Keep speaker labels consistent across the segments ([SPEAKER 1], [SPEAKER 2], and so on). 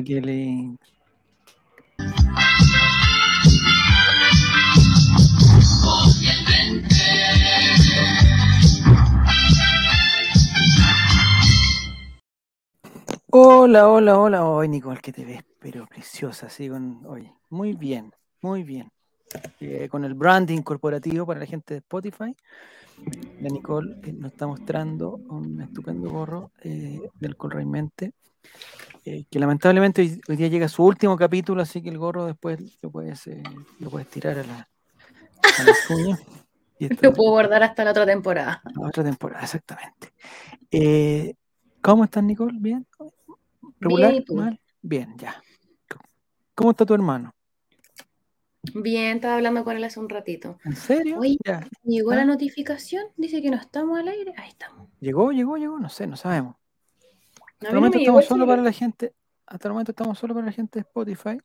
[SPEAKER 1] que qué Hola, hola, hola. Hoy, Nicole, que te ves, pero preciosa, sí, con, hoy. muy bien, muy bien. Eh, con el branding corporativo para la gente de Spotify, la Nicole nos está mostrando un estupendo gorro eh, Del del Mente eh, que lamentablemente hoy, día llega su último capítulo, así que el gorro después lo puedes, eh, lo puedes tirar a la, a
[SPEAKER 2] lo puedo guardar hasta la otra temporada. La
[SPEAKER 1] otra temporada, exactamente. Eh, ¿Cómo estás, Nicole? ¿Bien? ¿Regular? Bien, ¿Mal? Bien, ya. ¿Cómo está tu hermano?
[SPEAKER 2] Bien, estaba hablando con él hace un ratito.
[SPEAKER 1] ¿En serio?
[SPEAKER 2] llegó ¿Ah? la notificación, dice que no estamos al aire. Ahí estamos.
[SPEAKER 1] Llegó, llegó, llegó, no sé, no sabemos. Hasta el momento estamos solo para la gente. Hasta momento estamos solo para la gente de Spotify.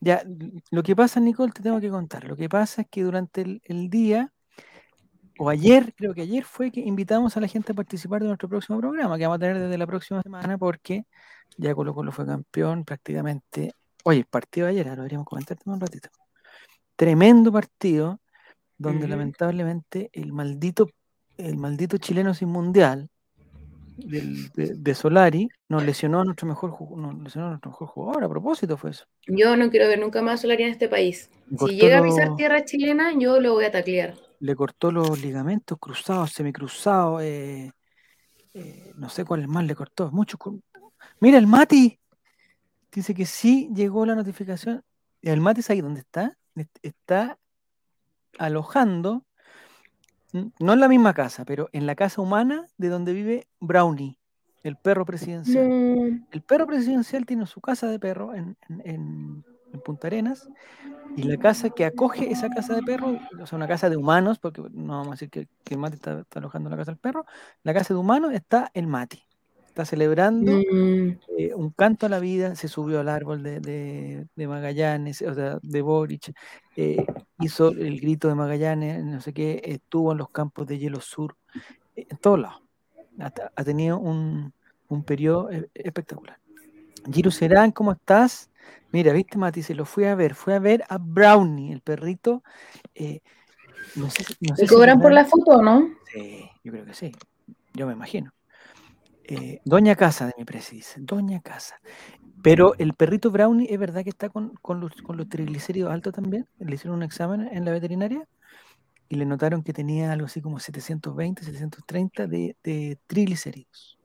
[SPEAKER 1] Ya, lo que pasa, Nicole, te tengo que contar. Lo que pasa es que durante el, día, o ayer, creo que ayer fue que invitamos a la gente a participar de nuestro próximo programa, que vamos a tener desde la próxima semana, porque ya Colo Colo fue campeón prácticamente. Oye, el partido de ayer, ah, lo deberíamos comentar un ratito. Tremendo partido, donde lamentablemente el maldito, el maldito chileno sin mundial, de, Solari nos lesionó a nuestro mejor nuestro jugador. A propósito fue eso.
[SPEAKER 2] Yo no quiero ver nunca más a Solari en este país. si llega a pisar tierra chilena, yo lo voy a taclear.
[SPEAKER 1] Le cortó los ligamentos cruzados, semicruzados, eh, eh, no sé cuál más le cortó. Mucho, mira el Mati. Dice que sí llegó la notificación. El Mati es ahí dónde está. Está alojando no en la misma casa, pero en la casa humana de donde vive Brownie, el perro presidencial. El perro presidencial tiene su casa de perro en, en, en, Punta Arenas y la casa que acoge esa casa de perro, o sea, una casa de humanos, porque no vamos a decir que, Mati está, alojando la casa del perro, la casa de humanos está el Mati. Está celebrando mm. eh, un canto a la vida, se subió al árbol de, Magallanes, o sea, de Boric, eh, hizo el grito de Magallanes, no sé qué, estuvo en los campos de hielo sur, eh, en todos lados. Ha, tenido un, periodo e, espectacular. Giru Serán, ¿cómo estás? Mira, viste, Mati, se lo fui a ver. fue a ver a Brownie, el perrito. Eh,
[SPEAKER 2] cobran por la foto o no?
[SPEAKER 1] Sí, yo creo que sí. Yo me imagino. Eh, Doña Casa de mi precis, Doña Casa. Pero el perrito Brownie, ¿es verdad que está con, los, triglicéridos altos también? Le hicieron un examen en la veterinaria y le notaron que tenía algo así como 720, 730 de, triglicéridos.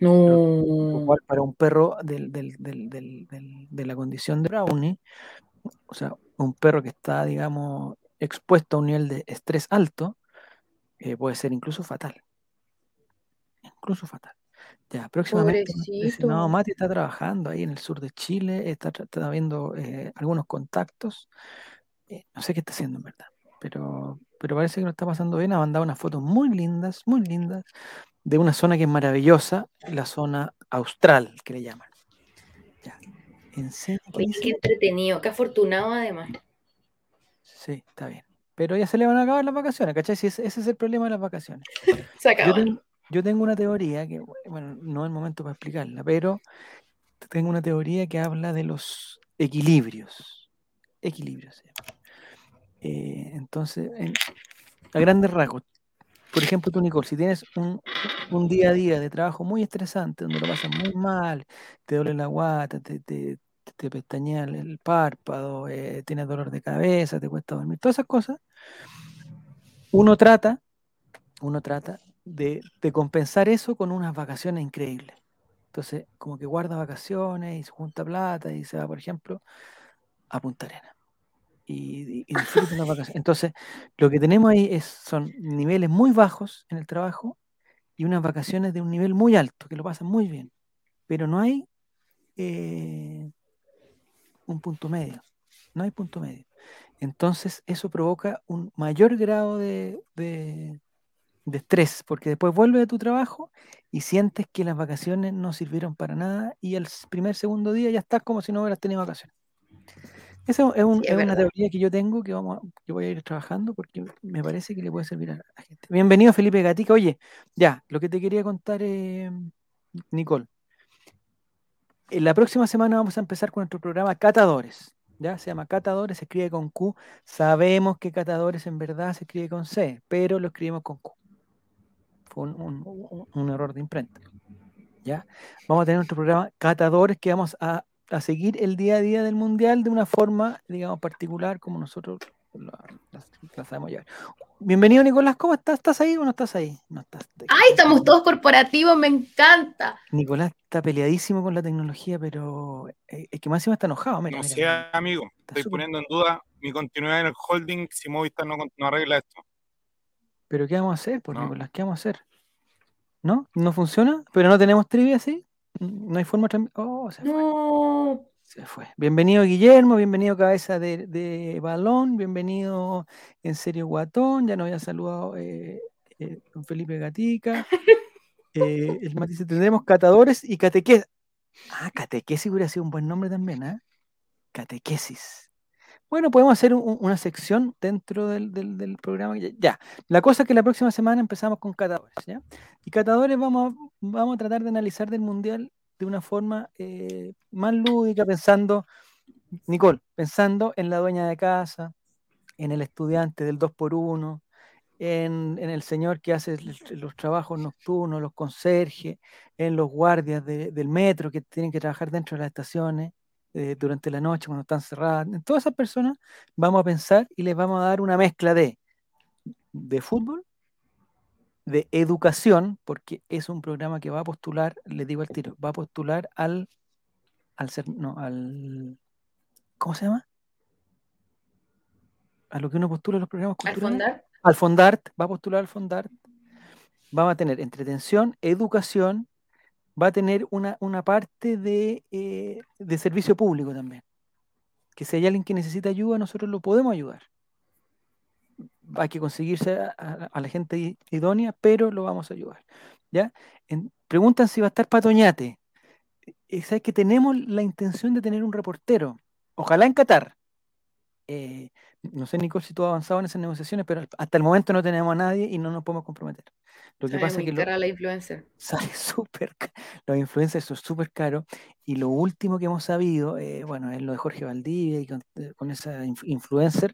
[SPEAKER 1] No. para un perro de la condición de Brownie, o sea, un perro que está, digamos, expuesto a un nivel de estrés alto, eh, puede ser incluso fatal. Incluso fatal. Ya, próximamente. No, Mati está trabajando ahí en el sur de Chile, está, está viendo eh, algunos contactos. Eh, no sé qué está haciendo en verdad, pero, pero parece que lo está pasando bien. Ha mandado unas fotos muy lindas, muy lindas, de una zona que es maravillosa, la zona austral, que le llaman.
[SPEAKER 2] Ya. ¿En serio? ¿Qué, entretenido, qué afortunado además.
[SPEAKER 1] Sí, está bien. Pero ya se le van a acabar las vacaciones, ¿cachai? ese, es el problema de las vacaciones. se acaban. Yo tengo una teoría que, bueno, no es el momento para explicarla, pero tengo una teoría que habla de los equilibrios. Equilibrios. Eh, entonces, a grandes rasgos, por ejemplo, tú, Nicole, si tienes un, día a día de trabajo muy estresante, donde lo pasas muy mal, te duele la guata, te, te, el párpado, eh, tienes dolor de cabeza, te cuesta dormir, todas esas cosas, uno trata, uno trata de, compensar eso con unas vacaciones increíbles. Entonces, como que guarda vacaciones y se junta plata y se va, por ejemplo, a Punta Arena. Y, las vacaciones. Entonces, lo que tenemos ahí es, son niveles muy bajos en el trabajo y unas vacaciones de un nivel muy alto, que lo pasan muy bien. Pero no hay eh, un punto medio. No hay punto medio. Entonces, eso provoca un mayor grado de de estrés, porque después vuelves a tu trabajo y sientes que las vacaciones no sirvieron para nada y el primer, segundo día ya estás como si no hubieras tenido vacaciones. Esa es, una teoría que yo tengo que, vamos voy a ir trabajando porque me parece que le puede servir a la gente. Bienvenido, Felipe Gatica. Oye, ya, lo que te quería contar, Nicole. En la próxima semana vamos a empezar con nuestro programa Catadores. ¿ya? Se llama Catadores, se escribe con Q. Sabemos que Catadores en verdad se escribe con C, pero lo escribimos con Q fue un, error de imprenta. ¿ya? Vamos a tener nuestro programa Catadores que vamos a, a, seguir el día a día del Mundial de una forma, digamos, particular como nosotros la, sabemos llevar. Bienvenido, Nicolás. ¿Cómo estás? ¿Estás ahí o no estás ahí? No estás.
[SPEAKER 2] ¡Ay, estamos todos corporativos! ¡Me encanta!
[SPEAKER 1] Nicolás está peleadísimo con la tecnología, pero eh, es que máximo está enojado.
[SPEAKER 3] no sea, amigo. estoy poniendo en duda mi continuidad en el holding si Movistar no, no arregla esto.
[SPEAKER 1] Pero ¿qué vamos a hacer, por pues, no. ¿Qué vamos a hacer? ¿No? ¿No funciona? ¿Pero no tenemos trivia así? ¿No hay forma de Oh, se fue. Se fue. Bienvenido Guillermo, bienvenido Cabeza de, Balón, bienvenido En Serio Guatón, ya nos había saludado eh, eh, don Felipe Gatica. Eh, el matiz, tendremos catadores y catequesis. Ah, catequesis hubiera sido un buen nombre también, ¿eh? Catequesis. Bueno, podemos hacer una sección dentro del, programa. Ya, la cosa es que la próxima semana empezamos con catadores, ¿ya? Y catadores vamos a, vamos a tratar de analizar del Mundial de una forma eh, más lúdica, pensando, Nicole, pensando en la dueña de casa, en el estudiante del 2x1, en, el señor que hace los trabajos nocturnos, los conserjes, en los guardias del metro que tienen que trabajar dentro de las estaciones, eh, durante la noche, cuando están cerradas, en todas esas personas vamos a pensar y les vamos a dar una mezcla de, de fútbol, de educación, porque es un programa que va a postular, le digo al tiro, va a postular al, al ser, no, al, ¿cómo se llama? A lo que uno postula en los programas culturales. Al Fondart. Al Fondart, va a postular al Fondart. Vamos a tener entretención, educación, va a tener una, parte eh, de, servicio público también. Que si hay alguien que necesita ayuda, nosotros lo podemos ayudar. Hay que conseguirse a, la gente idónea, pero lo vamos a ayudar. ¿ya? preguntan si va a estar Patoñate. Eh, eh, es, que tenemos la intención de tener un reportero. Ojalá en Qatar. Eh, no sé, Nicole, si tú has avanzado en esas negociaciones, pero hasta el momento no tenemos a nadie y no nos podemos comprometer.
[SPEAKER 2] Lo que pasa es que. la influencer.
[SPEAKER 1] Sale súper Los influencers son súper caros. Y lo último que hemos sabido, eh, bueno, es lo de Jorge Valdivia y con, eh, esa influencer,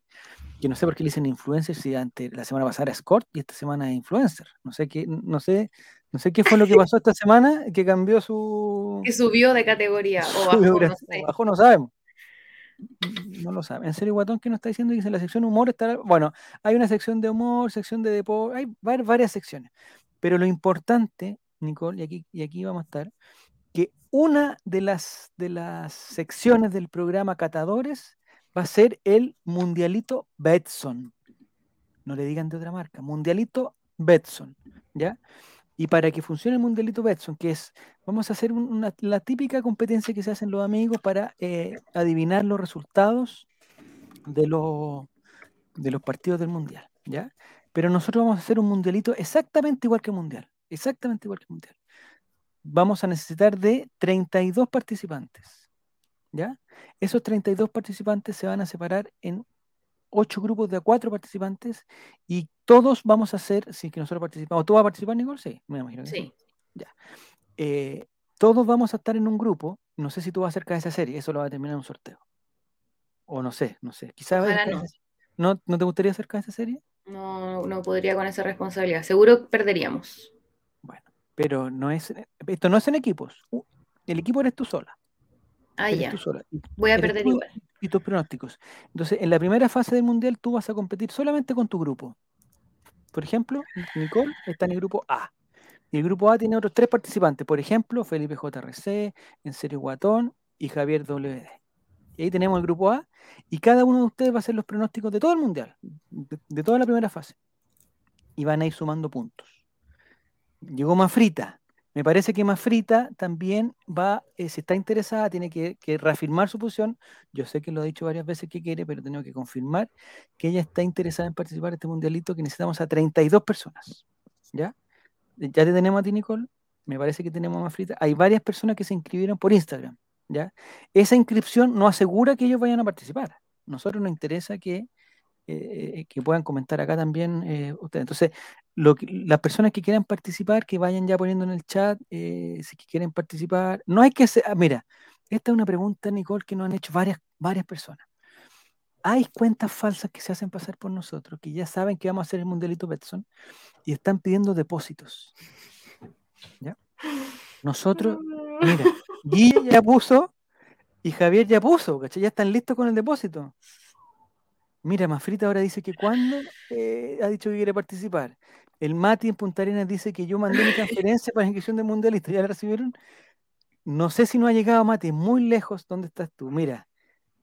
[SPEAKER 1] que no sé por qué le dicen influencer si ante, la semana pasada era escort y esta semana es influencer. No sé qué, no sé, no sé qué fue lo que pasó esta semana que cambió su.
[SPEAKER 2] Que subió de categoría o bajó,
[SPEAKER 1] no sé. no sabemos no lo sabe. En serio, Guatón, ¿Qué nos está diciendo? Dice, la sección humor estará... Bueno, hay una sección de humor, sección de deporte, hay varias secciones. Pero lo importante, Nicole, y aquí, y aquí vamos a estar, que una de las, de las secciones del programa Catadores va a ser el Mundialito Betson. No le digan de otra marca, Mundialito Betson, ¿ya? Y para que funcione el mundialito Betson, que es, vamos a hacer la típica competencia que se hacen los amigos para eh, adivinar los resultados de los, de los partidos del mundial, ¿ya? Pero nosotros vamos a hacer un mundialito exactamente igual que el mundial, exactamente igual que el mundial. Vamos a necesitar de 32 participantes, ¿ya? Esos 32 participantes se van a separar en ocho grupos de cuatro participantes y todos vamos a hacer, si que nosotros participamos, ¿tú vas a participar, Nicole? Sí, me imagino. sí. Eh, todos vamos a estar en un grupo, no sé si tú vas cerca de esa serie, eso lo va a determinar un sorteo. O no sé, no sé. Quizás... No. no. te gustaría acercar de esa serie?
[SPEAKER 2] No, no podría con esa responsabilidad. Seguro perderíamos.
[SPEAKER 1] Bueno, pero no es, esto no es en equipos. El equipo eres tú sola.
[SPEAKER 2] Ah, ya. Voy a perder igual.
[SPEAKER 1] Y tus pronósticos. Entonces, en la primera fase del mundial tú vas a competir solamente con tu grupo. Por ejemplo, Nicole está en el grupo A. Y el grupo A tiene otros tres participantes. Por ejemplo, Felipe JRC, Enserio Guatón y Javier WD. Y ahí tenemos el grupo A. Y cada uno de ustedes va a hacer los pronósticos de todo el mundial, de, toda la primera fase. Y van a ir sumando puntos. Llegó Frita. Me parece que Mafrita también va, eh, si está interesada, tiene que, reafirmar su posición. Yo sé que lo ha dicho varias veces que quiere, pero tengo que confirmar que ella está interesada en participar en este mundialito que necesitamos a 32 personas. ¿Ya? Ya te tenemos a ti, Nicole. Me parece que tenemos a Mafrita. Hay varias personas que se inscribieron por Instagram. ¿Ya? Esa inscripción no asegura que ellos vayan a participar. Nosotros nos interesa que eh, eh, que puedan comentar acá también eh, Entonces, las personas que quieran participar, que vayan ya poniendo en el chat, si quieren participar. No hay que hacer, ah, mira, esta es una pregunta, Nicole, que nos han hecho varias, varias personas. Hay cuentas falsas que se hacen pasar por nosotros, que ya saben que vamos a hacer el mundialito Betson y están pidiendo depósitos. Nosotros, mira, Guille ya puso y Javier ya puso, Ya están listos con el depósito. Mira, Mafrita ahora dice que cuando eh, ha dicho que quiere participar. El Mati en Punta Arenas dice que yo mandé mi transferencia para la inscripción del Mundialista. ¿Ya la recibieron? No sé si no ha llegado, Mati. Muy lejos. ¿Dónde estás tú? Mira,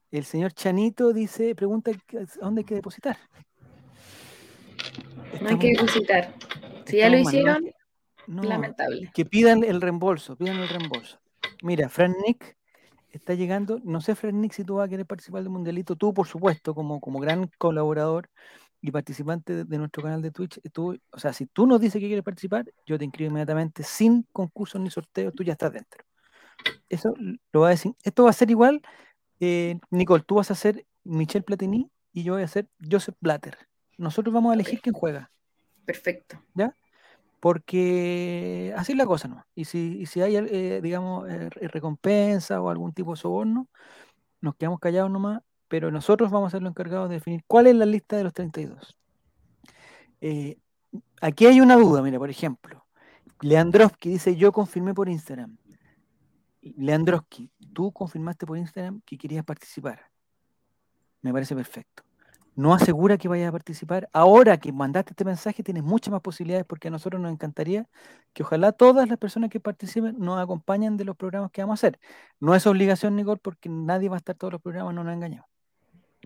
[SPEAKER 1] el señor Chanito dice, pregunta dónde
[SPEAKER 2] hay que depositar. no hay que depositar. Si ya lo hicieron, lamentable.
[SPEAKER 1] Que pidan el reembolso, pidan el reembolso. Mira, Fran Nick está llegando. No sé, Nick, si tú vas a querer participar del Mundialito. Tú, por supuesto, como, como gran colaborador y participante de, nuestro canal de Twitch, tú, o sea, si tú nos dices que quieres participar, yo te inscribo inmediatamente sin concursos ni sorteos, tú ya estás dentro. Eso lo va a decir. Esto va a ser igual, eh, Nicole, tú vas a ser Michelle Platini y yo voy a ser Joseph Blatter. Nosotros vamos a elegir quién juega.
[SPEAKER 2] Perfecto.
[SPEAKER 1] ¿Ya? porque así es la cosa, ¿no? Y si, si hay, eh, digamos, eh, recompensa o algún tipo de soborno, nos quedamos callados nomás, pero nosotros vamos a ser los encargados de definir cuál es la lista de los 32. Eh, aquí hay una duda, mira, por ejemplo, Leandrovsky dice, yo confirmé por Instagram. Leandrovsky, tú confirmaste por Instagram que querías participar. Me parece perfecto no asegura que vaya a participar. Ahora que mandaste este mensaje tienes muchas más posibilidades porque a nosotros nos encantaría que ojalá todas las personas que participen nos acompañen de los programas que vamos a hacer. No es obligación, Nicole, porque nadie va a estar todos los programas, no nos engañamos.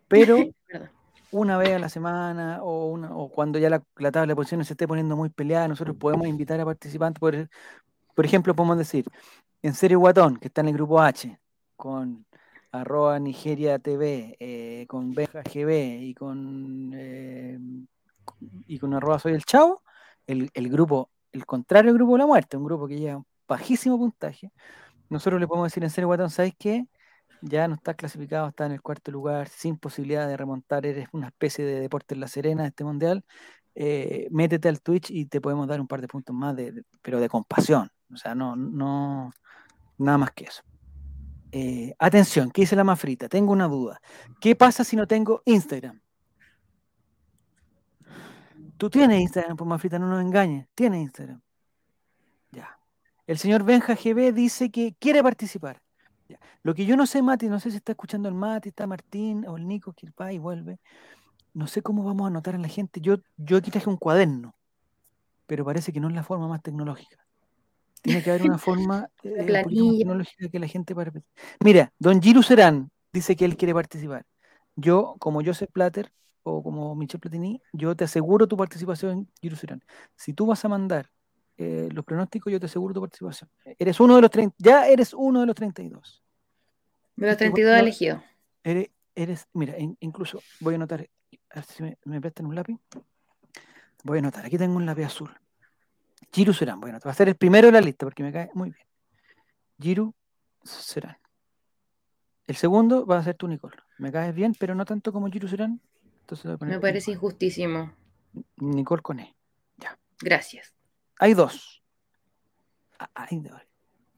[SPEAKER 1] Pero una vez a la semana o, o cuando ya la, tabla de posiciones se esté poniendo muy peleada, nosotros podemos invitar a participantes. Por, por ejemplo, podemos decir, en serio Guatón, que está en el grupo H, con arroba Nigeria TV, eh, con Benja GB y con, eh, y con arroba Soy el Chavo, el, grupo, el contrario grupo de la muerte, un grupo que lleva un bajísimo puntaje, nosotros le podemos decir en serio, Guatón, ¿sabes qué? Ya no estás clasificado, está en el cuarto lugar, sin posibilidad de remontar, eres una especie de deporte en la serena de este mundial. Eh, métete al Twitch y te podemos dar un par de puntos más, de, pero de compasión. O sea, no, no, nada más que eso. Eh, atención, ¿qué dice la más frita? Tengo una duda. ¿Qué pasa si no tengo Instagram? Tú tienes Instagram, por Mafrita, no nos engañes. Tienes Instagram. Ya. El señor Benja GB dice que quiere participar. Lo que yo no sé, Mati, no sé si está escuchando el Mati, está Martín o el Nico, que va y vuelve. No sé cómo vamos a anotar a la gente. Yo, yo aquí traje un cuaderno, pero parece que no es la forma más tecnológica. Tiene que haber una forma eh, tecnológica que la gente Mira, don Giru Serán dice que él quiere participar. Yo, como Joseph Platter, o como Michel Platini, yo te aseguro tu participación, Giru Serán. Si tú vas a mandar eh, los pronósticos, yo te aseguro tu participación. Eres uno de los 30, ya eres uno de los 32.
[SPEAKER 2] De los 32 este, elegidos.
[SPEAKER 1] Eres, mira, incluso voy a anotar, a ver si me, me prestan un lápiz. Voy a anotar, aquí tengo un lápiz azul. Giru Serán. Bueno, te va a ser el primero de la lista porque me cae muy bien. Giru Serán. El segundo va a ser tú, Nicole. Me caes bien, pero no tanto como Giru Serán.
[SPEAKER 2] me parece injustísimo.
[SPEAKER 1] Nicole Cone. Ya.
[SPEAKER 2] Gracias.
[SPEAKER 1] Hay dos. Hay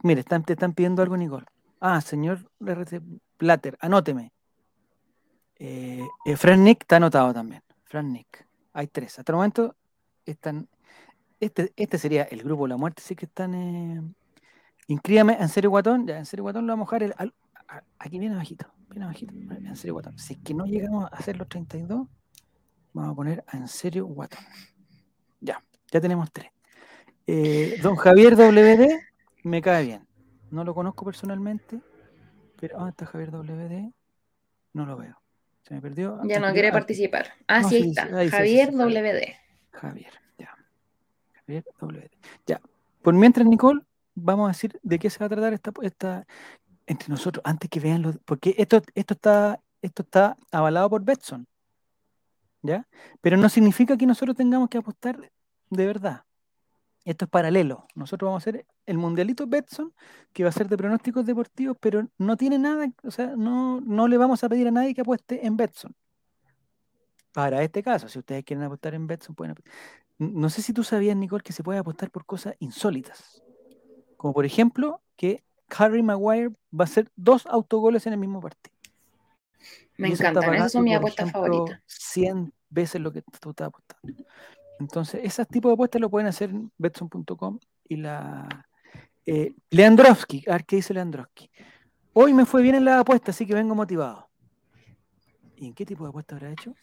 [SPEAKER 1] Mire, están, te están pidiendo algo, Nicole. Ah, señor RC Plater, anóteme. Eh, eh Nick está anotado también. Fran Nick. Hay tres. Hasta el momento están este, este, sería el grupo la muerte, sí que están. Eh... Inscríbame, en serio, guatón. Ya, en serio, guatón, lo vamos a dejar aquí viene abajito. en serio, guatón. Si es que no llegamos a hacer los 32, vamos a poner en serio, guatón. Ya, ya tenemos tres. Eh, don Javier WD me cae bien. No lo conozco personalmente, pero. Ah, está Javier WD? No lo veo. Se me
[SPEAKER 2] perdió. Ya no quiere participar. Ah, sí, está. Javier WD.
[SPEAKER 1] Javier. Ya. Por mientras, Nicole, vamos a decir de qué se va a tratar esta, esta entre nosotros, antes que vean los, porque esto, esto está, esto está avalado por Betson. ¿Ya? Pero no significa que nosotros tengamos que apostar de verdad. Esto es paralelo. Nosotros vamos a hacer el mundialito Betson, que va a ser de pronósticos deportivos, pero no tiene nada, o sea, no, no le vamos a pedir a nadie que apueste en Betson para este caso, si ustedes quieren apostar en Betson, pueden No sé si tú sabías, Nicole, que se puede apostar por cosas insólitas. Como por ejemplo, que Harry Maguire va a hacer dos autogoles en el mismo partido.
[SPEAKER 2] Me encanta, esas son mis apuestas favoritas.
[SPEAKER 1] 100 veces lo que tú estás apostando. Entonces, esos tipos de apuestas lo pueden hacer en Betson.com y la. Eh, Leandrowski, a ver qué dice Leandrowski. Hoy me fue bien en la apuesta, así que vengo motivado. ¿Y en qué tipo de apuesta habrá hecho?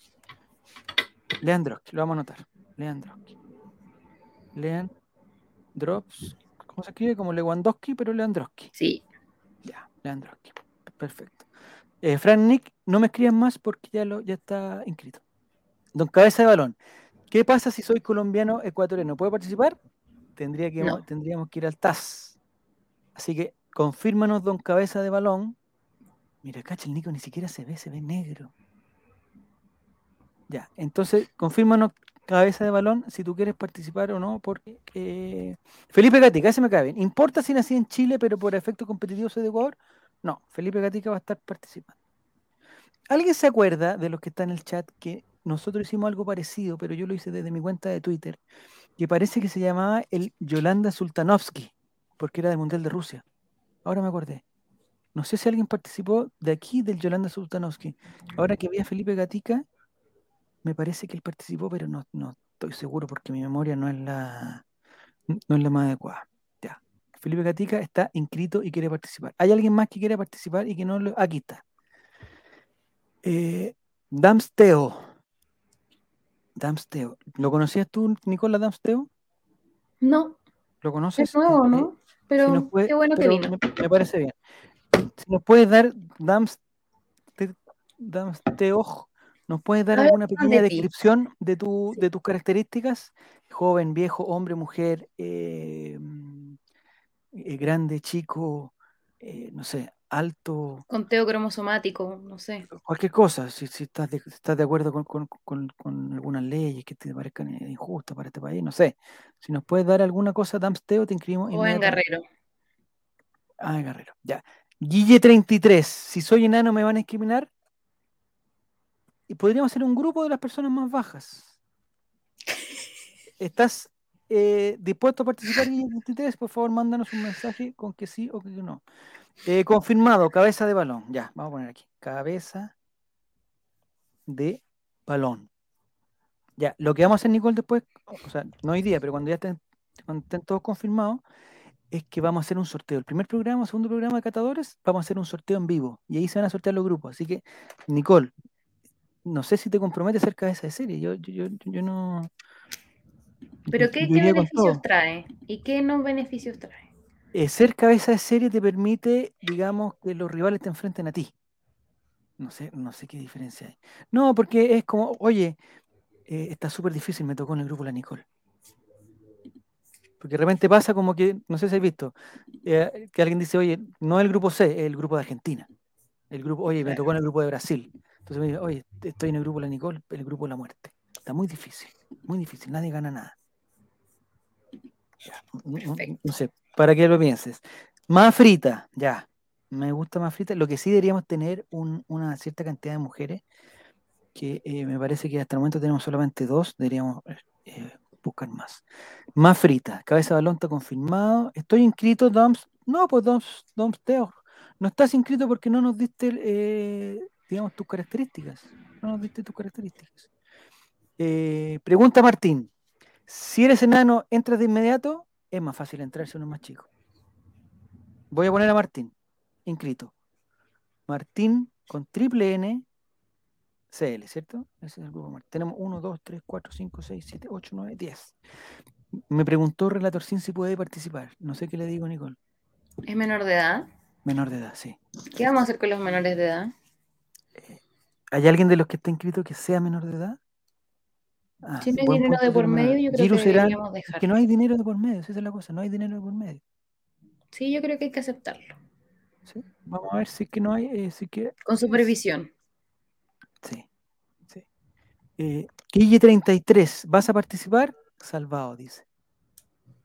[SPEAKER 1] Leandroski, lo vamos a notar. Lean Lean ¿Cómo se escribe? Como Lewandowski, pero Leandroski.
[SPEAKER 2] Sí.
[SPEAKER 1] Ya, Leandroski. Perfecto. Eh, Frank Nick, no me escriban más porque ya, lo, ya está inscrito. Don Cabeza de Balón. ¿Qué pasa si soy colombiano ecuatoriano? ¿Puedo participar? Tendría que, Tendríamos que ir al TAS. Así que confírmanos, don Cabeza de Balón. Mira, cacha, el Nico ni siquiera se ve, se ve negro. Ya, entonces confírmanos cabeza de balón si tú quieres participar o no, porque eh, Felipe Gatica, ese me cae ¿Importa si nací en Chile, pero por efectos competitivos soy de Ecuador? No, Felipe Gatica va a estar participando. ¿Alguien se acuerda de los que están en el chat que nosotros hicimos algo parecido, pero yo lo hice desde mi cuenta de Twitter, que parece que se llamaba el Yolanda Sultanovsky, porque era del Mundial de Rusia. Ahora me acordé. No sé si alguien participó de aquí del Yolanda Sultanovsky. Ahora que vi a Felipe Gatica, me parece que él participó, pero no, no estoy seguro porque mi memoria no es la, no la más adecuada. Ya. Felipe Gatica está inscrito y quiere participar. ¿Hay alguien más que quiera participar y que no lo.? Aquí está. Eh, Damsteo. Damsteo. ¿Lo conocías tú, Nicola Damsteo?
[SPEAKER 2] No.
[SPEAKER 1] ¿Lo conoces? Es
[SPEAKER 2] nuevo, ¿no? Eh, pero qué bueno que vino. Me,
[SPEAKER 1] parece bien. Si nos puedes dar Damsteo ¿Nos puedes dar alguna pequeña descripción de, de tus características? Joven, viejo, hombre, mujer, eh, mm, eh, grande, chico, eh, no sé, alto.
[SPEAKER 2] Conteo cromosomático, no sé.
[SPEAKER 1] Cualquier cosa, si, si estás, de, estás de acuerdo con, con, con, algunas leyes que te parezcan injustas para este país, no sé. Si nos puedes dar alguna cosa, Damsteo, te inscribimos.
[SPEAKER 2] O en Guerrero.
[SPEAKER 1] Ah, en Guerrero, ya. Guille 33, si soy enano me van a discriminar y podríamos ser un grupo de las personas más bajas. ¿Estás eh, dispuesto a participar en el 23? Por favor, mándanos un mensaje con que sí o que no. Eh, confirmado, cabeza de balón. Ya, vamos a poner aquí. Cabeza de balón. Ya, lo que vamos a hacer, Nicole, después, o sea, no hoy día, pero cuando ya estén, estén todos confirmados, es que vamos a hacer un sorteo. El primer programa, segundo programa de catadores, vamos a hacer un sorteo en vivo. Y ahí se van a sortear los grupos. Así que, Nicole, no sé si te compromete ser cabeza de serie. Yo, no.
[SPEAKER 2] ¿Pero qué, beneficios trae? ¿Y qué no beneficios trae?
[SPEAKER 1] ser eh, cabeza de serie te permite, digamos, que los rivales te enfrenten a ti. No sé, no sé qué diferencia hay. No, porque es como, oye, eh, está súper difícil, me tocó en el grupo la Nicole. Porque de repente pasa como que, no sé si has visto, eh, que alguien dice, oye, no el grupo C, el grupo de Argentina. El grupo, oye, me tocó en el grupo de Brasil. Entonces me dice, oye, estoy en el grupo la Nicole, el grupo la muerte. Está muy difícil, muy difícil, nadie gana nada. Ya, no, sé, para que lo pienses. Más frita, ya. Me gusta más frita. Lo que sí deberíamos tener una cierta cantidad de mujeres, que eh, me parece que hasta el momento tenemos solamente dos, deberíamos eh, buscar más. Más frita, cabeza de balón está confirmado. ¿Estoy inscrito, Doms? No, pues Doms, Doms Teo. No estás inscrito porque no nos diste el... Eh, digamos, tus características. No nos tus características. Eh, pregunta Martín. Si eres enano, ¿entras de inmediato? Es más fácil entrar si uno es más chico. Voy a poner a Martín, inscrito. Martín con triple N CL, ¿cierto? Ese es el grupo Martín. Tenemos 1, 2, 3, 4, 5, 6, 7, 8, 9, 10. Me preguntó Relator Sin si puede participar. No sé qué le digo, Nicole. ¿Es
[SPEAKER 2] menor de edad?
[SPEAKER 1] Menor de edad, sí.
[SPEAKER 2] ¿Qué vamos a hacer con los menores de edad?
[SPEAKER 1] ¿Hay alguien de los que está inscrito que sea menor de edad?
[SPEAKER 2] Ah, si no hay dinero de por medio, yo creo que deberíamos
[SPEAKER 1] dejarlo. Que no hay dinero de por medio, esa es la cosa, no hay dinero de por medio.
[SPEAKER 2] Sí, yo creo que hay que aceptarlo.
[SPEAKER 1] Vamos a ver si es que no hay. Eh, si que,
[SPEAKER 2] Con supervisión.
[SPEAKER 1] Sí. sí. 33, eh, ¿vas a participar? Salvado, dice.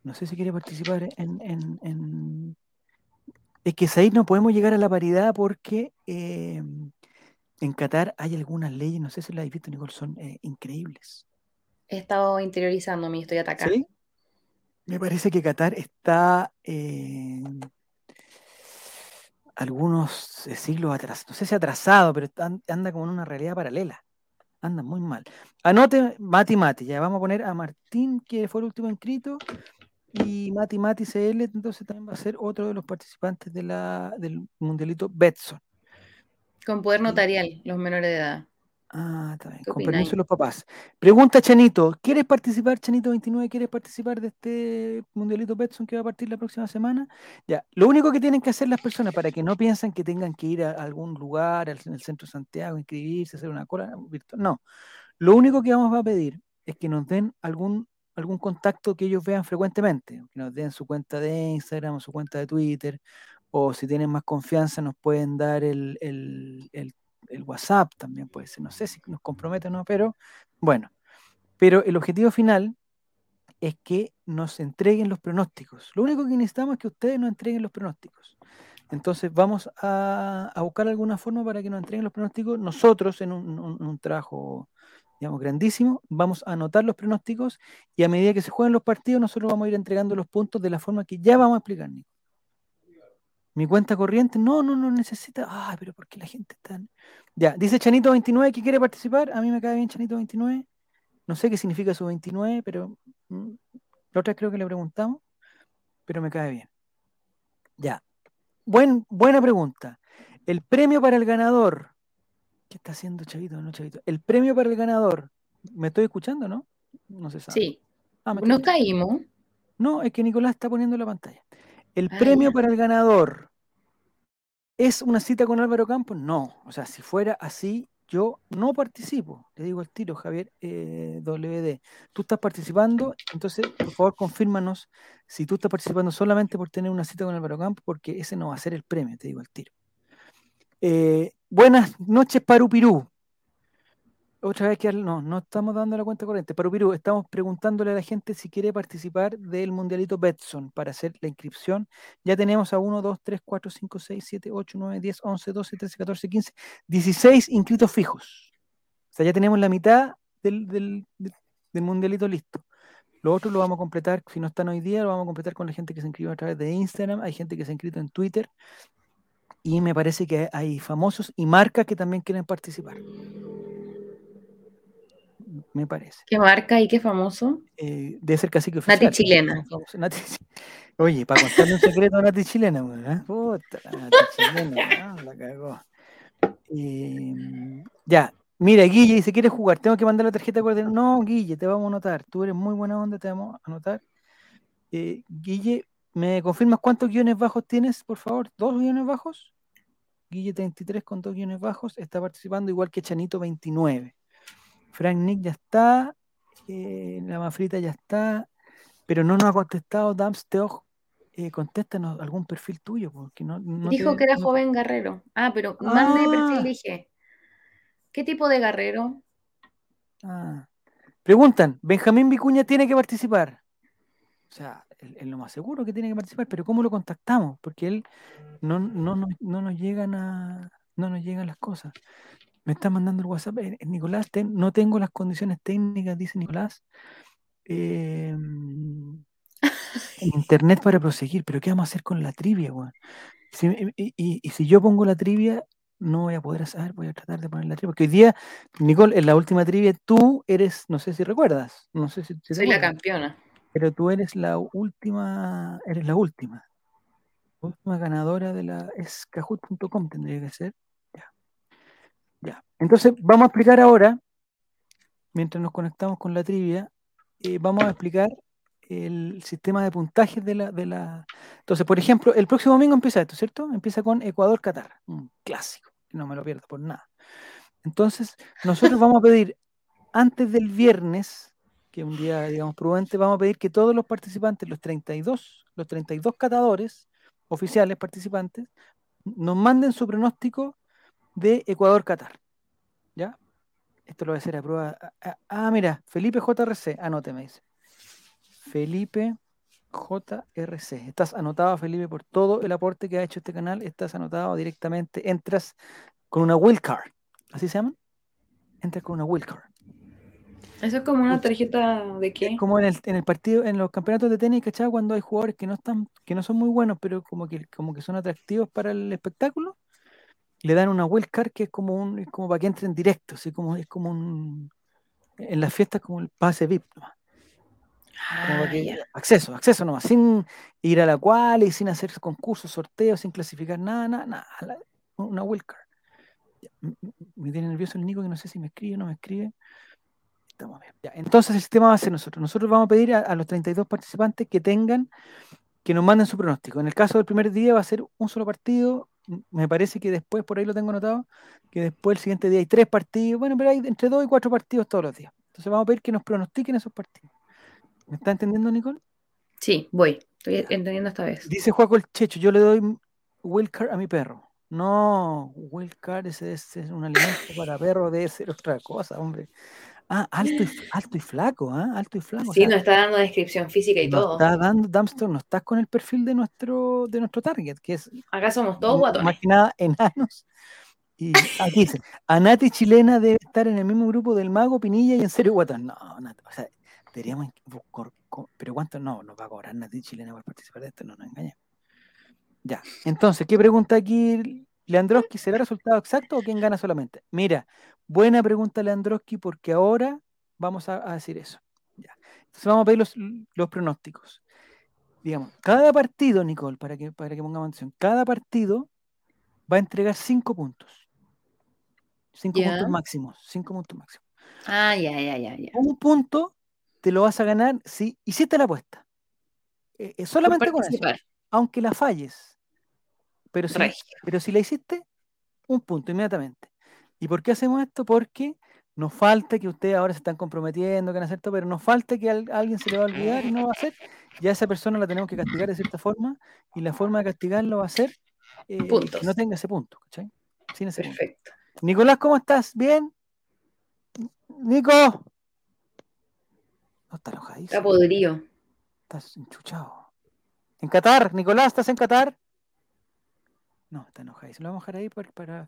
[SPEAKER 1] No sé si quiere participar en, Es que ahí no podemos llegar a la paridad porque eh, en Qatar hay algunas leyes, no sé si las has visto, Nicole, son eh, increíbles.
[SPEAKER 2] He estado interiorizando mi estoy atacando. ¿Sí?
[SPEAKER 1] Me parece que Qatar está algunos eh, siglos atrás, no sé si atrasado, pero anda como en una realidad paralela. Anda muy mal. Anote Mati Mati, ya vamos a poner a Martín, que fue el último inscrito, y Mati Mati CL, entonces también va a ser otro de los participantes del Mundialito Betson.
[SPEAKER 2] Con poder notarial, los menores de edad. Ah,
[SPEAKER 1] está Con permiso de los papás. Pregunta Chanito, ¿quieres participar, Chanito29? ¿Quieres participar de este Mundialito Betson que va a partir la próxima semana? Ya, lo único que tienen que hacer las personas para que no piensen que tengan que ir a algún lugar, en el centro Santiago, inscribirse, hacer una cola virtual. No, lo único que vamos a pedir es que nos den algún, algún contacto que ellos vean frecuentemente, que nos den su cuenta de Instagram, su cuenta de Twitter, o si tienen más confianza nos pueden dar el, WhatsApp también, puede ser, no sé si nos comprometen o no, pero bueno. Pero el objetivo final es que nos entreguen los pronósticos. Lo único que necesitamos es que ustedes nos entreguen los pronósticos. Entonces vamos a, buscar alguna forma para que nos entreguen los pronósticos. Nosotros, en un, trajo trabajo, digamos, grandísimo, vamos a anotar los pronósticos y a medida que se jueguen los partidos, nosotros vamos a ir entregando los puntos de la forma que ya vamos a explicar, mi cuenta corriente, no, no, no necesita. Ah, pero porque la gente está.? Ya, dice Chanito29 que quiere participar. A mí me cae bien Chanito29. No sé qué significa su 29, pero. Mm, la otra creo que le preguntamos, pero me cae bien. Ya. Buen, buena pregunta. El premio para el ganador. ¿Qué está haciendo Chavito? No, Chavito. El premio para el ganador. ¿Me estoy escuchando, no?
[SPEAKER 2] No se sabe. Sí. Ah, Nos caímos.
[SPEAKER 1] No, es que Nicolás está poniendo la pantalla. El premio para el ganador es una cita con Álvaro Campos. No, o sea, si fuera así, yo no participo. te digo al tiro, Javier eh, WD. Tú estás participando, entonces, por favor, confírmanos si tú estás participando solamente por tener una cita con Álvaro Campos, porque ese no va a ser el premio, te digo al tiro. Eh, buenas noches, Parupirú. Otra vez que no, no estamos dando la cuenta corriente. Pero Viru, estamos preguntándole a la gente si quiere participar del Mundialito Betson para hacer la inscripción. Ya tenemos a 1, 2, 3, 4, 5, 6, 7, 8, 9, 10, 11, 12, 13, 14, 15, 16 inscritos fijos. O sea, ya tenemos la mitad del, del Mundialito listo. Lo otro lo vamos a completar, si no están hoy día, lo vamos a completar con la gente que se inscribe a través de Instagram, hay gente que se ha inscrito en Twitter, y me parece que hay famosos y marcas que también quieren participar me parece.
[SPEAKER 2] ¿Qué marca y qué famoso?
[SPEAKER 1] de eh, debe ser casi que oficial. Nati chilena. Oye, para contarle un secreto a Nati chilena, ¿eh? Puta, Nati chilena, la cagó. Em, ya, mira, Guille si ¿quieres jugar? Tengo que mandar la tarjeta de guardia No, Guille, te vamos a anotar. Tú eres muy buena onda, te vamos a anotar. Eh, Guille, ¿me confirmas cuántos guiones bajos tienes, por favor? ¿Dos guiones bajos? Guille 33 con dos guiones bajos está participando igual que Chanito 29. Frank Nick ya está, eh, la mafrita ya está, pero no nos ha contestado Dams Teoj. Eh, contéstanos algún perfil tuyo, porque no,
[SPEAKER 2] dijo que era joven guerrero. Ah, pero más ah. perfil dije. ¿Qué tipo de guerrero?
[SPEAKER 1] Ah. Preguntan, Benjamín Vicuña tiene que participar. O sea, es lo más seguro que tiene que participar, pero ¿cómo lo contactamos? Porque él no, no, no, nos llegan a, no nos llegan las cosas me está mandando el WhatsApp, eh, eh, Nicolás, no tengo las condiciones técnicas, dice Nicolás. Em, internet para proseguir, pero ¿qué vamos a hacer con la trivia, y, si yo pongo la trivia, no voy a poder hacer, voy a tratar de poner la trivia. Porque hoy día, Nicole, en la última trivia tú eres, no sé si recuerdas, no sé si... si
[SPEAKER 2] Soy la campeona.
[SPEAKER 1] Pero tú eres la última, eres la última. Última ganadora de la es tendría que ser. Ya. Entonces, vamos a explicar ahora, mientras nos conectamos con la trivia, eh, vamos a explicar el sistema de puntajes de la, Entonces, por ejemplo, el próximo domingo empieza esto, ¿cierto? Empieza con ecuador catar un clásico, no me lo pierdo por nada. Entonces, nosotros vamos a pedir, antes del viernes, que es un día, digamos, prudente, vamos a pedir que todos los participantes, los 32, los 32 catadores oficiales participantes, nos manden su pronóstico de Ecuador-Catar. ¿Ya? Esto lo voy a hacer a prueba. Ah, ah, ah mira, Felipe JRC, Anóteme, dice. Felipe JRC. Estás anotado, Felipe, por todo el aporte que ha hecho este canal. Estás anotado directamente. Entras con una card ¿Así se llaman? Entras con una wildcard.
[SPEAKER 2] Eso es como una tarjeta de qué?
[SPEAKER 1] Como en el, en el partido, en los campeonatos de tenis, ¿cachai? Cuando hay jugadores que no están, que no son muy buenos, pero como que, como que son atractivos para el espectáculo, le dan una card que es como un, como para que entren directo, así como es como en las fiestas como el pase VIP ah, acceso, acceso nomás, sin ir a la cual y sin hacer concursos, sorteos, sin clasificar nada, nada, nada, una card Me tiene nervioso el Nico que no sé si me escribe o no me escribe. entonces el sistema va a ser nosotros. Nosotros vamos a pedir a, a los 32 participantes que tengan, que nos manden su pronóstico. En el caso del primer día va a ser un solo partido, me parece que después, por ahí lo tengo anotado, que después el siguiente día hay tres partidos, bueno, pero hay entre dos y cuatro partidos todos los días. Entonces vamos a pedir que nos pronostiquen esos partidos. ¿Me está entendiendo, Nicole?
[SPEAKER 2] Sí, voy, estoy entendiendo esta vez.
[SPEAKER 1] Dice Juaco el Checho, yo le doy wildcard a mi perro. No, wildcard ese, es un alimento para perro debe ser otra cosa, hombre. Ah, alto y, alto y flaco, ¿eh? alto y flaco.
[SPEAKER 2] Sí, nos está dando descripción física y todo. Está
[SPEAKER 1] dando Dumpster, no estás con el perfil de nuestro, de nuestro target, que es.
[SPEAKER 2] Acá somos todos guatones.
[SPEAKER 1] Más que nada, enanos. Y aquí dice, Anati chilena debe estar en el mismo grupo del mago, Pinilla y en serio guatón. No, Nati, o sea, deberíamos buscar, pero cuánto no nos va a cobrar Nati chilena por participar de esto, no nos engañemos. Ya, entonces, ¿qué pregunta aquí Leandrowski será resultado exacto o quién gana solamente? Mira, buena pregunta Leandroski porque ahora vamos a, decir eso. Ya. Entonces vamos a ver los, pronósticos. Digamos, cada partido, Nicole, para que, para que pongamos atención, cada partido va a entregar cinco puntos. Cinco puntos máximos. Cinco puntos máximos.
[SPEAKER 2] Ah, ya, ya, ya,
[SPEAKER 1] Un punto te lo vas a ganar si hiciste la apuesta. Eh, eh, solamente con eso. Aunque la falles. Pero si, la hiciste, un punto inmediatamente. ¿Y por qué hacemos esto? Porque nos falta que ustedes ahora se están comprometiendo, que van a hacer pero nos falta que alguien se le va a olvidar y no va a hacer. Ya esa persona la tenemos que castigar de cierta forma y la forma de castigarlo va a ser
[SPEAKER 2] que
[SPEAKER 1] eh, no tenga ese punto. ¿cachai?
[SPEAKER 2] Sin ese Perfecto.
[SPEAKER 1] Nicolás, ¿cómo estás? ¿Bien? Nico.
[SPEAKER 2] No está enojadísimo. Está podrido.
[SPEAKER 1] Estás enchuchado. En Qatar, Nicolás, ¿estás en Qatar? No, está enojadísimo. Se lo vamos a dejar ahí para,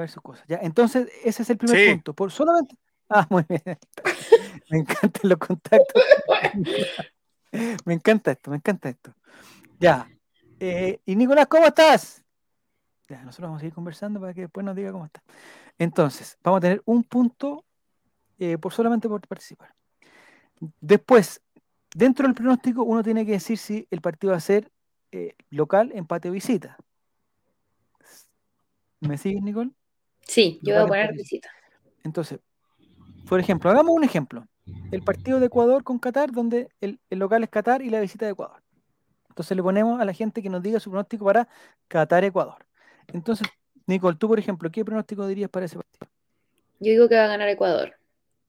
[SPEAKER 1] ver sus cosas. Ya, entonces, ese es el primer punto. Por solamente. Ah, muy bien. Me encantan los contactos. me encanta esto, me encanta esto. Ya. Eh, y Nicolás, ¿cómo estás? Ya, nosotros vamos a seguir conversando para que después nos diga cómo está. Entonces, vamos a tener un punto eh, por solamente por participar. Después, dentro del pronóstico, uno tiene que decir si el partido va a ser eh, local, empate o visita. ¿Me sigues, Nicole?
[SPEAKER 2] Sí, yo voy a poner visita.
[SPEAKER 1] Entonces, por ejemplo, hagamos un ejemplo. El partido de Ecuador con Qatar, donde el, local es Qatar y la visita de Ecuador. Entonces le ponemos a la gente que nos diga su pronóstico para Qatar-Ecuador. Entonces, Nicole, tú, por ejemplo, ¿qué pronóstico dirías para ese partido?
[SPEAKER 2] Yo digo que va a ganar Ecuador.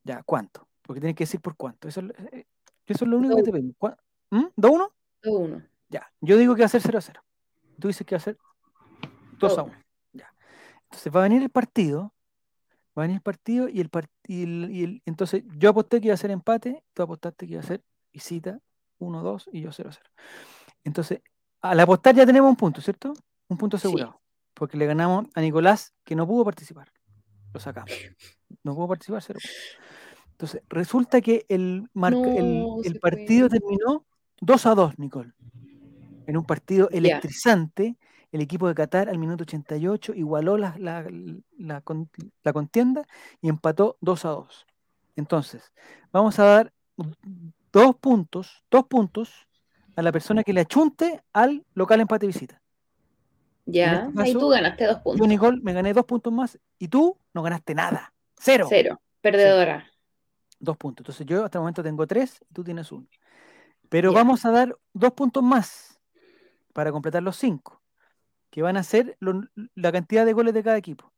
[SPEAKER 1] Ya, ¿cuánto? Porque tienes que decir por cuánto. Eso, es lo eh, único que te pedimos. ¿Mm? ¿Do
[SPEAKER 2] uno? Do
[SPEAKER 1] uno. Ya, yo digo que va a ser 0 a 0. Tú dices que va a ser 2 a 1. Entonces va a venir el partido, va a venir el partido y el, y el, entonces yo aposté que iba a ser empate, tú apostaste que iba a ser visita 1-2 y yo 0-0. Entonces, al apostar ya tenemos un punto, ¿cierto? Un punto asegurado. Porque le ganamos a Nicolás que no pudo participar. Lo sacamos. No pudo participar, cero. Entonces, resulta que el, partido terminó 2 a 2, Nicole. En un partido electrizante el equipo de Qatar al minuto 88 igualó la, contienda y empató 2 a 2. Entonces, vamos a dar dos puntos, dos puntos a la persona que le achunte al local empate visita.
[SPEAKER 2] Ya, y este tú ganaste dos puntos. Yo,
[SPEAKER 1] Nicole, me gané dos puntos más y tú no ganaste nada. Cero.
[SPEAKER 2] Cero, perdedora.
[SPEAKER 1] Dos puntos. Entonces yo hasta el momento tengo tres, tú tienes uno. Pero vamos a dar dos puntos más para completar los cinco que van a ser la cantidad de goles de cada equipo.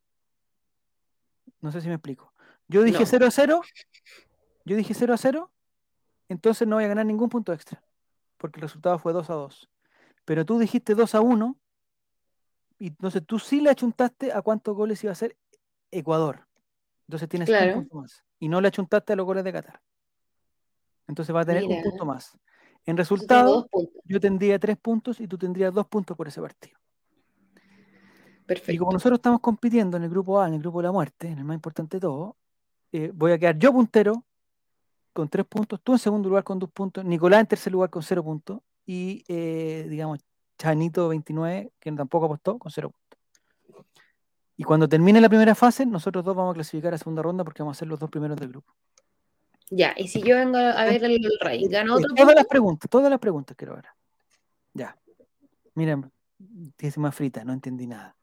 [SPEAKER 1] No sé si me explico. Yo dije 0 a 0, yo dije 0 a 0, entonces no voy a ganar ningún punto extra, porque el resultado fue 2 a 2. Pero tú dijiste 2 a 1, y entonces tú sí le achuntaste a cuántos goles iba a ser Ecuador. Entonces tienes un punto más. Y no le achuntaste a los goles de Qatar. Entonces va a tener un punto más. En resultado, yo tendría tres puntos y tú tendrías dos puntos por ese partido. Y como nosotros estamos compitiendo en el grupo A, en el grupo de la muerte, en el más importante de todo, eh, voy a quedar yo puntero con tres puntos, tú en segundo lugar con dos puntos, Nicolás en tercer lugar con cero puntos y, eh, digamos, Chanito 29, que tampoco apostó, con cero puntos. Y cuando termine la primera fase, nosotros dos vamos a clasificar a segunda ronda porque vamos a ser los dos primeros del grupo.
[SPEAKER 2] Ya, y si yo vengo a ver el, rey, eh, otro?
[SPEAKER 1] Todas las preguntas, todas las preguntas quiero ver. Ya. Miren, dice más frita, no entendí nada.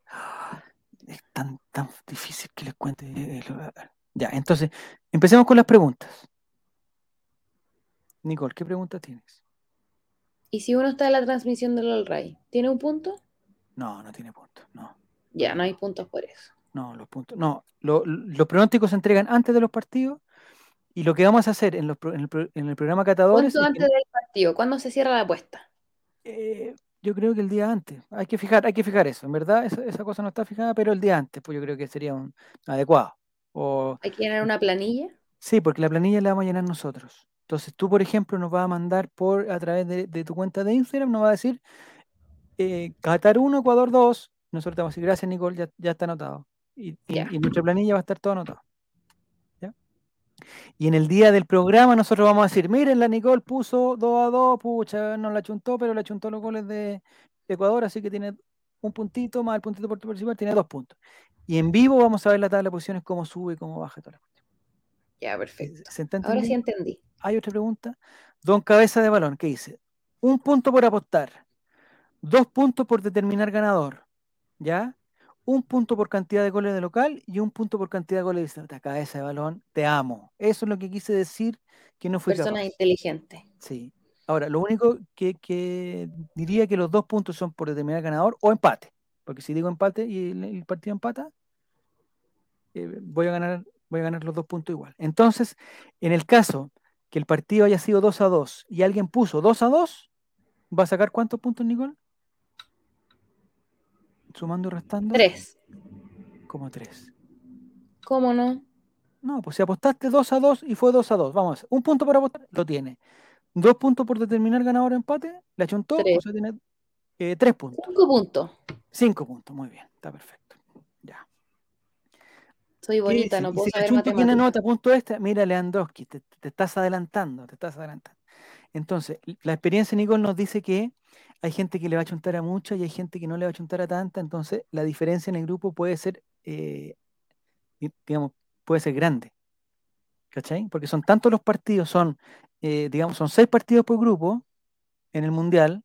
[SPEAKER 1] Es tan, tan difícil que les cuente. Eh, eh, eh, ya, entonces, empecemos con las preguntas. Nicole, ¿qué pregunta tienes?
[SPEAKER 2] ¿Y si uno está en la transmisión del All Ray, tiene un punto?
[SPEAKER 1] No, no tiene punto, no.
[SPEAKER 2] Ya, no hay puntos por eso.
[SPEAKER 1] No, los puntos, no. los pronósticos se entregan antes de los partidos y lo que vamos a hacer en, el, programa Catadores. antes del
[SPEAKER 2] partido? ¿Cuándo se cierra la apuesta? Eh,
[SPEAKER 1] yo creo que el día antes. Hay que fijar, hay que fijar eso. En verdad, esa, cosa no está fijada, pero el día antes, pues yo creo que sería un adecuado.
[SPEAKER 2] ¿Hay que llenar una planilla?
[SPEAKER 1] Sí, porque la planilla la vamos a llenar nosotros. Entonces, tú, por ejemplo, nos vas a mandar por a través de, tu cuenta de Instagram, nos va a decir eh, Qatar 1, Ecuador 2. Nosotros te vamos a decir, gracias, Nicole, ya, está anotado. Y, y nuestra planilla va a estar todo anotado. Y en el día del programa nosotros vamos a decir, miren, la Nicole puso 2 a 2, pucha, no la chuntó, pero la chuntó los goles de Ecuador, así que tiene un puntito más el puntito por tu principal, tiene dos puntos. Y en vivo vamos a ver la tabla de posiciones, cómo sube, y cómo baja toda la
[SPEAKER 2] cuestión. Ya, eh, perfecto. Ahora sí entendí.
[SPEAKER 1] Hay otra pregunta. Don Cabeza de Balón, ¿qué dice? Un punto por apostar, dos puntos por determinar ganador, ¿ya? un punto por cantidad de goles de local y un punto por cantidad de goles de distancia. Cabeza de balón, te amo. Eso es lo que quise decir que no fue
[SPEAKER 2] Persona inteligente.
[SPEAKER 1] Sí. Ahora, lo único que, diría que los dos puntos son por determinar ganador o empate. Porque si digo empate y el, partido empata, eh, voy, a ganar, voy a ganar los dos puntos igual. Entonces, en el caso que el partido haya sido 2 a 2 y alguien puso 2 a 2, ¿va a sacar cuántos puntos, Nicole? sumando y restando.
[SPEAKER 2] Tres.
[SPEAKER 1] Como tres.
[SPEAKER 2] ¿Cómo no? No,
[SPEAKER 1] pues si apostaste 2 a 2 y fue 2 a 2, vamos, un punto para apostar, lo tiene. Dos puntos por determinar ganador empate, le achuntó, tres. o sea, tiene eh, tres puntos.
[SPEAKER 2] Cinco puntos.
[SPEAKER 1] Cinco puntos, muy bien, está perfecto.
[SPEAKER 2] Ya. Soy bonita, no puedo puedo si saber matemáticas.
[SPEAKER 1] tiene nota, punto este, mira Leandrosky, te estás adelantando, te estás adelantando. Entonces, la experiencia, Nicole, nos dice que hay gente que le va a chuntar a mucha y hay gente que no le va a chuntar a tanta, entonces la diferencia en el grupo puede ser, eh, digamos, puede ser grande. ¿Cachai? Porque son tantos los partidos, son, eh, digamos, son seis partidos por grupo en el Mundial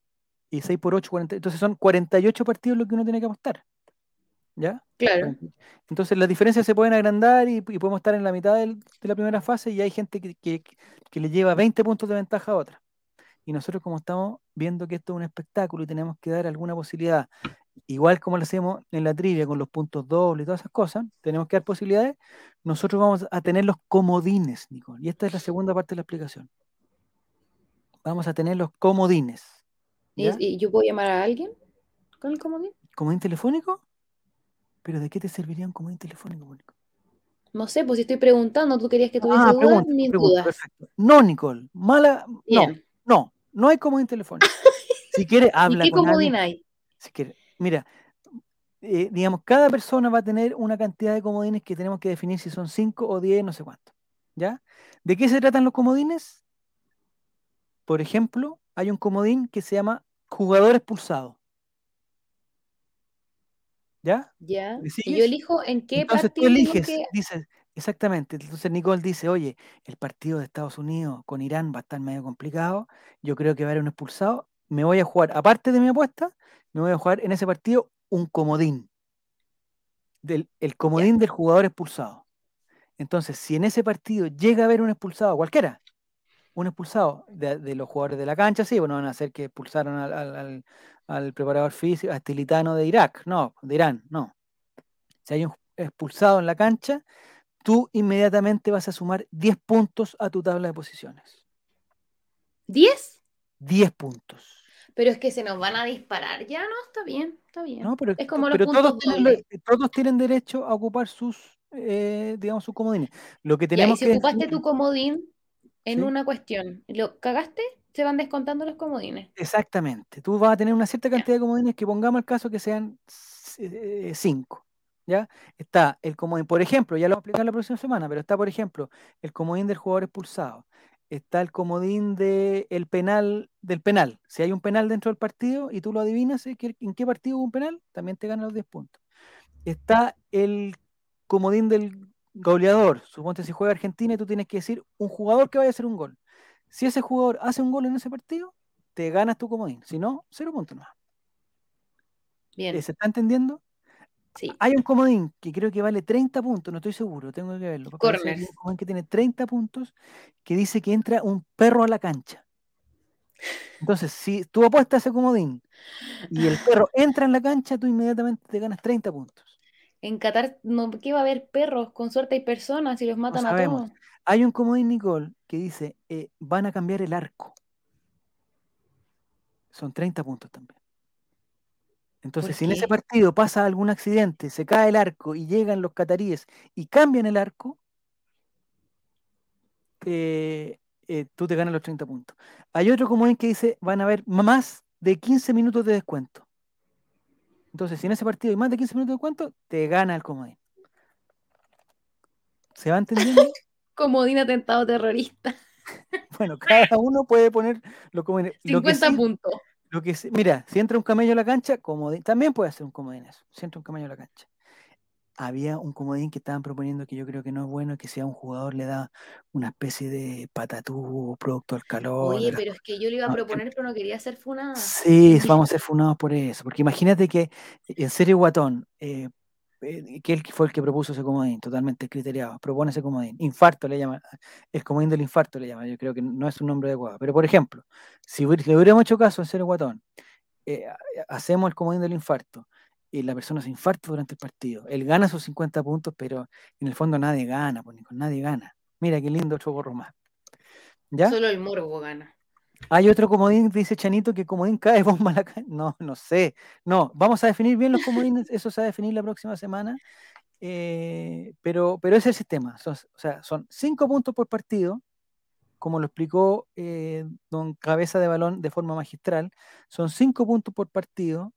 [SPEAKER 1] y seis por ocho, 40, entonces son 48 partidos lo que uno tiene que apostar. ¿Ya? Claro. Entonces las diferencias se pueden agrandar y, podemos estar en la mitad de la primera fase y hay gente que, le lleva 20 puntos de ventaja a otra. Y nosotros como estamos viendo que esto es un espectáculo y tenemos que dar alguna posibilidad, igual como lo hacemos en la trivia con los puntos dobles y todas esas cosas, tenemos que dar posibilidades, nosotros vamos a tener los comodines, Nicole. Y esta es la segunda parte de la explicación. Vamos a tener los comodines.
[SPEAKER 2] ¿Y, ¿Y yo puedo llamar a alguien
[SPEAKER 1] con el comodín? ¿Comodín telefónico? Pero ¿de qué te serviría un comodín telefónico,
[SPEAKER 2] No sé, pues si estoy preguntando, tú querías que tuviese ah, dudas, ni dudas.
[SPEAKER 1] No, Nicole, mala. No, no, no hay comodín telefónico. si quieres, habla ¿Y qué comodín hay? Si mira, eh, digamos, cada persona va a tener una cantidad de comodines que tenemos que definir si son 5 o 10, no sé cuánto. ¿Ya? ¿De qué se tratan los comodines? Por ejemplo, hay un comodín que se llama jugador expulsado.
[SPEAKER 2] ¿Ya? Ya. y yo elijo en qué Entonces, Tú eliges,
[SPEAKER 1] dices, exactamente. Entonces Nicole dice, oye, el partido de Estados Unidos con Irán va a estar medio complicado. Yo creo que va a haber un expulsado. Me voy a jugar, aparte de mi apuesta, me voy a jugar en ese partido un comodín. Del, el comodín del jugador expulsado. Entonces, si en ese partido llega a haber un expulsado, cualquiera, un expulsado de, los jugadores de la cancha, sí, bueno, van a hacer que expulsaron al, preparador físico, a tilitano de Irak, no, de Irán, no. Si hay un expulsado en la cancha, tú inmediatamente vas a sumar 10 puntos a tu tabla de posiciones.
[SPEAKER 2] ¿10?
[SPEAKER 1] 10 puntos.
[SPEAKER 2] Pero es que se nos van a disparar. Ya no, está bien, está bien. No, pero, es como los
[SPEAKER 1] todos, tienen, todos tienen derecho a ocupar sus, eh, digamos, sus comodines. Lo que tenemos
[SPEAKER 2] y
[SPEAKER 1] si
[SPEAKER 2] ocupaste tu comodín, en una cuestión. ¿Lo cagaste? Se van descontando los comodines.
[SPEAKER 1] Exactamente. Tú vas a tener una cierta cantidad de comodines que pongamos el caso que sean eh, cinco. ¿Ya? Está el comodín, por ejemplo, ya lo vamos a explicar la próxima semana, pero está, por ejemplo, el comodín del jugador expulsado, está el comodín de el penal del penal. Si hay un penal dentro del partido y tú lo adivinas eh, en qué partido hubo un penal, también te ganan los 10 puntos. Está el comodín del goleador, suponte si juega Argentina y tú tienes que decir un jugador que vaya a hacer un gol. Si ese jugador hace un gol en ese partido, te ganas tu comodín. Si no, cero puntos más. Bien. Eh, ¿Se está entendiendo? Sí. Hay un comodín que creo que vale 30 puntos, no estoy seguro, tengo que verlo. un comodín que tiene 30 puntos que dice que entra un perro a la cancha. Entonces, si tú apuestas ese comodín y el perro entra en la cancha, tú inmediatamente te ganas 30 puntos.
[SPEAKER 2] En Qatar, no, ¿qué va a haber perros? Con suerte y personas y los matan a todos.
[SPEAKER 1] Hay un comodín, Nicole, que dice, eh, van a cambiar el arco. Son 30 puntos también. Entonces, si en ese partido pasa algún accidente, se cae el arco y llegan los cataríes y cambian el arco, eh, eh, tú te ganas los 30 puntos. Hay otro comodín que dice, van a haber más de 15 minutos de descuento. Entonces, si en ese partido hay más de 15 minutos de cuánto, te gana el comodín. ¿Se va entendiendo?
[SPEAKER 2] comodín atentado terrorista.
[SPEAKER 1] Bueno, cada uno puede poner lo comodín. 50 puntos. mira, si entra un camello a la cancha, comodín. También puede hacer un comodín eso. Si entra un camello a la cancha había un comodín que estaban proponiendo que yo creo que no es bueno, que si a un jugador le da una especie de patatú producto al calor.
[SPEAKER 2] Oye, pero es que yo le iba a eh proponer, pero no quería ser funado. Sí,
[SPEAKER 1] vamos a ser funados por eso, porque imagínate que, eh, en serio, Guatón, eh, que él fue el que propuso ese comodín, totalmente criteriado, propone ese comodín, infarto le llama, el comodín del infarto le llama, yo creo que no es un nombre adecuado, pero por ejemplo, si le hubiéramos hecho caso en serio, Guatón, hacemos el comodín del infarto, la persona se infarta durante el partido. Él gana sus 50 puntos, pero en el fondo nadie gana, pues, nadie gana. Mira qué lindo otro gorro más.
[SPEAKER 2] ¿Ya? Solo el morbo gana.
[SPEAKER 1] Hay otro comodín, dice Chanito, que comodín cae bomba la No, no sé. No, vamos a definir bien los comodines, eso se va a definir la próxima semana. Eh, pero, pero es el sistema. o sea, son cinco puntos por partido, como lo explicó eh, don Cabeza de Balón de forma magistral. Son cinco puntos por partido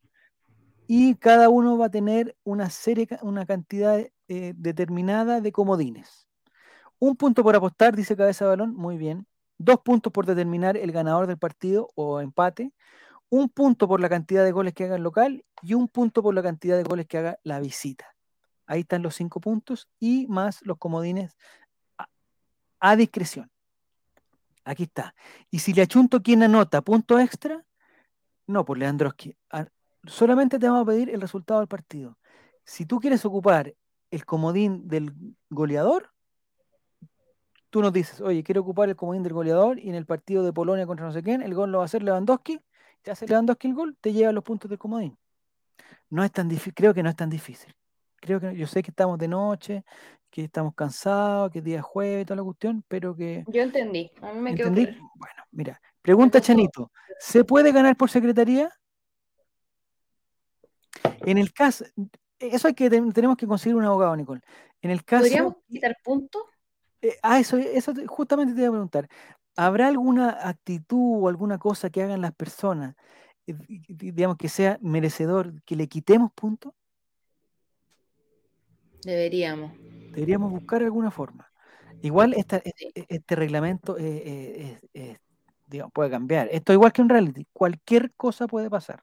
[SPEAKER 1] y cada uno va a tener una serie, una cantidad eh, determinada de comodines. Un punto por apostar, dice Cabeza Balón, muy bien. Dos puntos por determinar el ganador del partido o empate. Un punto por la cantidad de goles que haga el local y un punto por la cantidad de goles que haga la visita. Ahí están los cinco puntos y más los comodines a, discreción. Aquí está. Y si le achunto quien anota punto extra, no, por pues Leandroski solamente te vamos a pedir el resultado del partido. Si tú quieres ocupar el comodín del goleador, tú nos dices, oye, quiero ocupar el comodín del goleador y en el partido de Polonia contra no sé quién, el gol lo va a hacer Lewandowski, te hace Lewandowski el gol, te lleva los puntos del comodín. No es tan difícil, creo que no es tan difícil. Creo que yo sé que estamos de noche, que estamos cansados, que es día jueves, toda la cuestión, pero que.
[SPEAKER 2] Yo entendí, a mí me quedó.
[SPEAKER 1] Bueno, mira, pregunta Chanito: ¿se puede ganar por secretaría? En el caso, eso es que, tenemos que conseguir un abogado, Nicole. En el caso, ¿Podríamos
[SPEAKER 2] quitar puntos?
[SPEAKER 1] ah, eso, eso justamente te iba a preguntar. ¿Habrá alguna actitud o alguna cosa que hagan las personas, eh, digamos, que sea merecedor, que le quitemos puntos?
[SPEAKER 2] Deberíamos.
[SPEAKER 1] Deberíamos buscar alguna forma. Igual e, e, este, reglamento eh, digamos, puede cambiar. Esto igual que un reality, cualquier cosa puede pasar.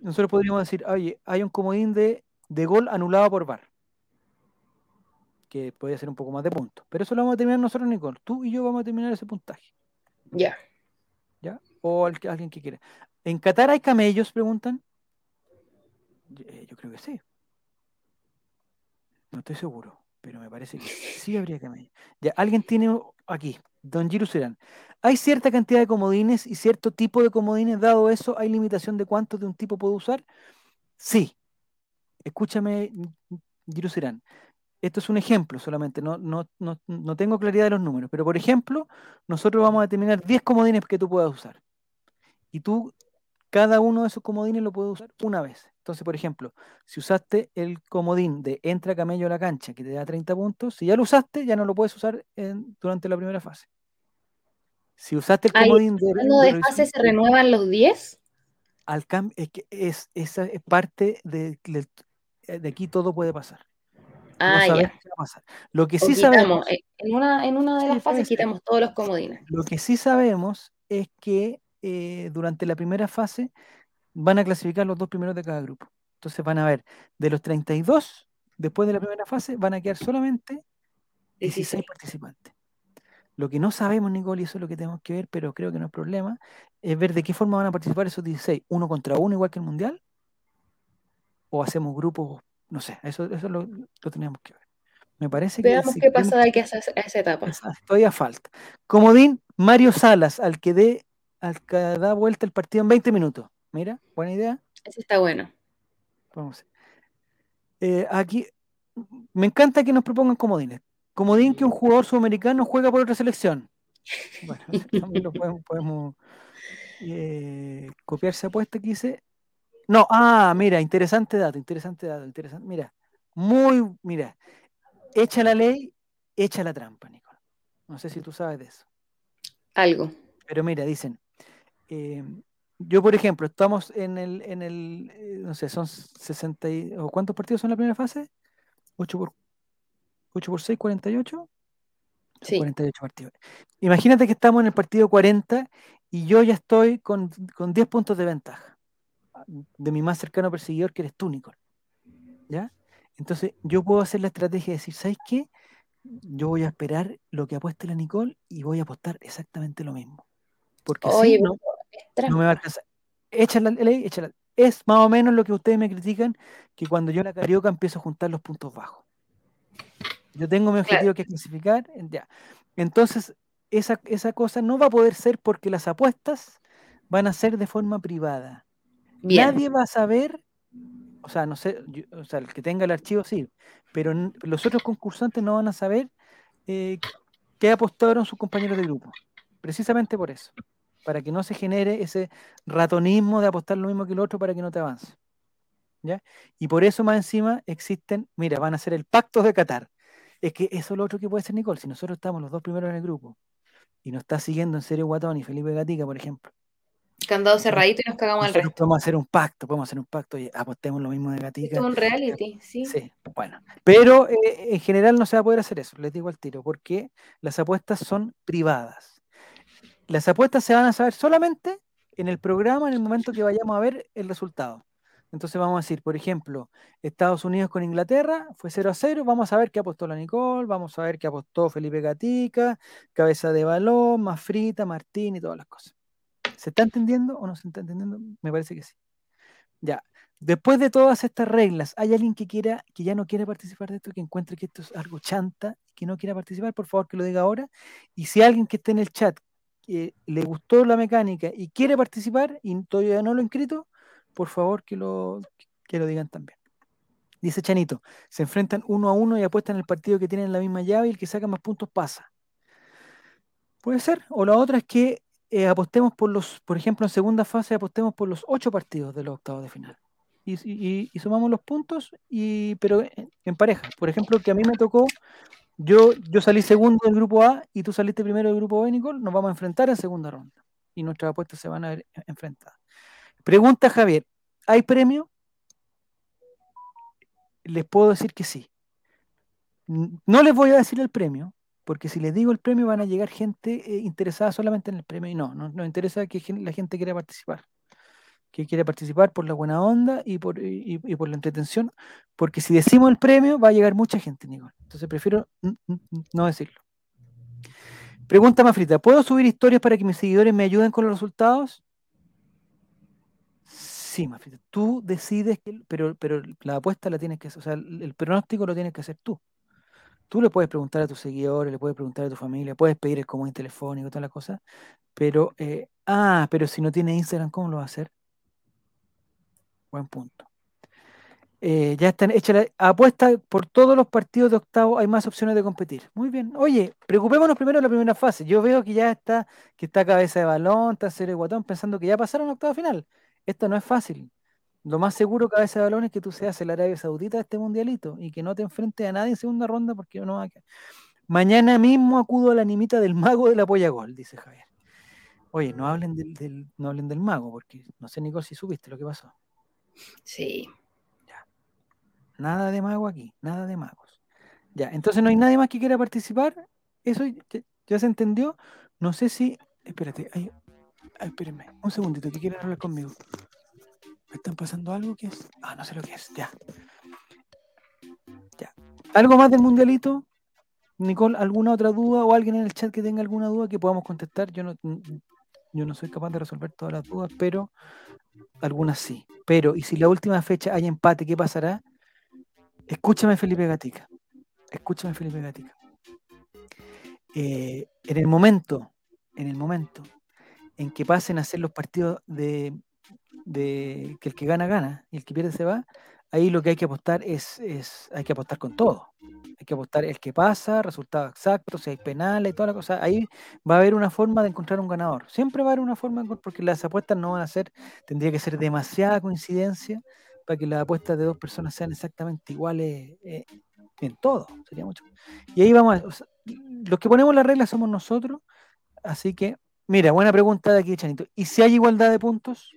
[SPEAKER 1] nosotros podríamos decir, oye, hay un comodín de, de gol anulado por VAR. Que podría ser un poco más de puntos. Pero eso lo vamos a terminar nosotros, Nicole. Tú y yo vamos a terminar ese puntaje.
[SPEAKER 2] Ya.
[SPEAKER 1] ¿Ya? O alguien que quiera. ¿En Qatar hay camellos? Preguntan. Eh, yo, creo que sí. No estoy seguro, pero me parece que sí habría camellos. Ya, alguien tiene aquí, Don Hay cierta cantidad de comodines y cierto tipo de comodines, dado eso, ¿hay limitación de cuántos de un tipo puedo usar? Sí. Escúchame, Giru Esto es un ejemplo solamente, no, no, tengo claridad de los números, pero por ejemplo, nosotros vamos a determinar 10 comodines que tú puedas usar. Y tú, cada uno de esos comodines lo puedes usar una vez. Entonces, por ejemplo, si usaste el comodín de entra camello a la cancha, que te da 30 puntos, si ya lo usaste, ya no lo puedes usar durante la primera fase. Si usaste el comodín
[SPEAKER 2] de. fase se renuevan los 10?
[SPEAKER 1] Al es que esa es parte de, eh, de aquí todo puede pasar. Ah, Lo que sí sabemos.
[SPEAKER 2] Eh, en una, de las fases quitamos todos los comodines.
[SPEAKER 1] Lo que sí sabemos es que eh, durante la primera fase van a clasificar los dos primeros de cada grupo. Entonces van a ver, de los 32, después de la primera fase, van a quedar solamente 16. participantes. Lo que no sabemos, Nicole, y eso es lo que tenemos que ver, pero creo que no es problema, es ver de qué forma van a participar esos 16, uno contra uno, igual que el Mundial, o hacemos grupos, no sé, eso, eso lo, tenemos que ver. Me parece
[SPEAKER 2] Veamos qué pasa de aquí a esa, esa etapa.
[SPEAKER 1] Todavía falta. Comodín, Mario Salas, al que dé, al da vuelta el partido en 20 minutos. Mira, buena idea.
[SPEAKER 2] Eso está bueno. Vamos.
[SPEAKER 1] Eh, aquí, me encanta que nos propongan comodines. Como din que un jugador sudamericano juega por otra selección. Bueno, también lo podemos, copiarse eh, copiar esa apuesta que No, ah, mira, interesante dato, interesante dato, interesante. Mira, muy, mira, echa la ley, echa la trampa, Nicolás. No sé si tú sabes de eso.
[SPEAKER 2] Algo.
[SPEAKER 1] Pero mira, dicen, eh, yo, por ejemplo, estamos en el, en el, eh, no sé, son 60 y, ¿cuántos partidos son la primera fase? 8 por 8 por 6, 48. Sí. 48 partidos. Imagínate que estamos en el partido 40 y yo ya estoy con, 10 puntos de ventaja de mi más cercano perseguidor, que eres tú, Nicole. ¿Ya? Entonces, yo puedo hacer la estrategia de decir, ¿sabes qué? Yo voy a esperar lo que apueste la Nicole y voy a apostar exactamente lo mismo. Porque si no, no, me va a alcanzar. la ley, échala. Es más o menos lo que ustedes me critican, que cuando yo la carioca empiezo a juntar los puntos bajos. Yo tengo mi objetivo que es clasificar. Ya. Entonces, esa, cosa no va a poder ser porque las apuestas van a ser de forma privada. Nadie va a saber, o sea, no sé, o sea, el que tenga el archivo sí, pero los otros concursantes no van a saber eh, qué apostaron sus compañeros de grupo. Precisamente por eso, para que no se genere ese ratonismo de apostar lo mismo que el otro para que no te avance. Y por eso más encima existen, mira, van a ser el pacto de Qatar. Es que eso es lo otro que puede ser Nicole. Si nosotros estamos los dos primeros en el grupo y nos está siguiendo en serio Guatón y Felipe Gatica, por ejemplo.
[SPEAKER 2] Candado cerradito y nos cagamos al resto.
[SPEAKER 1] Podemos hacer un pacto, podemos hacer un pacto, y apostemos lo mismo de Gatica. Es un reality, sí. Sí, bueno. Pero eh, en general no se va a poder hacer eso, les digo al tiro, porque las apuestas son privadas. Las apuestas se van a saber solamente en el programa, en el momento que vayamos a ver el resultado. Entonces vamos a decir, por ejemplo, Estados Unidos con Inglaterra fue 0 a 0, vamos a ver qué apostó la Nicole, vamos a ver qué apostó Felipe Gatica, cabeza de balón, más frita, Martín y todas las cosas. ¿Se está entendiendo o no se está entendiendo? Me parece que sí. Ya. Después de todas estas reglas, ¿hay alguien que quiera, que ya no quiere participar de esto, que encuentre que esto es algo chanta, que no quiera participar, por favor que lo diga ahora? Y si alguien que esté en el chat eh, le gustó la mecánica y quiere participar y todavía no lo ha inscrito, por favor que lo, que lo digan también. Dice Chanito, se enfrentan uno a uno y apuestan el partido que tienen la misma llave y el que saca más puntos pasa. Puede ser. O la otra es que eh, apostemos por los, por ejemplo, en segunda fase apostemos por los ocho partidos de los octavos de final. Y, sumamos los puntos, y, pero en, pareja. Por ejemplo, que a mí me tocó, yo, yo salí segundo del grupo A y tú saliste primero del grupo B, Nicole, nos vamos a enfrentar en segunda ronda. Y nuestras apuestas se van a ver enfrentadas. Pregunta Javier, ¿hay premio? Les puedo decir que sí. No les voy a decir el premio, porque si les digo el premio van a llegar gente eh, interesada solamente en el premio y no, nos interesa que la gente quiera participar que quiera participar por la buena onda y por, por la entretención, porque si decimos el premio va a llegar mucha gente, Nicole. Entonces prefiero no decirlo. Pregunta frita ¿puedo subir historias para que mis seguidores me ayuden con los resultados? Tú decides, que, pero, pero la apuesta la tienes que hacer, o sea, el pronóstico lo tienes que hacer tú. Tú le puedes preguntar a tus seguidores, le puedes preguntar a tu familia, puedes pedir el común telefónico, toda la cosa pero, eh, ah, pero si no tiene Instagram, ¿cómo lo va a hacer? Buen punto. Eh, ya están hechas las apuestas por todos los partidos de octavo, hay más opciones de competir. Muy bien. Oye, preocupémonos primero de la primera fase. Yo veo que ya está, que está cabeza de balón, está cero el guatón, pensando que ya pasaron octavo final. Esto no es fácil. Lo más seguro, cabeza de balón, es que tú seas el Arabia Saudita de este mundialito y que no te enfrentes a nadie en segunda ronda porque no va a... Mañana mismo acudo a la animita del mago de polla gol, dice Javier. Oye, no hablen del, no hablen del mago, porque no sé, Nicole, si supiste lo que pasó.
[SPEAKER 2] Sí.
[SPEAKER 1] Nada de mago aquí, nada de magos. Ya, entonces no hay nadie más que quiera participar. Eso ya, ya se entendió. No sé si. Espérate, hay, espérenme, un segundito, que quieren hablar conmigo. ¿Me están pasando algo que es? Ah, no sé lo que es, ya. Ya. ¿Algo más del mundialito? Nicole, ¿alguna otra duda o alguien en el chat que tenga alguna duda que podamos contestar? Yo no, yo no soy capaz de resolver todas las dudas, pero algunas sí. Pero, y si la última fecha hay empate, ¿qué pasará? Escúchame, Felipe Gatica. Escúchame, Felipe Gatica. Eh, en el momento, en el momento en que pasen a ser los partidos de, que el que gana gana y el que pierde se va, ahí lo que hay que apostar es, hay que apostar con todo. Hay que apostar el que pasa, resultado exacto, si hay penales y toda la cosa. Ahí va a haber una forma de encontrar un ganador. Siempre va a haber una forma, porque las apuestas no van a ser, tendría que ser demasiada coincidencia para que las apuestas de dos personas sean exactamente iguales eh, en todo. Sería mucho. Y ahí vamos, a, los que ponemos las reglas somos nosotros, así que Mira, buena pregunta de aquí, Chanito. ¿Y si hay igualdad de puntos?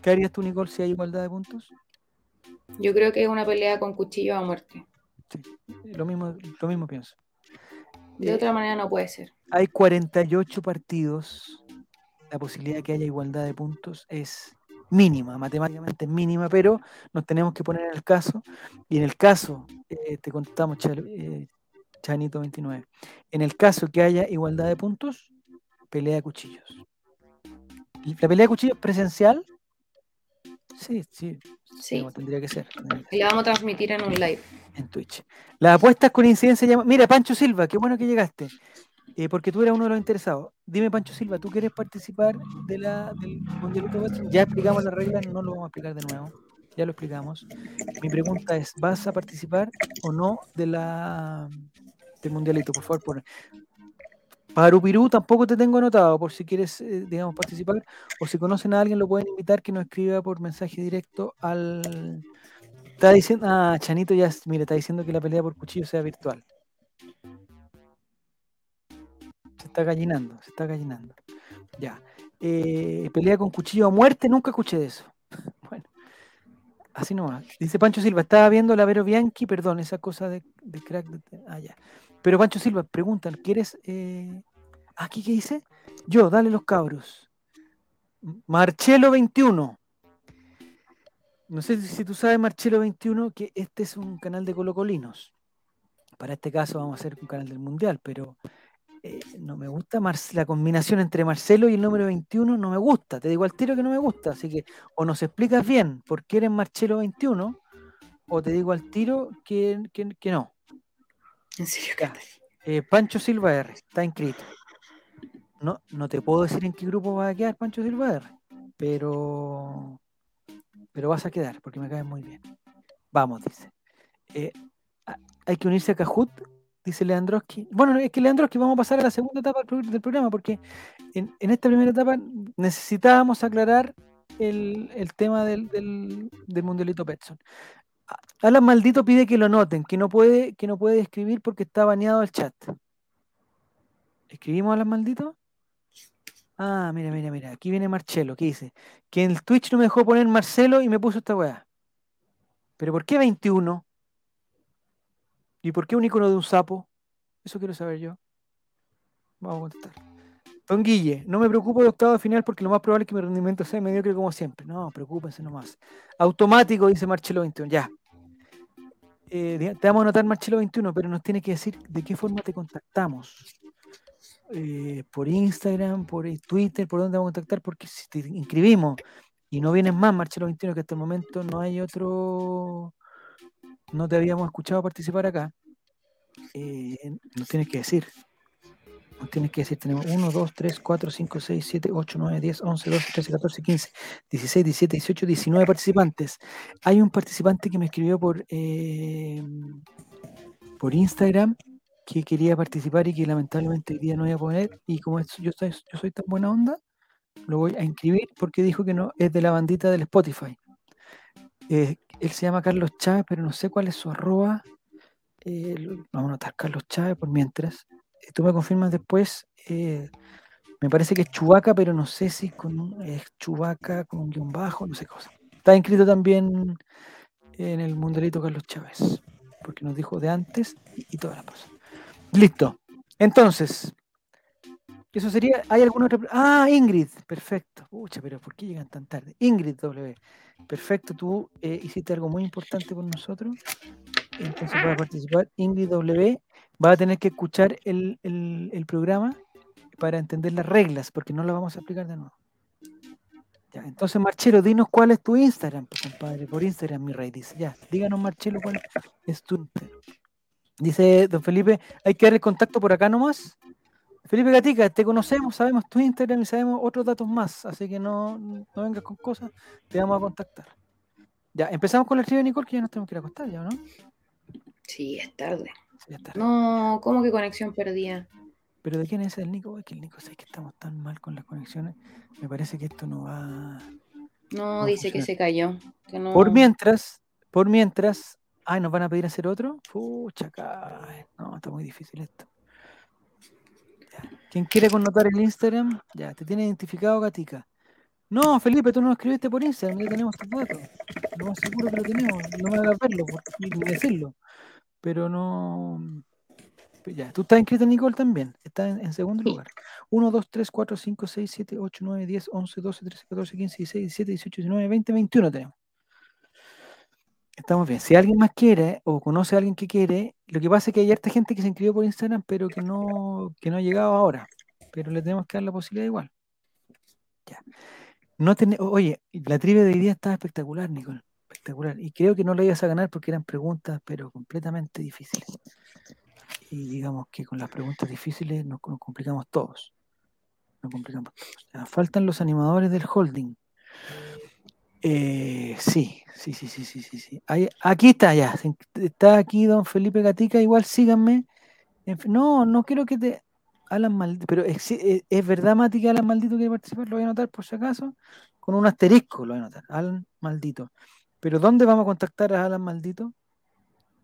[SPEAKER 1] ¿Qué harías tú, Nicole, si hay igualdad de puntos?
[SPEAKER 2] Yo creo que es una pelea con cuchillo a muerte. Sí,
[SPEAKER 1] lo mismo, lo mismo pienso.
[SPEAKER 2] De eh, otra manera no puede ser.
[SPEAKER 1] Hay 48 partidos. La posibilidad de que haya igualdad de puntos es mínima, matemáticamente mínima, pero nos tenemos que poner en el caso. Y en el caso, eh, te contamos, Chalo, eh, Chanito 29. En el caso que haya igualdad de puntos, pelea de cuchillos. ¿La pelea de cuchillos presencial? Sí, sí. Como tendría que ser.
[SPEAKER 2] la vamos a transmitir en un live.
[SPEAKER 1] En Twitch. Las apuestas con incidencia llaman... Mira, Pancho Silva, qué bueno que llegaste. Eh, porque tú eras uno de los interesados. Dime, Pancho Silva, ¿tú quieres participar de la, del Mundialito Ya explicamos la regla, no lo vamos a explicar de nuevo ya lo explicamos. Mi pregunta es, ¿vas a participar o no de la del mundialito? Por favor, por Parupirú tampoco te tengo anotado, por si quieres, eh, digamos, participar. O si conocen a alguien, lo pueden invitar que nos escriba por mensaje directo al... Está diciendo, ah, Chanito ya, mire, está diciendo que la pelea por cuchillo sea virtual. Se está gallinando, se está gallinando. Ya. Eh, pelea con cuchillo a muerte, nunca escuché de eso. Así nomás. Dice Pancho Silva, estaba viendo la Vero Bianchi, perdón, esa cosa de, crack. Ah, pero Pancho Silva, preguntan, ¿quieres. Eh, ¿Aquí qué dice? Yo, dale los cabros. Marchelo 21. No sé si tú sabes, Marchelo 21, que este es un canal de colocolinos. Para este caso vamos a hacer un canal del mundial, pero eh, no me gusta la combinación entre Marcelo y el número 21, no me gusta. Te digo al tiro que no me gusta. Así que o nos explicas bien por qué eres Marcelo 21, o te digo al tiro que, que, no. En serio, eh, Pancho Silva R, está inscrito. No, no te puedo decir en qué grupo va a quedar Pancho Silva R, pero, pero vas a quedar porque me caes muy bien. Vamos, dice. Eh, hay que unirse a Cajut dice Leandroski. Bueno, es que Leandroski, vamos a pasar a la segunda etapa del programa, porque en, esta primera etapa necesitábamos aclarar el, tema del, del, mundialito Petson. Alan Maldito pide que lo noten, que no puede, que no puede escribir porque está baneado el chat. ¿Escribimos Alan Maldito? Ah, mira, mira, mira. Aquí viene Marcelo, ¿qué dice? Que en el Twitch no me dejó poner Marcelo y me puso esta weá. ¿Pero por qué 21? ¿Y por qué un icono de un sapo? Eso quiero saber yo. Vamos a contestar. Don Guille, no me preocupo de octavo final porque lo más probable es que mi rendimiento sea mediocre como siempre. No, preocúpense nomás. Automático, dice Marcelo 21. Ya. Eh, te vamos a anotar Marcelo 21, pero nos tiene que decir de qué forma te contactamos. Eh, por Instagram, por Twitter, por dónde vamos a contactar, porque si te inscribimos y no vienes más, Marcelo 21, que hasta el momento no hay otro no te habíamos escuchado participar acá, eh, nos tienes que decir. Nos tienes que decir, tenemos 1, 2, 3, 4, 5, 6, 7, 8, 9, 10, 11, 12, 13, 14, 15, 16, 17, 18, 19 participantes. Hay un participante que me escribió por, eh, por Instagram que quería participar y que lamentablemente hoy día no voy a poner. Y como yo, soy, yo soy tan buena onda, lo voy a inscribir porque dijo que no es de la bandita del Spotify. Eh, él se llama Carlos Chávez, pero no sé cuál es su arroba. Eh, vamos a notar Carlos Chávez por mientras. Eh, tú me confirmas después. me parece que es Chubaca, pero no sé si con, es Chubaca con guión bajo, no sé cosa. Está inscrito también en el mundelito Carlos Chávez, porque nos dijo de antes y, y todas las cosas. Listo. Entonces, eso sería, ¿hay alguna Ah, Ingrid, perfecto. Pucha, pero ¿por qué llegan tan tarde? Ingrid W. Perfecto, tú eh, hiciste algo muy importante con nosotros. Entonces, para participar, Ingrid W va a tener que escuchar el, programa para entender las reglas, porque no las vamos a aplicar de nuevo. entonces, Marchelo, dinos cuál es tu Instagram, pues, compadre. Por Instagram, mi rey, dice. Ya, díganos, Marchelo, cuál es tu Instagram. Dice don Felipe, hay que dar contacto por acá nomás. Felipe Gatica, te conocemos, sabemos tu Instagram y sabemos otros datos más, así que no, vengas con cosas, te vamos a contactar. Ya, empezamos con el río de Nicole, que ya nos tenemos que ir a acostar, ¿ya no?
[SPEAKER 2] Sí, es tarde. No, ¿cómo que conexión perdía?
[SPEAKER 1] Pero ¿de quién es el Nico? Es que el Nico sabe que estamos tan mal con las conexiones. Me parece que esto no
[SPEAKER 2] va. No, dice que se cayó.
[SPEAKER 1] Por mientras, por mientras. Ay, ¿nos van a pedir hacer otro? Pucha, no, está muy difícil esto. ¿Quién quiere connotar el Instagram, ya, te tiene identificado, Gatica. No, Felipe, tú no escribiste por Instagram, ya tenemos tus datos. Lo más seguro que lo tenemos. No me hagas verlo, por decirlo. Pero no. Ya, tú estás inscrita, Nicole, también. Estás en, segundo lugar. 1, 2, 3, 4, 5, 6, 7, 8, 9, 10, 11, 12, 13, 14, 15, 16, 17, 18, 19, 20, 21 tenemos. Estamos bien. Si alguien más quiere o conoce a alguien que quiere, lo que pasa es que hay harta gente que se inscribió por Instagram, pero que no, no ha llegado ahora. Pero le tenemos que dar la posibilidad igual. Ya. No Oye, la trivia de hoy día estaba espectacular, Nicole. Espectacular. Y creo que no la ibas a ganar porque eran preguntas, pero completamente difíciles. Y digamos que con las preguntas difíciles nos, complicamos todos. Nos complicamos todos. faltan los animadores del holding. Eh, sí, sí, sí, sí, sí, sí. sí. aquí está ya. Está aquí don Felipe Gatica. Igual síganme. No, no quiero que te. Alan Maldito. Pero es, verdad, Mati, que Alan Maldito quiere participar. Lo voy a anotar por si acaso. Con un asterisco lo voy a anotar. Alan Maldito. Pero ¿dónde vamos a contactar a Alan Maldito?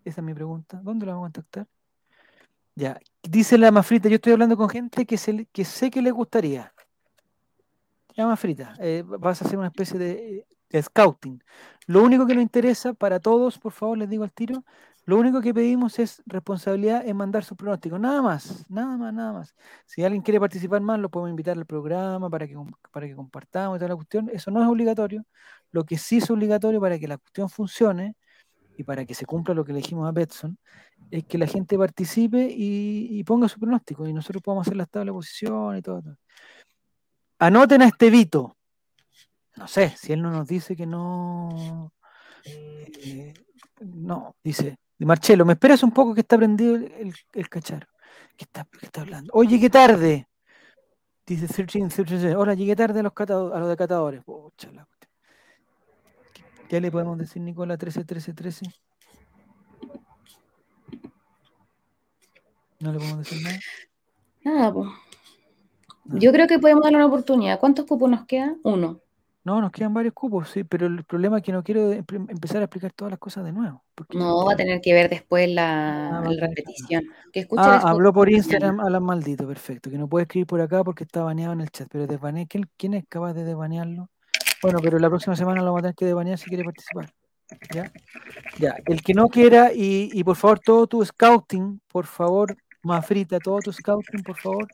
[SPEAKER 1] Esa es mi pregunta. ¿Dónde lo vamos a contactar? Ya. Dice la Mafrita. Yo estoy hablando con gente que, que sé que le gustaría. La Mafrita. Eh, vas a hacer una especie de eh, scouting. Lo único que nos interesa para todos, por favor, les digo al tiro, lo único que pedimos es responsabilidad en mandar su pronóstico, nada más, nada más, nada más. Si alguien quiere participar más, lo podemos invitar al programa para que, para que compartamos y toda la cuestión. Eso no es obligatorio. Lo que sí es obligatorio para que la cuestión funcione y para que se cumpla lo que elegimos dijimos a Betson, es que la gente participe y, ponga su pronóstico y nosotros podemos hacer las tablas de posición y todo. Anoten a este Vito, no sé, si él no nos dice que no. Eh, no, dice. Marcelo, me esperas un poco que está prendido el, el, cacharro. está, hablando? Oye, qué tarde. Dice Searching, Searching, hola, llegué tarde a los, los de catadores. ¿Qué, le podemos decir, Nicola? 13, 13, 13. No le podemos decir nada.
[SPEAKER 2] Nada, pues. Yo creo que podemos darle una oportunidad. ¿Cuántos cupos nos quedan? Uno.
[SPEAKER 1] No, nos quedan varios cupos, sí, pero el problema es que no quiero empezar a explicar todas las cosas de nuevo.
[SPEAKER 2] No, va a tener que ver después la, ah, repetición. Que ah,
[SPEAKER 1] habló por Instagram a las Maldito, perfecto. Que no puede escribir por acá porque está baneado en el chat, pero desbane... ¿quién es capaz de desbanearlo? Bueno, pero la próxima semana lo va a tener que desbanear si quiere participar. ¿Ya? ya. El que no quiera, y, y por favor, todo tu scouting, por favor, frita, todos tus scouting, por favor,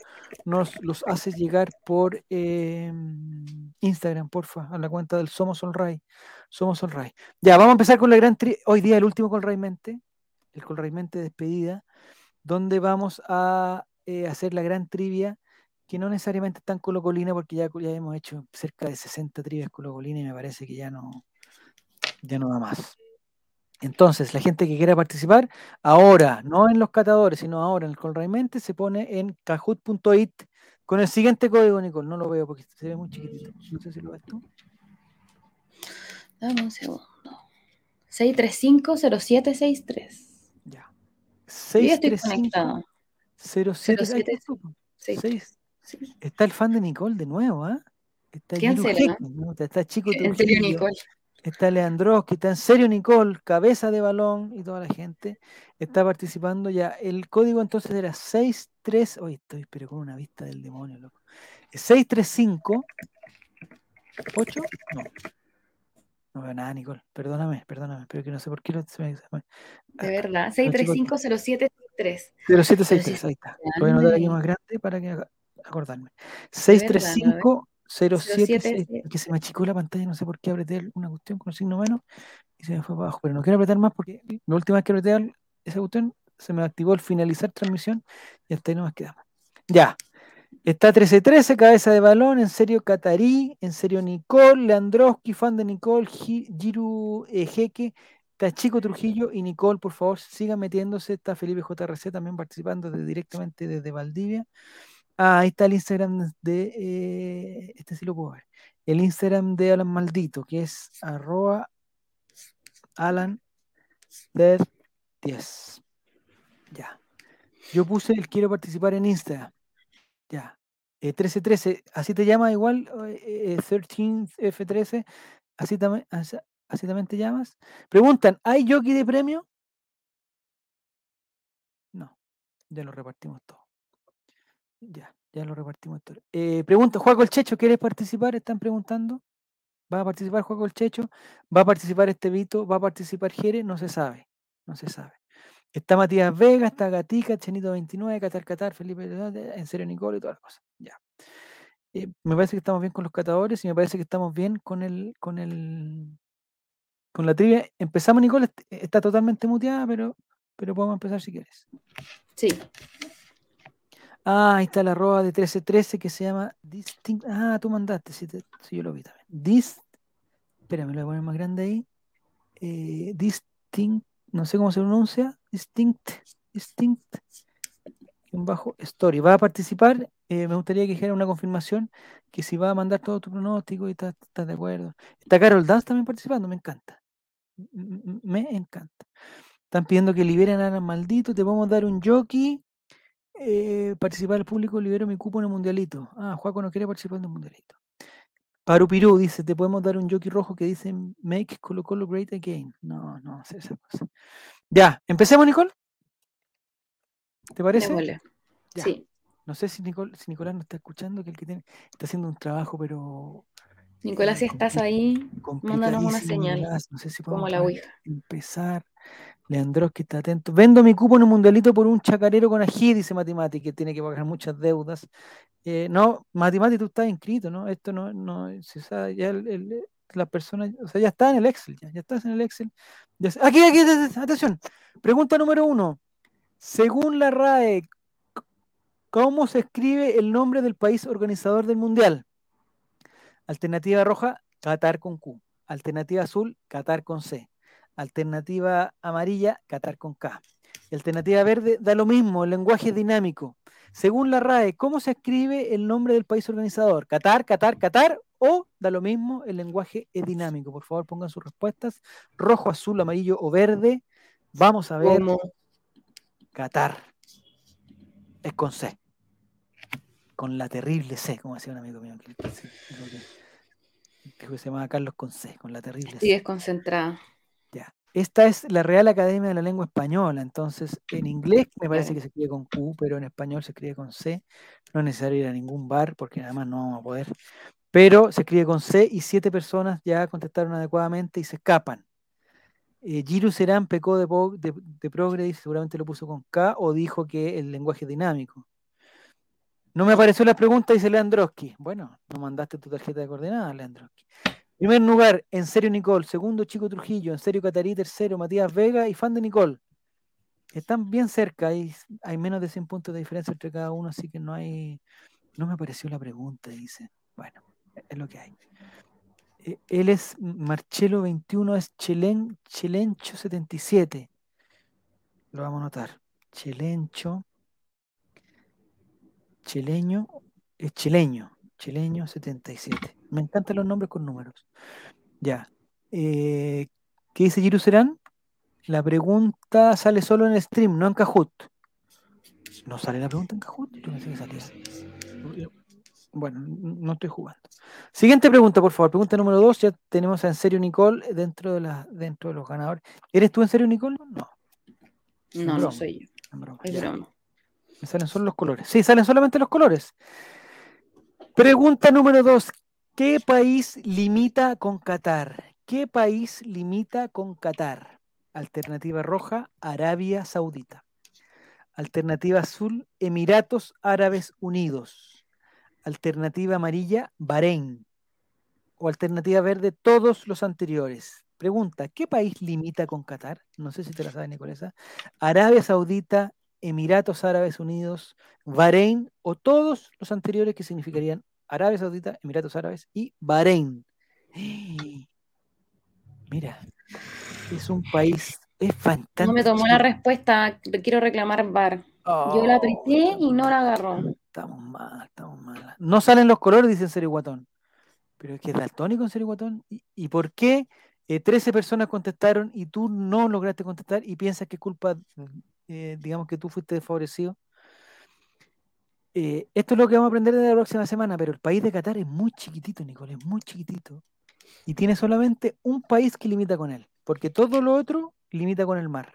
[SPEAKER 1] nos los haces llegar por em, Instagram, porfa, a la cuenta del Somos onray. Somos Sonray. Ya, vamos a empezar con la gran tri hoy día, el último Colray Mente, el Colray Mente despedida, donde vamos a eh, hacer la gran trivia que no necesariamente están colina, porque ya, ya hemos hecho cerca de 60 trivias colina y me parece que ya no, ya no da más. Entonces, la gente que quiera participar, ahora, no en los catadores, sino ahora en el Conraimente, se pone en kahoot.it con el siguiente código, Nicole. No lo veo porque se ve muy chiquitito. No sé
[SPEAKER 2] si lo
[SPEAKER 1] ves
[SPEAKER 2] tú. Dame un segundo. 635-0763. Ya. 635 0763
[SPEAKER 1] Está el fan de Nicole de nuevo, ¿ah?
[SPEAKER 2] ¿eh? Está, ¿Qué
[SPEAKER 1] está chico. ¿En Nicole? está que está en serio Nicole, cabeza de balón y toda la gente está participando ya. El código entonces era 63, hoy estoy pero con una vista del demonio, loco. 635 8 no. No veo nada, Nicole. Perdóname, perdóname, pero que no sé por qué lo se me... De
[SPEAKER 2] ah, verdad, 6350763. 0763,
[SPEAKER 1] ahí está. Voy a anotar aquí más grande para que acordarme. 635 07 que se me achicó la pantalla, no sé por qué apreté una cuestión con un signo menos y se me fue para abajo. Pero no quiero apretar más porque la última vez que apreté esa cuestión se me activó el finalizar transmisión y hasta ahí nomás quedamos. Ya. Está 13-13, cabeza de balón, en serio Catarí, en serio Nicole, Leandroski, fan de Nicole, Giru Ejeque, eh, está Trujillo y Nicole, por favor, sigan metiéndose. Está Felipe JRC también participando de, directamente desde Valdivia. Ah, ahí está el Instagram de. Eh, este sí lo puedo ver. El Instagram de Alan Maldito, que es arroba Alan 10. Ya. Yo puse el quiero participar en Instagram. Ya. 1313, eh, así te llama igual, 13F13, eh, así, también así, también te llamas. Preguntan, ¿hay jockey de premio? No, ya lo repartimos todo. Ya, ya lo repartimos. Eh, pregunta, Juaco el Checho, ¿quieres participar? Están preguntando. ¿Va a participar Juaco el Checho? ¿Va a participar este Vito? ¿Va a participar Jere? No se sabe. No se sabe. Está Matías Vega, está Gatica, Chenito 29, Catar Catar, Felipe en serio Nicole y todas las cosas. Ya. Eh, me parece que estamos bien con los catadores y me parece que estamos bien con el con el con la trivia. Empezamos, Nicole, está totalmente muteada, pero, pero podemos empezar si quieres.
[SPEAKER 2] Sí.
[SPEAKER 1] Ah, ahí está la arroba de 1313 que se llama Distinct. Ah, tú mandaste, Si yo lo vi también. Dist, Espérame, lo voy a poner más grande ahí. Eh, distinct. No sé cómo se pronuncia. Distinct. Distinct. Un bajo story. Va a participar. Eh, me gustaría que dijera una confirmación que si va a mandar todo tu pronóstico y estás de acuerdo. Está Carol Daz también participando, me encanta. Me encanta. Están pidiendo que liberen a Ana Maldito. Te vamos a dar un jockey eh, participar al público, libero mi cupo en el mundialito. Ah, Juaco no quiere participar en el mundialito. Parupirú dice, te podemos dar un jockey rojo que dice Make Colo Colo Great Again. No, no sé esa cosa. Ya, empecemos, Nicole. ¿Te parece?
[SPEAKER 2] Sí.
[SPEAKER 1] No sé si, si Nicolás nos está escuchando, que el que tiene, está haciendo un trabajo, pero
[SPEAKER 2] Nicolás, eh, si estás ahí, mándanos una señal.
[SPEAKER 1] no como la Empezar. Leandros, que está atento. Vendo mi cupo en un mundialito por un chacarero con ají, dice Matimati, que tiene que pagar muchas deudas. Eh, no, Matimati, tú estás inscrito, ¿no? Esto no, ya la persona, o sea, ya está en el Excel, ya, estás en el Excel. aquí, aquí, atención. Pregunta número uno. Según la RAE, ¿cómo se escribe el nombre del país organizador del mundial? Alternativa roja, Qatar con Q. Alternativa azul, Qatar con C. Alternativa amarilla, Qatar con K. Alternativa verde, da lo mismo, el lenguaje es dinámico. Según la RAE, ¿cómo se escribe el nombre del país organizador? ¿Qatar, Qatar, Qatar? ¿O da lo mismo, el lenguaje es dinámico? Por favor, pongan sus respuestas. Rojo, azul, amarillo o verde. Vamos a ver.
[SPEAKER 2] Qatar.
[SPEAKER 1] Es con C con la terrible C, como decía un amigo mío. Que, se llamaba Carlos con C, con la terrible
[SPEAKER 2] C. Sí,
[SPEAKER 1] Ya. Esta es la Real Academia de la Lengua Española, entonces en inglés me parece que se escribe con Q, pero en español se escribe con C. No es necesario ir a ningún bar porque nada más no vamos a poder. Pero se escribe con C y siete personas ya contestaron adecuadamente y se escapan. Eh, Giru Serán pecó de, de, seguramente lo puso con K o dijo que el lenguaje es dinámico. No me apareció la pregunta, dice Leandroski. Bueno, no mandaste tu tarjeta de coordenadas, Leandroski. Primer lugar, en serio Nicole. Segundo, Chico Trujillo. En serio Catarí. Tercero, Matías Vega y fan de Nicole. Están bien cerca. Hay, menos de 100 puntos de diferencia entre cada uno, así que no hay. No me apareció la pregunta, dice. Bueno, es lo que hay. E, él es Marcelo 21, es Chelencho 77. Lo vamos a notar. Chelencho Chileño, es chileño, chileño 77. Me encantan los nombres con números. Ya. Eh, ¿Qué dice Jiru Serán? La pregunta sale solo en stream, no en Cajut ¿No sale la pregunta en Kahoot? Yo pensé que Bueno, no estoy jugando. Siguiente pregunta, por favor. Pregunta número dos. Ya tenemos a En Serio Nicole dentro de, la, dentro de los ganadores. ¿Eres tú En Serio Nicole?
[SPEAKER 2] No. No, no soy
[SPEAKER 1] yo. Me salen solo los colores. Sí, salen solamente los colores. Pregunta número dos. ¿Qué país limita con Qatar? ¿Qué país limita con Qatar? Alternativa roja, Arabia Saudita. Alternativa azul, Emiratos Árabes Unidos. Alternativa amarilla, Bahrein. O alternativa verde, todos los anteriores. Pregunta, ¿qué país limita con Qatar? No sé si te la sabes, Nicolás. Arabia Saudita, Emiratos Árabes Unidos, Bahrein o todos los anteriores que significarían Arabia Saudita, Emiratos Árabes y Bahrein. Mira, es un país, es fantástico.
[SPEAKER 2] No me tomó la respuesta, quiero reclamar bar. Yo la oh. apreté y no la agarró.
[SPEAKER 1] Estamos mal, estamos mal. No salen los colores, dice Sergio Pero es que es daltónico en ¿Y, por qué 13 eh, personas contestaron y tú no lograste contestar y piensas que es culpa eh, digamos que tú fuiste desfavorecido eh, esto es lo que vamos a aprender de la próxima semana, pero el país de Qatar es muy chiquitito, Nicole, es muy chiquitito. Y tiene solamente un país que limita con él, porque todo lo otro limita con el mar.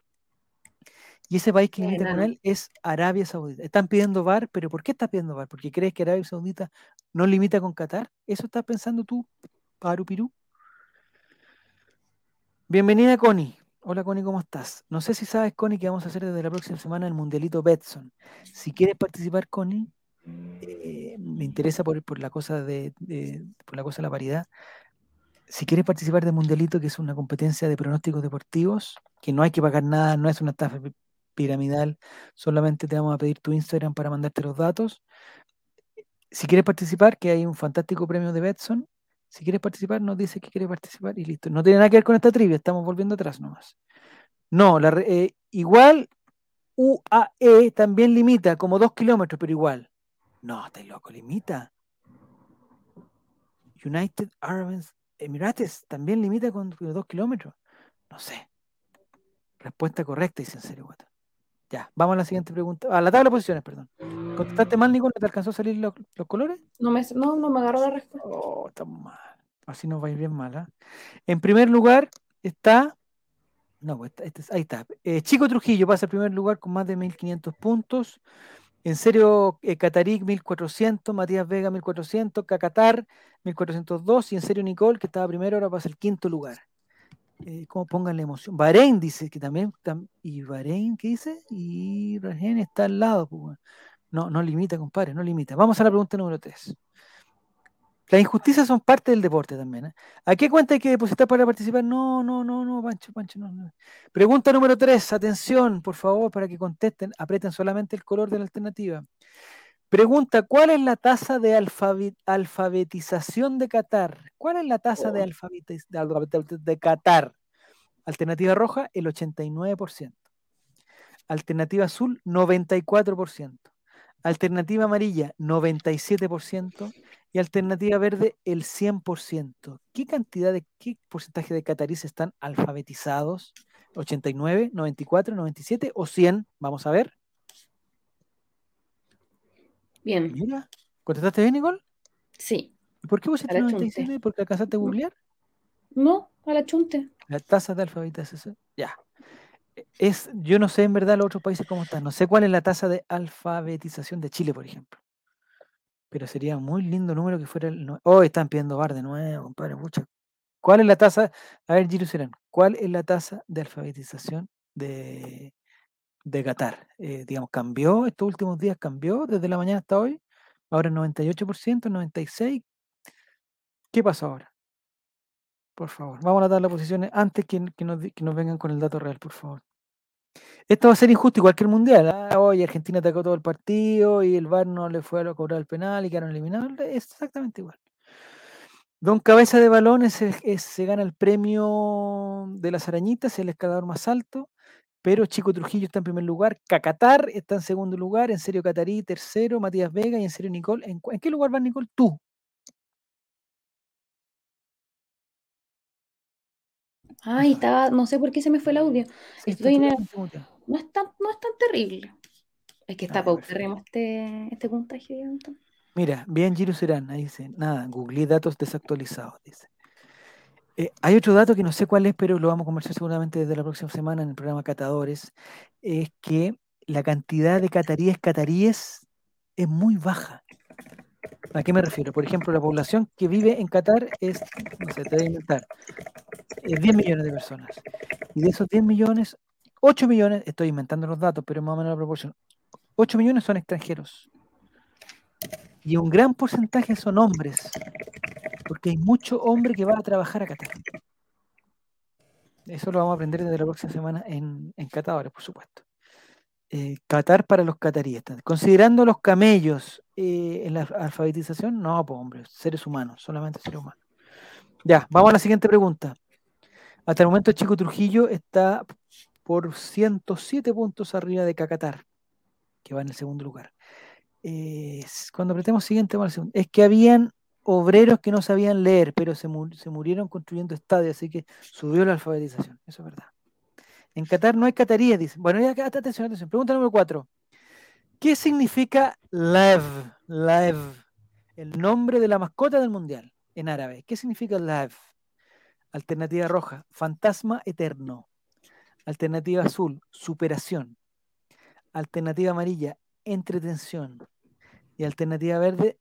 [SPEAKER 1] Y ese país que limita con él es Arabia Saudita. Están pidiendo bar, pero ¿por qué estás pidiendo bar? ¿Porque crees que Arabia Saudita no limita con Qatar? ¿Eso estás pensando tú, Paru Pirú? Bienvenida, Connie. Hola Connie, ¿cómo estás? No sé si sabes, Connie, que vamos a hacer desde la próxima semana el Mundialito Betson. Si quieres participar, Connie, eh, me interesa por, la cosa de, la cosa la paridad. Si quieres participar de Mundialito, que es una competencia de pronósticos deportivos, que no hay que pagar nada, no es una estafa piramidal, solamente te vamos a pedir tu Instagram para mandarte los datos. Si quieres participar, que hay un fantástico premio de Betson, si quieres participar, nos dice que quiere participar y listo. No tiene nada que ver con esta trivia, estamos volviendo atrás nomás. No, la, eh, igual UAE también limita como dos kilómetros, pero igual. No, estáis loco, limita. United Arab Emirates también limita con dos kilómetros. No sé. Respuesta correcta, y en serio, ya, vamos a la siguiente pregunta. A la tabla de posiciones, perdón. ¿Contestaste mal, Nico? te alcanzó a salir los, colores?
[SPEAKER 2] No, me, no, me agarró la respuesta.
[SPEAKER 1] Oh, está mal. Así nos va a ir bien mal. ¿ah? En primer lugar está. No, pues, este, este ahí está. Eh, Chico Trujillo pasa el primer lugar con más de 1.500 puntos. En serio, eh, 1400, Matías Vega 1400, Cacatar 1402 y en serio Nicole, que estaba primero, ahora pasa el quinto lugar. Eh, como pongan la emoción. Bahrein dice que también, y Bahrein, ¿qué dice? Y Bahrein está al lado. Pues, no, no limita, compadre, no limita. Vamos a la pregunta número 3. Las injusticias son parte del deporte también. ¿eh? ¿A qué cuenta hay que depositar para participar? No, no, no, no, Pancho, Pancho, no, Pregunta número 3. Atención, por favor, para que contesten. Apreten solamente el color de la alternativa. Pregunta, ¿cuál es la tasa de alfabetización de Qatar? ¿Cuál es la tasa de oh. alfabetización de, Qatar? Alternativa roja, el 89%. Alternativa azul, 94%. Alternativa amarilla, 97%. Y alternativa verde, el 100%. ¿Qué cantidad de, qué porcentaje de Qataríes están alfabetizados? ¿89, 94, 97 o 100? Vamos a ver. Bien. ¿contestaste bien, Nicole? Sí. por qué pusiste 97? ¿Porque alcanzaste a googlear?
[SPEAKER 2] No, a la chunte.
[SPEAKER 1] La tasa de alfabetización. Ya. Es, yo no sé en verdad los otros países cómo están. No sé cuál es la tasa de alfabetización de Chile, por ejemplo. Pero sería muy lindo número que fuera el. Oh, están pidiendo bar de nuevo, compadre. ¿Cuál es la tasa? A ver, Serán, ¿cuál es la tasa de alfabetización de, de Qatar. Eh, digamos, cambió, estos últimos días cambió, desde la mañana hasta hoy, ahora 98%, 96%. ¿Qué pasó ahora? Por favor, vamos a dar las posiciones antes que, nos, que vengan con el dato real, por favor. Esto va a ser injusto igual cualquier Mundial. Hoy ¿ah? Argentina atacó todo el partido y el VAR no le fue a cobrar el penal y quedaron eliminados. Es exactamente igual. Don Cabeza de Balones se gana el premio de las arañitas, el escalador más alto. Pero Chico Trujillo está en primer lugar, Cacatar está en segundo lugar, en serio Catarí tercero, Matías Vega y en serio Nicole. ¿En, qué lugar vas, Nicole tú?
[SPEAKER 2] Ay, estaba, no sé por qué se me fue el audio. Estoy en el, no, es tan, no es tan terrible. Es que está ah, paupérrimo este, este contagio.
[SPEAKER 1] Mira, bien Giro Serán, dice, nada, googleé datos desactualizados, dice. Eh, hay otro dato que no sé cuál es, pero lo vamos a conversar seguramente desde la próxima semana en el programa Catadores, es que la cantidad de cataríes cataríes es muy baja. ¿A qué me refiero? Por ejemplo, la población que vive en Qatar es, no inventar, 10 eh, millones de personas. Y de esos 10 millones, 8 millones, estoy inventando los datos, pero más o menos la proporción, 8 millones son extranjeros. Y un gran porcentaje son hombres porque hay mucho hombre que va a trabajar a Qatar. Eso lo vamos a aprender desde la próxima semana en, en Catadores, por supuesto. Eh, Qatar para los cataríes. Considerando los camellos eh, en la alfabetización, no, pues hombre, seres humanos, solamente seres humanos. Ya, vamos a la siguiente pregunta. Hasta el momento Chico Trujillo está por 107 puntos arriba de Cacatar, que va en el segundo lugar. Eh, cuando apretemos siguiente, vamos al segundo. es que habían obreros que no sabían leer, pero se, murieron construyendo estadios, así que subió la alfabetización, eso es verdad. En Qatar no hay cataríes, dice. Bueno, ya, atención, atención. Pregunta número cuatro. ¿Qué significa live Lev, el nombre de la mascota del mundial en árabe. ¿Qué significa Lev? Alternativa roja, fantasma eterno. Alternativa azul, superación. Alternativa amarilla, entretención. Y alternativa verde,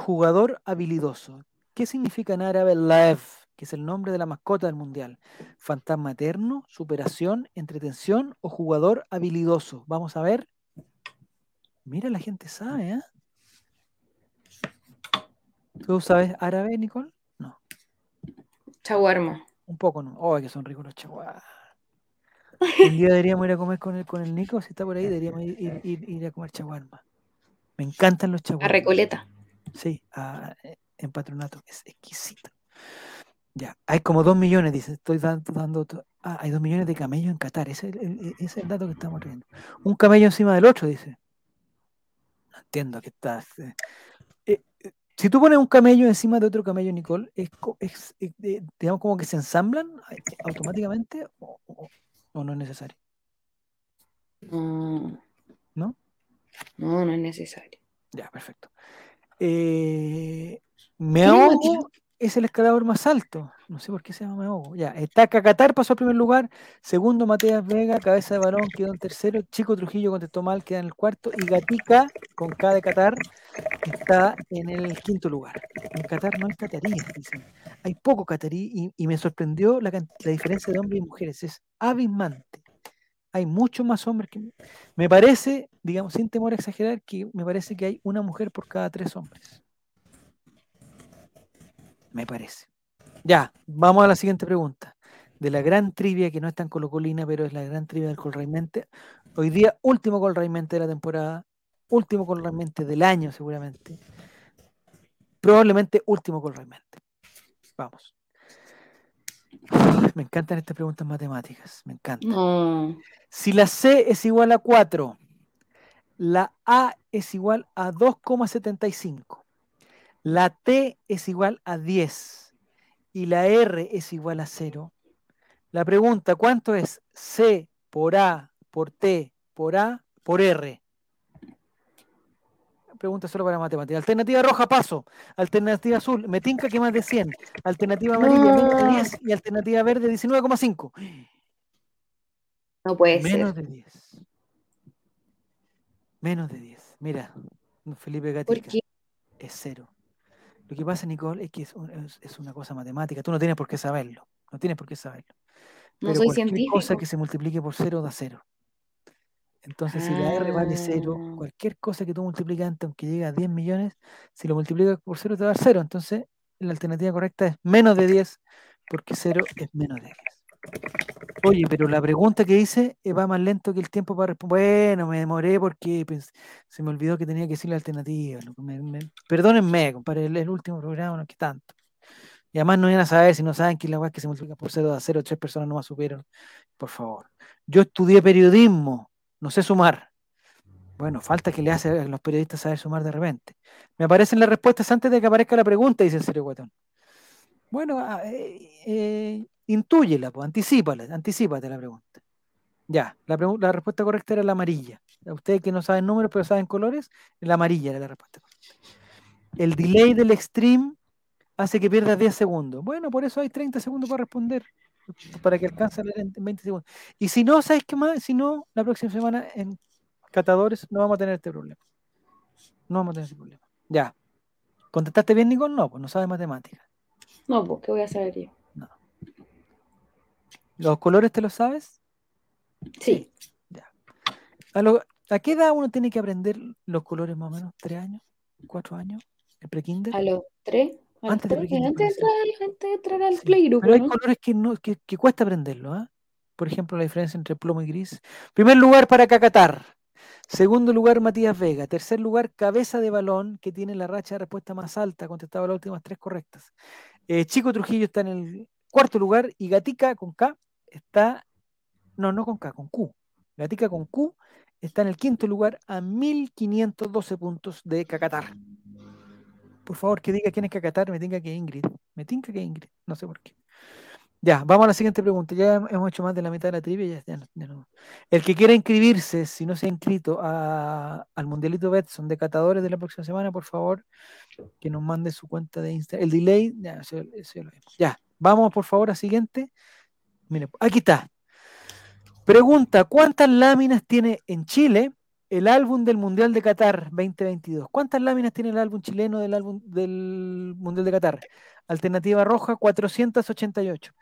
[SPEAKER 1] Jugador habilidoso. ¿Qué significa en árabe Life? Que es el nombre de la mascota del mundial. Fantasma eterno, superación, entretención o jugador habilidoso. Vamos a ver. Mira, la gente sabe, ¿eh? ¿Tú sabes árabe, Nicole?
[SPEAKER 2] No. Chaguarma.
[SPEAKER 1] Un poco, ¿no? Oh, que son ricos los chaguarmas. Un día deberíamos ir a comer con el, con el Nico, si está por ahí, deberíamos ir, ir a comer chaguarma. Me encantan los chaguarmas.
[SPEAKER 2] La Recoleta.
[SPEAKER 1] Sí, eh, en patronato. Es exquisito. Ya, hay como dos millones, dice, estoy dando, ah, hay dos millones de camellos en Qatar, ese, es el dato que estamos viendo Un camello encima del otro, dice. No entiendo que estás. Eh, eh, si tú pones un camello encima de otro camello, Nicole, digamos como que se ensamblan automáticamente o, no es necesario.
[SPEAKER 2] ¿No? No, no es necesario.
[SPEAKER 1] Ya, perfecto. Eh, es el escalador más alto. No sé por qué se llama Meogo. Ya, está Qatar pasó al primer lugar. Segundo, Mateas Vega, cabeza de varón, quedó en tercero. Chico Trujillo contestó mal, queda en el cuarto. Y Gatica, con K de Qatar, está en el quinto lugar. En Qatar no hay cataríes, Hay poco catarí y, me sorprendió la, la diferencia de hombres y mujeres. Es abismante hay muchos más hombres que... Me parece, digamos, sin temor a exagerar, que me parece que hay una mujer por cada tres hombres. Me parece. Ya, vamos a la siguiente pregunta. De la gran trivia, que no es tan colocolina, pero es la gran trivia del Colraimente. Hoy día, último Colraimente de la temporada, último Colraimente del año seguramente. Probablemente último Colraimente. Vamos. Me encantan estas preguntas matemáticas, me encantan. Si la C es igual a 4, la A es igual a 2,75, la T es igual a 10 y la R es igual a 0, la pregunta, ¿cuánto es C por A, por T, por A, por R? pregunta solo para matemática. Alternativa roja, paso. Alternativa azul, me tinca que más de 100. Alternativa amarilla, 10. Y alternativa verde, 19,5.
[SPEAKER 2] No puede
[SPEAKER 1] ser. Menos de
[SPEAKER 2] 10.
[SPEAKER 1] Menos de 10. Mira, Felipe Gatica. Es cero. Lo que pasa, Nicole, es que es, una cosa matemática. Tú no tienes por qué saberlo. No tienes por qué saberlo.
[SPEAKER 2] no soy científico.
[SPEAKER 1] cosa que se multiplique por cero da cero. Entonces, si la R vale cero, ah. cualquier cosa que tú multiplicas antes, aunque llegue a 10 millones, si lo multiplicas por cero te va a dar cero. Entonces, la alternativa correcta es menos de 10, porque cero es menos de 10. Oye, pero la pregunta que hice eh, va más lento que el tiempo para responder. Bueno, me demoré porque se me olvidó que tenía que decir la alternativa. perdónenme, compadre, el, último programa no es que tanto. Y además no iban a saber si no saben que la web que se multiplica por cero da 0, tres personas no más supieron. Por favor. Yo estudié periodismo no sé sumar. Bueno, falta que le hace a los periodistas saber sumar de repente. Me aparecen las respuestas antes de que aparezca la pregunta, dice el serio guatón. Bueno, ah, eh, eh, intúyela, pues, anticípala, la pregunta. Ya, la, la, respuesta correcta era la amarilla. Ustedes que no saben números, pero saben colores, la amarilla era la respuesta correcta. El delay del extreme hace que pierdas 10 segundos. Bueno, por eso hay 30 segundos para responder para que alcance en 20 segundos. Y si no, ¿sabes qué más? Si no, la próxima semana en Catadores no vamos a tener este problema. No vamos a tener este problema. Ya. ¿Contestaste bien, Nico? No, pues no sabes matemáticas.
[SPEAKER 2] No, pues, ¿qué voy a saber yo? No.
[SPEAKER 1] ¿Los colores te los sabes?
[SPEAKER 2] Sí. Ya.
[SPEAKER 1] ¿A, qué edad uno tiene que aprender los colores más o menos? ¿Tres años? ¿Cuatro años? ¿El prekinder? A los
[SPEAKER 2] tres.
[SPEAKER 1] Antes, de entrar, al play. Pero hay colores que, no, cuesta aprenderlo. ¿ah? Por ejemplo, la diferencia entre plomo y gris. Primer lugar para Cacatar. Segundo lugar, Matías Vega. Tercer lugar, Cabeza de Balón, que tiene la racha de respuesta más alta, contestaba las últimas tres correctas. Eh, Chico Trujillo está en el cuarto lugar y Gatica con K está, no, no con K, con Q. Gatica con Q está en el quinto lugar a 1512 puntos de Cacatar. Por favor, que diga quién es que acatar, me tenga que Ingrid. Me tenga que Ingrid, no sé por qué. Ya, vamos a la siguiente pregunta. Ya hemos hecho más de la mitad de la trivia. El que quiera inscribirse, si no se ha inscrito al Mundialito Betson de catadores de la próxima semana, por favor, que nos mande su cuenta de Instagram. El delay, ya, lo ya, vamos por favor a siguiente. Mire, aquí está. Pregunta, ¿cuántas láminas tiene en Chile el álbum del Mundial de Qatar 2022. ¿Cuántas láminas tiene el álbum chileno del álbum del Mundial de Qatar? Alternativa roja 488.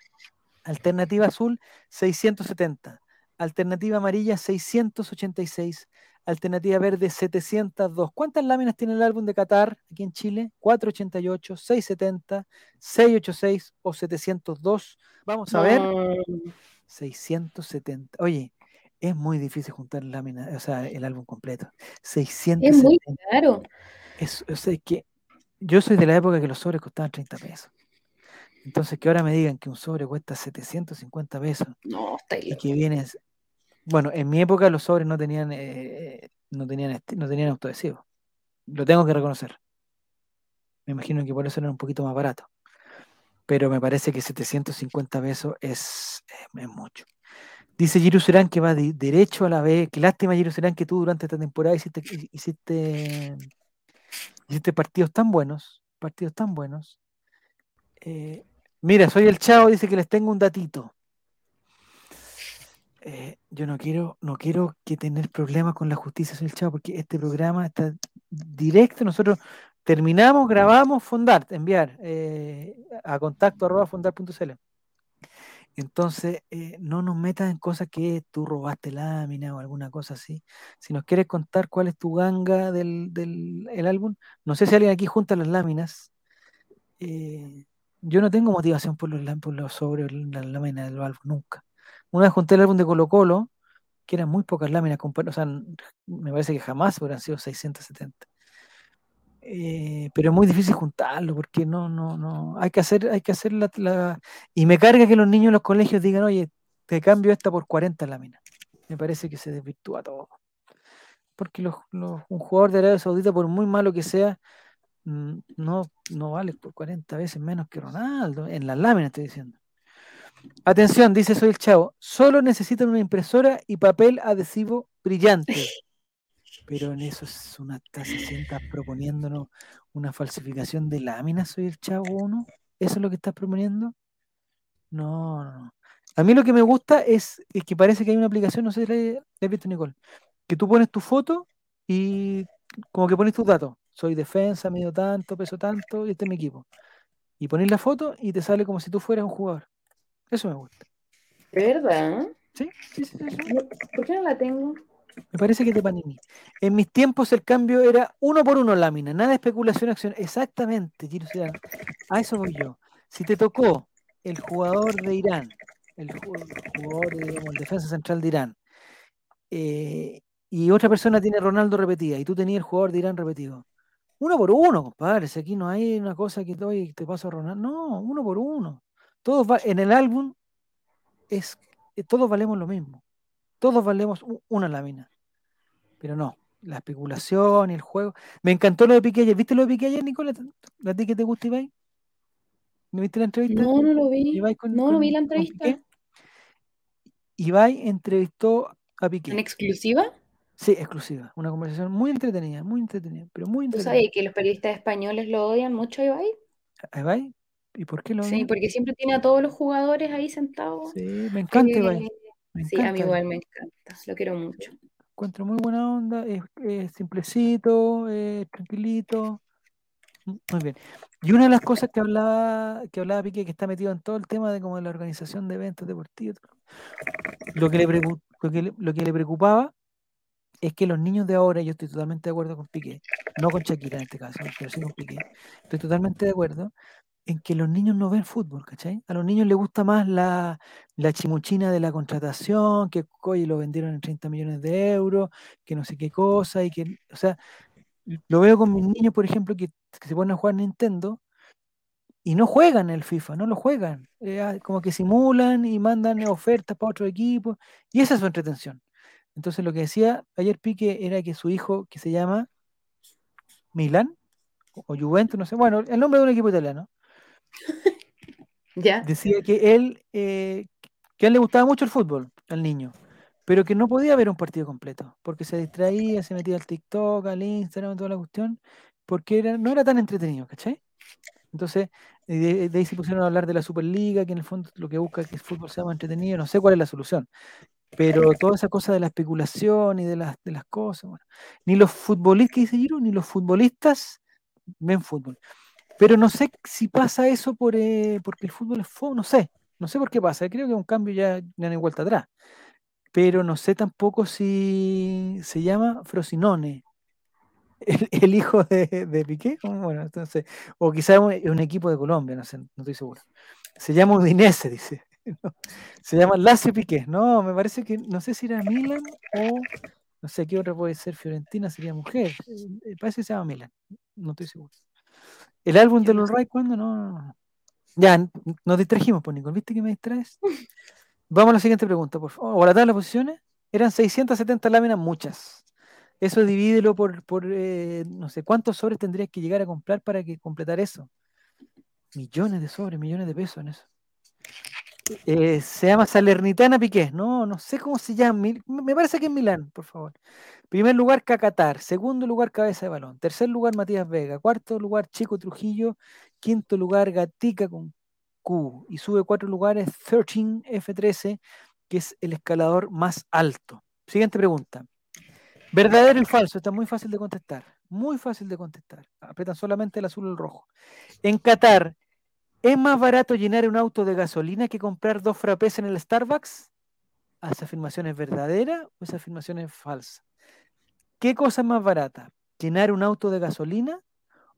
[SPEAKER 1] Alternativa azul 670. Alternativa amarilla 686. Alternativa verde 702. ¿Cuántas láminas tiene el álbum de Qatar aquí en Chile? 488, 670, 686 o 702. Vamos a ver. 670. Oye, es muy difícil juntar láminas, o sea, el álbum completo. 600. Es muy
[SPEAKER 2] caro.
[SPEAKER 1] Es, que yo soy de la época que los sobres costaban 30 pesos. Entonces, que ahora me digan que un sobre cuesta 750 pesos.
[SPEAKER 2] No, está
[SPEAKER 1] Y que vienes. Bueno, en mi época los sobres no tenían, eh, no tenían, no tenían autoadhesivo. Lo tengo que reconocer. Me imagino que por eso era un poquito más barato. Pero me parece que 750 pesos es mucho. Dice Girus Serán que va derecho a la B. Qué lástima, Girus Serán, que tú durante esta temporada hiciste, hiciste, hiciste partidos tan buenos. Partidos tan buenos. Eh, mira, soy el Chavo, dice que les tengo un datito. Eh, yo no quiero, no quiero que tener problemas con la justicia, soy el Chavo, porque este programa está directo. Nosotros terminamos, grabamos, fundar enviar eh, a contacto arroba entonces, eh, no nos metas en cosas que tú robaste lámina o alguna cosa así. Si nos quieres contar cuál es tu ganga del, del álbum, no sé si alguien aquí junta las láminas. Eh, yo no tengo motivación por los, por sobre las láminas del álbum, nunca. Una vez junté el álbum de Colo Colo, que eran muy pocas láminas, o sea, me parece que jamás hubieran sido 670. Eh, pero es muy difícil juntarlo porque no, no, no. Hay que hacer, hay que hacer la, Y me carga que los niños en los colegios digan, oye, te cambio esta por 40 láminas. Me parece que se desvirtúa todo. Porque un jugador de Arabia Saudita, por muy malo que sea, mm, no, no vale por 40 veces menos que Ronaldo. En las láminas estoy diciendo. Atención, dice Soy el Chavo. Solo necesitan una impresora y papel adhesivo brillante pero en eso es una tasa estás proponiéndonos una falsificación de láminas, soy el chavo 1. ¿Eso es lo que estás proponiendo? No, no. A mí lo que me gusta es, que parece que hay una aplicación, no sé si la, has visto, Nicole, que tú pones tu foto y como que pones tus datos. Soy defensa, mido tanto, peso tanto, y este es mi equipo. Y pones la foto y te sale como si tú fueras un jugador. Eso me gusta.
[SPEAKER 2] ¿Verdad?
[SPEAKER 1] Sí, sí, sí. sí.
[SPEAKER 2] ¿Por qué no la tengo?
[SPEAKER 1] Me parece que te En mis tiempos el cambio era uno por uno lámina, nada de especulación, acción. Exactamente, A eso voy yo. Si te tocó el jugador de Irán, el jugador, de defensa central de Irán, eh, y otra persona tiene Ronaldo repetida, y tú tenías el jugador de Irán repetido. Uno por uno, compadre. Si aquí no hay una cosa que doy te paso a Ronaldo. No, uno por uno. Todos en el álbum es eh, todos valemos lo mismo. Todos valemos una lámina. Pero no, la especulación, y el juego. Me encantó lo de Piqué ¿Viste lo de Piqué Nicolás? ¿A que te gusta, Ibai? ¿No viste la entrevista?
[SPEAKER 2] No, no lo vi. no, no vi la entrevista.
[SPEAKER 1] Ibai entrevistó a Piqué. ¿En
[SPEAKER 2] exclusiva?
[SPEAKER 1] Sí, exclusiva. Una conversación muy entretenida, muy entretenida, pero muy entretenida.
[SPEAKER 2] ¿Tú sabes que los periodistas españoles lo odian mucho a Ibai?
[SPEAKER 1] ¿A Ibai? ¿Y por qué lo odian? Sí,
[SPEAKER 2] porque siempre tiene a todos los jugadores ahí sentados.
[SPEAKER 1] Sí, me encanta Ibai sí, a mí igual
[SPEAKER 2] me encanta, lo quiero mucho.
[SPEAKER 1] Encuentro muy buena onda, es, simplecito, tranquilito. Muy bien. Y una de las cosas que hablaba, que hablaba Piqué, que está metido en todo el tema de como de la organización de eventos deportivos, lo que le, preocupaba es que los niños de ahora, yo estoy totalmente de acuerdo con Piqué, no con Shakira en este caso, pero sí con Piqué, estoy totalmente de acuerdo, en que los niños no ven fútbol, ¿cachai? A los niños les gusta más la, la chimuchina de la contratación, que hoy lo vendieron en 30 millones de euros, que no sé qué cosa, y que, o sea, lo veo con mis niños, por ejemplo, que, se ponen a jugar Nintendo y no juegan el FIFA, no lo juegan, eh, ah, como que simulan y mandan ofertas para otro equipo, y esa es su entretención. Entonces lo que decía ayer Pique era que su hijo, que se llama Milan, o Juventus, no sé, bueno, el nombre de un equipo italiano, ¿Ya? Decía que él, eh, que a él le gustaba mucho el fútbol, al niño, pero que no podía ver un partido completo, porque se distraía, se metía al TikTok, al Instagram, toda la cuestión, porque era, no era tan entretenido, Entonces, de, ahí se pusieron a hablar de la Superliga, que en el fondo lo que busca es que el fútbol sea más entretenido, no sé cuál es la solución, pero toda esa cosa de la especulación y de las, de las cosas, ni los futbolistas, que dice ni los futbolistas ven fútbol. Pero no sé si pasa eso por, eh, porque el fútbol es fútbol, no sé. No sé por qué pasa. Creo que un cambio ya, ya no hay vuelta atrás. Pero no sé tampoco si se llama Frosinone. El, hijo de, Piqué, bueno, entonces, o quizás un, equipo de Colombia, no sé, no estoy seguro. Se llama Udinese, dice. se llama Lazio Piqué. No, me parece que no sé si era Milan o no sé qué otra puede ser Fiorentina, sería mujer. Eh, parece que se llama Milan, no estoy seguro. El álbum de los Ray, cuando No. Ya, nos distrajimos, por pues, ningún ¿Viste que me distraes? Vamos a la siguiente pregunta, por favor. O oh, la tabla de posiciones. Eran 670 láminas, muchas. Eso divídelo por, por eh, no sé cuántos sobres tendrías que llegar a comprar para que completar eso. Millones de sobres, millones de pesos en eso. Eh, se llama Salernitana Piqué, no, no sé cómo se llama, me parece que es Milán, por favor. Primer lugar, Cacatar. Segundo lugar, Cabeza de Balón. Tercer lugar, Matías Vega. Cuarto lugar, Chico Trujillo. Quinto lugar, Gatica con Q. Y sube cuatro lugares, 13F13, que es el escalador más alto. Siguiente pregunta. ¿Verdadero y falso? Está muy fácil de contestar. Muy fácil de contestar. Apretan solamente el azul o el rojo. En Qatar, ¿Es más barato llenar un auto de gasolina que comprar dos frappés en el Starbucks? Ah, ¿Esa afirmación es verdadera o esa afirmación es falsa? ¿Qué cosa es más barata? ¿Llenar un auto de gasolina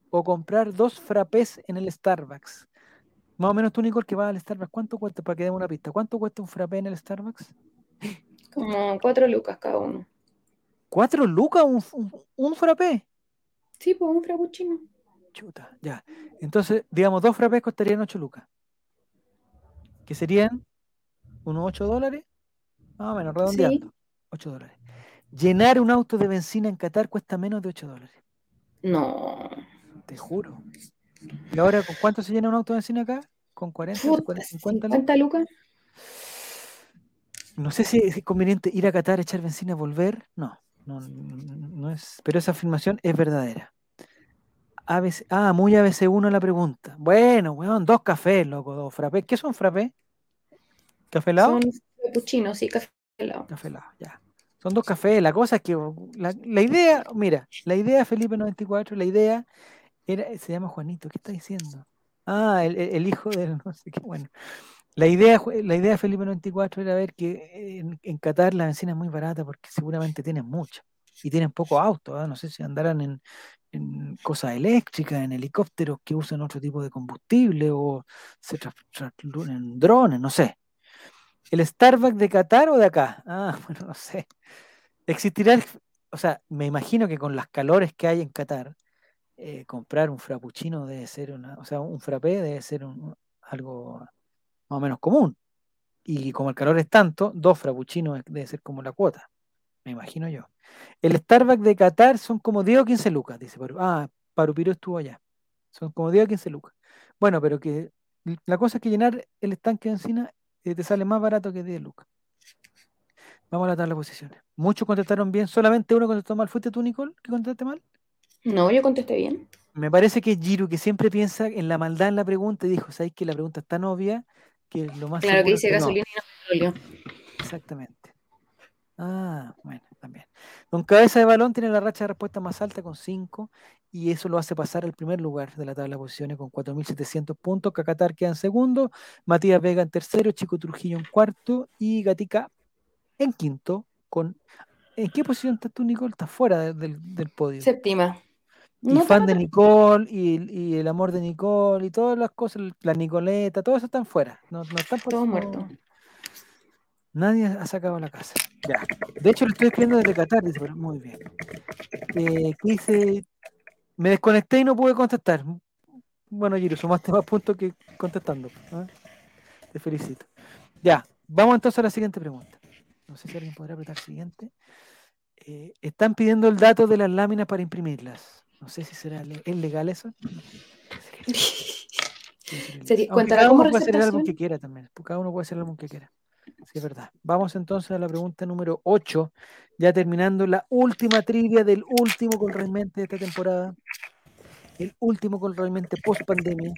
[SPEAKER 1] o comprar dos frappés en el Starbucks? Más o menos tú, Nicole, que vas al Starbucks, ¿cuánto cuesta? Para que demos una pista, ¿cuánto cuesta un frappé en el Starbucks?
[SPEAKER 2] Como cuatro lucas cada uno.
[SPEAKER 1] ¿Cuatro lucas un, un, frappé?
[SPEAKER 2] Sí, pues un frappuccino.
[SPEAKER 1] Chuta, ya. Entonces, digamos, dos frappés costarían 8 lucas. Que serían unos 8 dólares, más o menos, redondeando. 8 dólares. Llenar un auto de benzina en Qatar cuesta menos de 8 dólares.
[SPEAKER 2] No.
[SPEAKER 1] Te juro. ¿Y ahora con cuánto se llena un auto de benzina acá? ¿Con 40, Chuta, 50,
[SPEAKER 2] lucas? No
[SPEAKER 1] sé si es conveniente ir a Qatar, echar benzina, volver. No, no, no es. Pero esa afirmación es verdadera ah, muy ABC1 la pregunta. Bueno, weón, dos cafés, loco, dos frappés. ¿Qué son frappés? ¿Café helado?
[SPEAKER 2] Son capuchinos, sí, café helado.
[SPEAKER 1] Café helado, ya. Son dos cafés. La cosa es que uh, la, idea, mira, la idea, Felipe 94, la idea era, se llama Juanito, ¿qué está diciendo? Ah, el, hijo de... no sé qué, bueno. La idea, la idea de Felipe 94 era ver que en, Qatar la bencina es muy barata porque seguramente tienen mucha y tienen poco auto ¿ah? no sé si andarán en, cosas eléctricas, en helicópteros que usan otro tipo de combustible o se en drones, no sé. ¿El Starbucks de Qatar o de acá? Ah, bueno, no sé. ¿Existirá, o sea, me imagino que con las calores que hay en Qatar, eh, comprar un frappuccino debe ser una, o sea, un frappé debe ser algo más o menos común. Y como el calor es tanto, dos frappuccinos debe ser como la cuota me imagino yo. El Starbucks de Qatar son como 10 o 15 lucas, dice Paru. Ah, Parupiro estuvo allá. Son como 10 o 15 lucas. Bueno, pero que la cosa es que llenar el estanque de encina eh, te sale más barato que 10 lucas. Vamos a tratar las posiciones. Muchos contestaron bien, solamente uno contestó mal. ¿Fuiste tú, Nicole, que contestaste mal?
[SPEAKER 2] No, yo contesté bien.
[SPEAKER 1] Me parece que Giru, que siempre piensa en la maldad en la pregunta, y dijo, ¿sabes que la pregunta es tan obvia que lo más...
[SPEAKER 2] Claro que dice gasolina y no
[SPEAKER 1] Exactamente. Ah, bueno, también. Don cabeza de balón tiene la racha de respuesta más alta con 5 y eso lo hace pasar al primer lugar de la tabla de posiciones con 4.700 puntos. Cacatar queda en segundo, Matías Vega en tercero, Chico Trujillo en cuarto y Gatica en quinto. Con... ¿En qué posición estás tú, Nicole? Estás fuera del podio.
[SPEAKER 2] Séptima.
[SPEAKER 1] Y fan de Nicole y, el amor de Nicole y todas las cosas, la Nicoleta, todo eso están fuera. No, no están
[SPEAKER 2] por... Todo muerto.
[SPEAKER 1] Nadie ha sacado la casa. Ya. De hecho, lo estoy escribiendo desde Qatar. muy bien. Eh, Me desconecté y no pude contestar. Bueno, Giro, sumaste más puntos que contestando. ¿eh? Te felicito. Ya, vamos entonces a la siguiente pregunta. No sé si alguien podrá apretar siguiente. Eh, están pidiendo el dato de las láminas para imprimirlas. No sé si será legal eso. cada uno puede hacer que quiera también. Pues, cada uno puede hacer el que quiera. Sí, es verdad. Vamos entonces a la pregunta número 8, ya terminando la última trivia del último con realmente de esta temporada. El último con realmente post pandemia.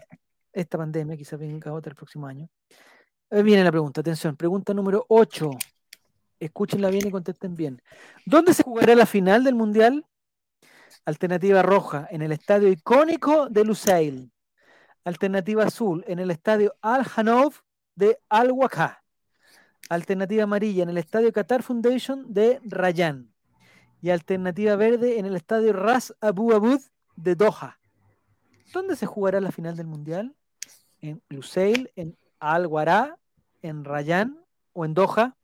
[SPEAKER 1] Esta pandemia, quizás venga otra el próximo año. Ahí viene la pregunta, atención. Pregunta número 8. Escúchenla bien y contesten bien. ¿Dónde se jugará la final del Mundial? Alternativa roja, en el estadio icónico de Lusail. Alternativa azul, en el estadio Al Hanov de Al Alternativa amarilla en el estadio Qatar Foundation de Rayán. Y alternativa verde en el estadio Ras Abu Abud de Doha. ¿Dónde se jugará la final del mundial? ¿En Lusail, en Al Guará? en Rayán o en Doha?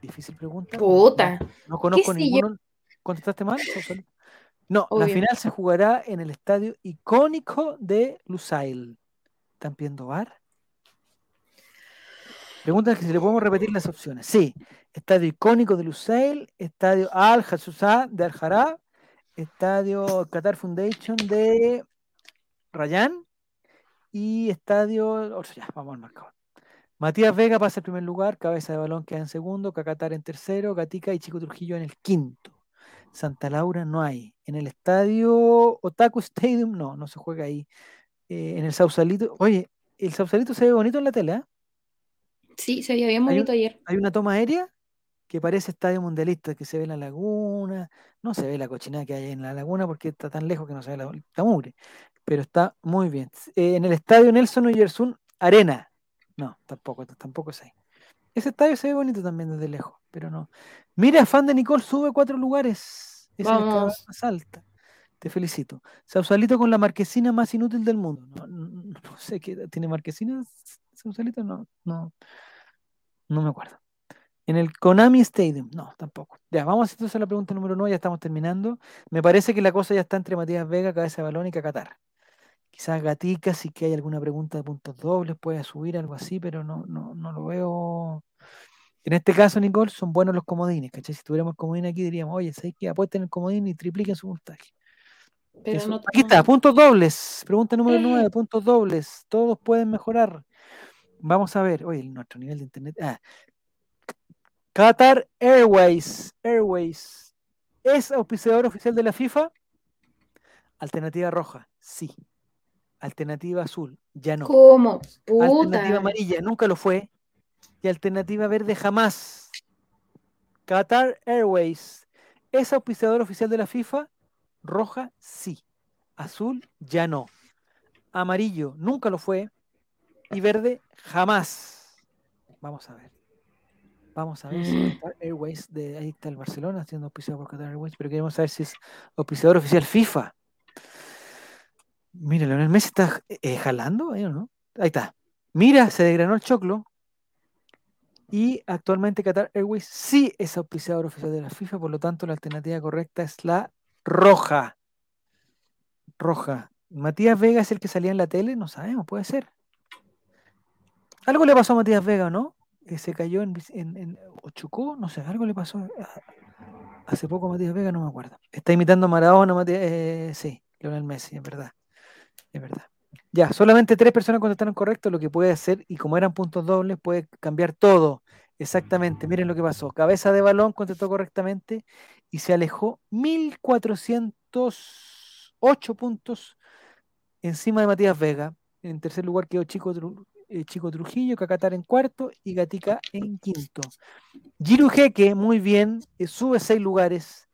[SPEAKER 1] Difícil pregunta.
[SPEAKER 2] Puta.
[SPEAKER 1] No, conozco ninguno. ¿Contestaste mal? No, la final se jugará en el estadio icónico de Lusail. ¿Están viendo bar? Preguntan que si le podemos repetir las opciones. Sí, estadio icónico de Lusail, estadio Al Hassusá de Al estadio Qatar Foundation de Rayán y estadio. vamos marcador. Matías Vega pasa el primer lugar, Cabeza de Balón queda en segundo, Cacatar en tercero, Gatica y Chico Trujillo en el quinto. Santa Laura no hay. En el estadio Otaku Stadium no, no se juega ahí. Eh, en el Sausalito, oye, el Sausalito se ve bonito en la tele, ¿eh?
[SPEAKER 2] Sí, se veía bien bonito
[SPEAKER 1] ayer. Hay una toma aérea que parece estadio mundialista, que se ve en la laguna, no se ve la cochinada que hay en la laguna porque está tan lejos que no se ve la, mugre, pero está muy bien. Eh, en el estadio Nelson Uyersun Arena, no, tampoco, tampoco es ahí. Ese estadio se ve bonito también desde lejos, pero no. Mira, fan de Nicole sube cuatro lugares. Es Vamos. más alta. Te felicito. Sausalito con la marquesina más inútil del mundo. No, sé qué. ¿Tiene marquesina Sausalito? No, no. No me acuerdo. En el Konami Stadium, no, tampoco. Ya, vamos entonces a la pregunta número 9, ya estamos terminando. Me parece que la cosa ya está entre Matías Vega, Cabeza de Balón y Quizás Gatica, si que hay alguna pregunta de puntos dobles, puede subir algo así, pero no, no, no lo veo. En este caso, Nicole, son buenos los comodines, ¿cachai? Si tuviéramos comodín aquí diríamos, oye, que que Apuesten el comodín y tripliquen su puntaje. aquí está, puntos dobles. Pregunta número 9, eh. puntos dobles. Todos pueden mejorar. Vamos a ver, oye, nuestro nivel de internet. Ah. Qatar Airways, Airways, ¿es auspiciador oficial de la FIFA? Alternativa roja, sí. Alternativa azul, ya no.
[SPEAKER 2] ¿Cómo?
[SPEAKER 1] Alternativa amarilla, nunca lo fue. Y alternativa verde, jamás. Qatar Airways, ¿es auspiciador oficial de la FIFA? Roja, sí. Azul, ya no. Amarillo, nunca lo fue y verde jamás. Vamos a ver. Vamos a ver si mm. Qatar Airways, de, ahí está el Barcelona haciendo auspiciado por Qatar Airways, pero queremos saber si es auspiciador oficial FIFA. Mira, Leonel Messi está eh, jalando, jalando, ¿eh o no? Ahí está. Mira, se desgranó el choclo. Y actualmente Qatar Airways sí es auspiciador oficial de la FIFA, por lo tanto la alternativa correcta es la roja. Roja. Matías Vega es el que salía en la tele, no sabemos, puede ser. Algo le pasó a Matías Vega, ¿no? Que se cayó en, en, no sé, algo le pasó hace poco a Matías Vega, no me acuerdo. Está imitando a Maradona, Matías, eh, sí, Lionel Messi, es verdad. Es verdad. Ya, solamente tres personas contestaron correcto, lo que puede hacer, y como eran puntos dobles, puede cambiar todo. Exactamente, miren lo que pasó. Cabeza de balón contestó correctamente y se alejó 1408 puntos encima de Matías Vega. En tercer lugar quedó Chico eh, Chico Trujillo, Cacatar en cuarto y Gatica en quinto. Giru Jeque, muy bien, eh, sube seis lugares.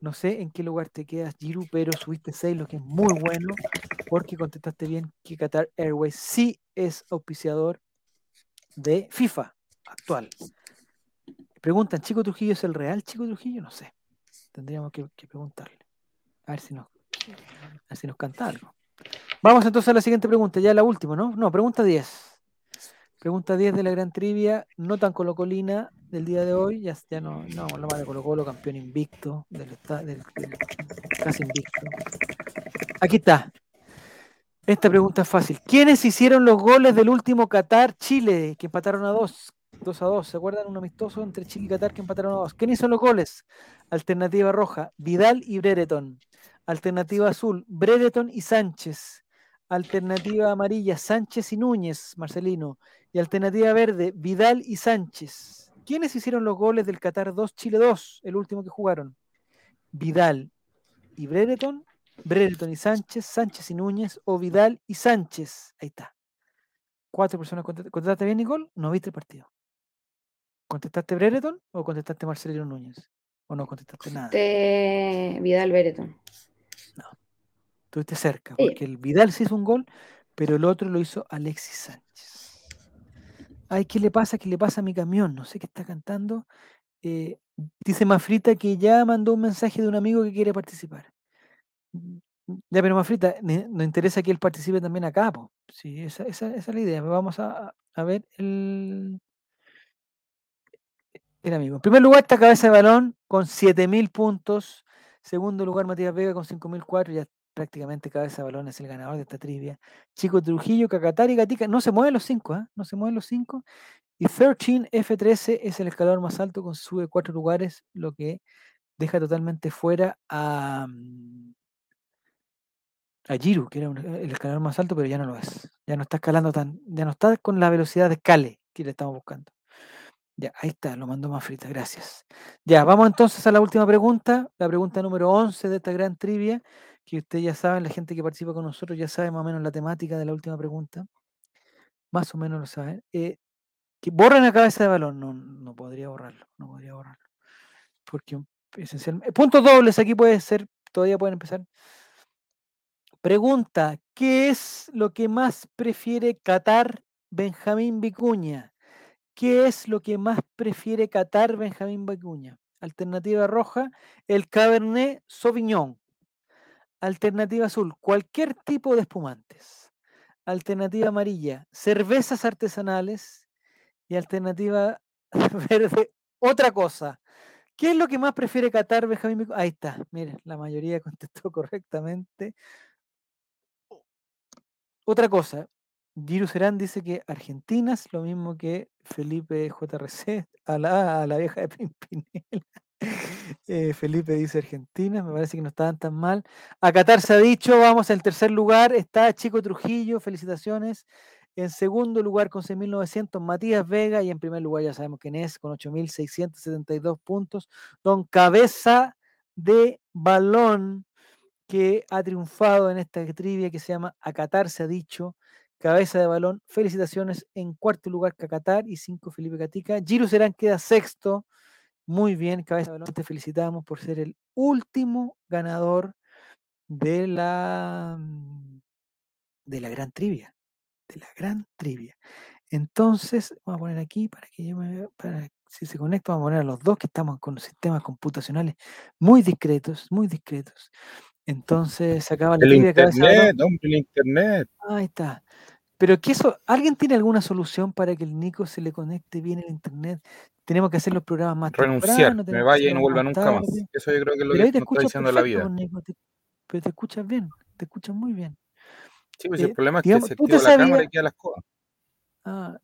[SPEAKER 1] No sé en qué lugar te quedas, Giru, pero subiste seis, lo que es muy bueno, porque contestaste bien que Qatar Airways sí es auspiciador de FIFA actual. Preguntan, ¿Chico Trujillo es el real Chico Trujillo? No sé. Tendríamos que, preguntarle. A ver si nos, a nos canta algo. Vamos entonces a la siguiente pregunta, ya la última, ¿no? No, pregunta 10. Pregunta 10 de la gran trivia, no tan colocolina del día de hoy, ya, ya no, no la de Colo Colo, campeón invicto, del, del, casi invicto. Aquí está. Esta pregunta es fácil. ¿Quiénes hicieron los goles del último Qatar-Chile, que empataron a dos? Dos a dos. ¿se acuerdan? Un amistoso entre Chile y Qatar que empataron a dos. ¿Quién hizo los goles? Alternativa roja, Vidal y Brereton. Alternativa azul, Brereton y Sánchez. Alternativa amarilla, Sánchez y Núñez, Marcelino. Y Alternativa Verde, Vidal y Sánchez. ¿Quiénes hicieron los goles del Qatar 2, Chile 2, el último que jugaron? Vidal y Brereton, Brereton y Sánchez, Sánchez y Núñez, o Vidal y Sánchez. Ahí está. Cuatro personas. ¿Contestaste bien, gol? No viste el partido. ¿Contestaste Brereton o contestaste Marcelino Núñez? ¿O no contestaste nada?
[SPEAKER 2] Vidal Brereton.
[SPEAKER 1] No. Estuviste cerca, porque el Vidal sí hizo un gol, pero el otro lo hizo Alexis Sánchez ay, ¿qué le pasa? ¿Qué le pasa a mi camión? No sé qué está cantando. Eh, dice Mafrita que ya mandó un mensaje de un amigo que quiere participar. Mm, mm, ya, pero Mafrita, nos interesa que él participe también acá. Po. Sí, esa, es la idea. Vamos a, ver el, el amigo. En primer lugar está Cabeza de Balón con 7.000 puntos. Segundo lugar, Matías Vega con 5.004. Ya prácticamente cabeza de balón es el ganador de esta trivia. Chico Trujillo, Cacatari, Gatica, no se mueven los cinco, ¿ah? no se mueven los cinco. Y 13F13 es el escalador más alto con sube cuatro lugares, lo que deja totalmente fuera a, mm, a Giru, que era eh, el escalador más alto, pero ya no lo es. Ya no está escalando tan, ya no está con la velocidad de escale que le estamos buscando. Ya, ahí está, lo mandó más frita, gracias. Ya, vamos entonces a la última pregunta, la pregunta número 11 de esta gran trivia que ustedes ya saben, la gente que participa con nosotros ya sabe más o menos la temática de la última pregunta, más o menos lo saben. Eh, que borren la cabeza de balón, no, no podría borrarlo, no podría borrarlo. Porque esencialmente, eh, puntos dobles aquí puede ser, todavía pueden empezar. Pregunta, ¿qué es lo que más prefiere Qatar Benjamín Vicuña? ¿Qué es lo que más prefiere catar Benjamín Vicuña? Alternativa roja, el Cabernet Sauvignon. Alternativa azul, cualquier tipo de espumantes. Alternativa amarilla, cervezas artesanales. Y alternativa verde, otra cosa. ¿Qué es lo que más prefiere Qatar, Benjamín? Ahí está, miren, la mayoría contestó correctamente. Otra cosa, Giru Serán dice que Argentina es lo mismo que Felipe JRC, a la, a la vieja de Pimpinela. Eh, Felipe dice Argentina, me parece que no estaban tan mal. Acatar se ha dicho, vamos al tercer lugar, está Chico Trujillo, felicitaciones. En segundo lugar con 6.900, Matías Vega. Y en primer lugar ya sabemos quién es, con 8.672 puntos. Don Cabeza de Balón, que ha triunfado en esta trivia que se llama Acatar, se ha dicho. Cabeza de balón, felicitaciones en cuarto lugar Cacatar y cinco Felipe Catica. Giro Serán queda sexto muy bien, Cabeza Balón, te felicitamos por ser el último ganador de la mm, de la gran trivia, de la gran trivia. Entonces, vamos a poner aquí para que yo me para si se conecta, vamos a poner a los dos que estamos con sistemas computacionales muy discretos, muy discretos. Entonces, se acaba la
[SPEAKER 4] trivia. Internet, cabeza, el internet.
[SPEAKER 1] Ahí está. Pero que eso, ¿alguien tiene alguna solución para que el Nico se le conecte bien el internet? Tenemos que hacer los programas
[SPEAKER 4] más Renunciar, temprano, me vaya y no vuelva nunca más. Eso yo creo que es lo que te está
[SPEAKER 1] diciendo la vida. Pues, pero te escuchas bien, te escuchas muy bien.
[SPEAKER 4] Sí, pues el problema es que se activa la cámara y queda las
[SPEAKER 1] cosas. Ah,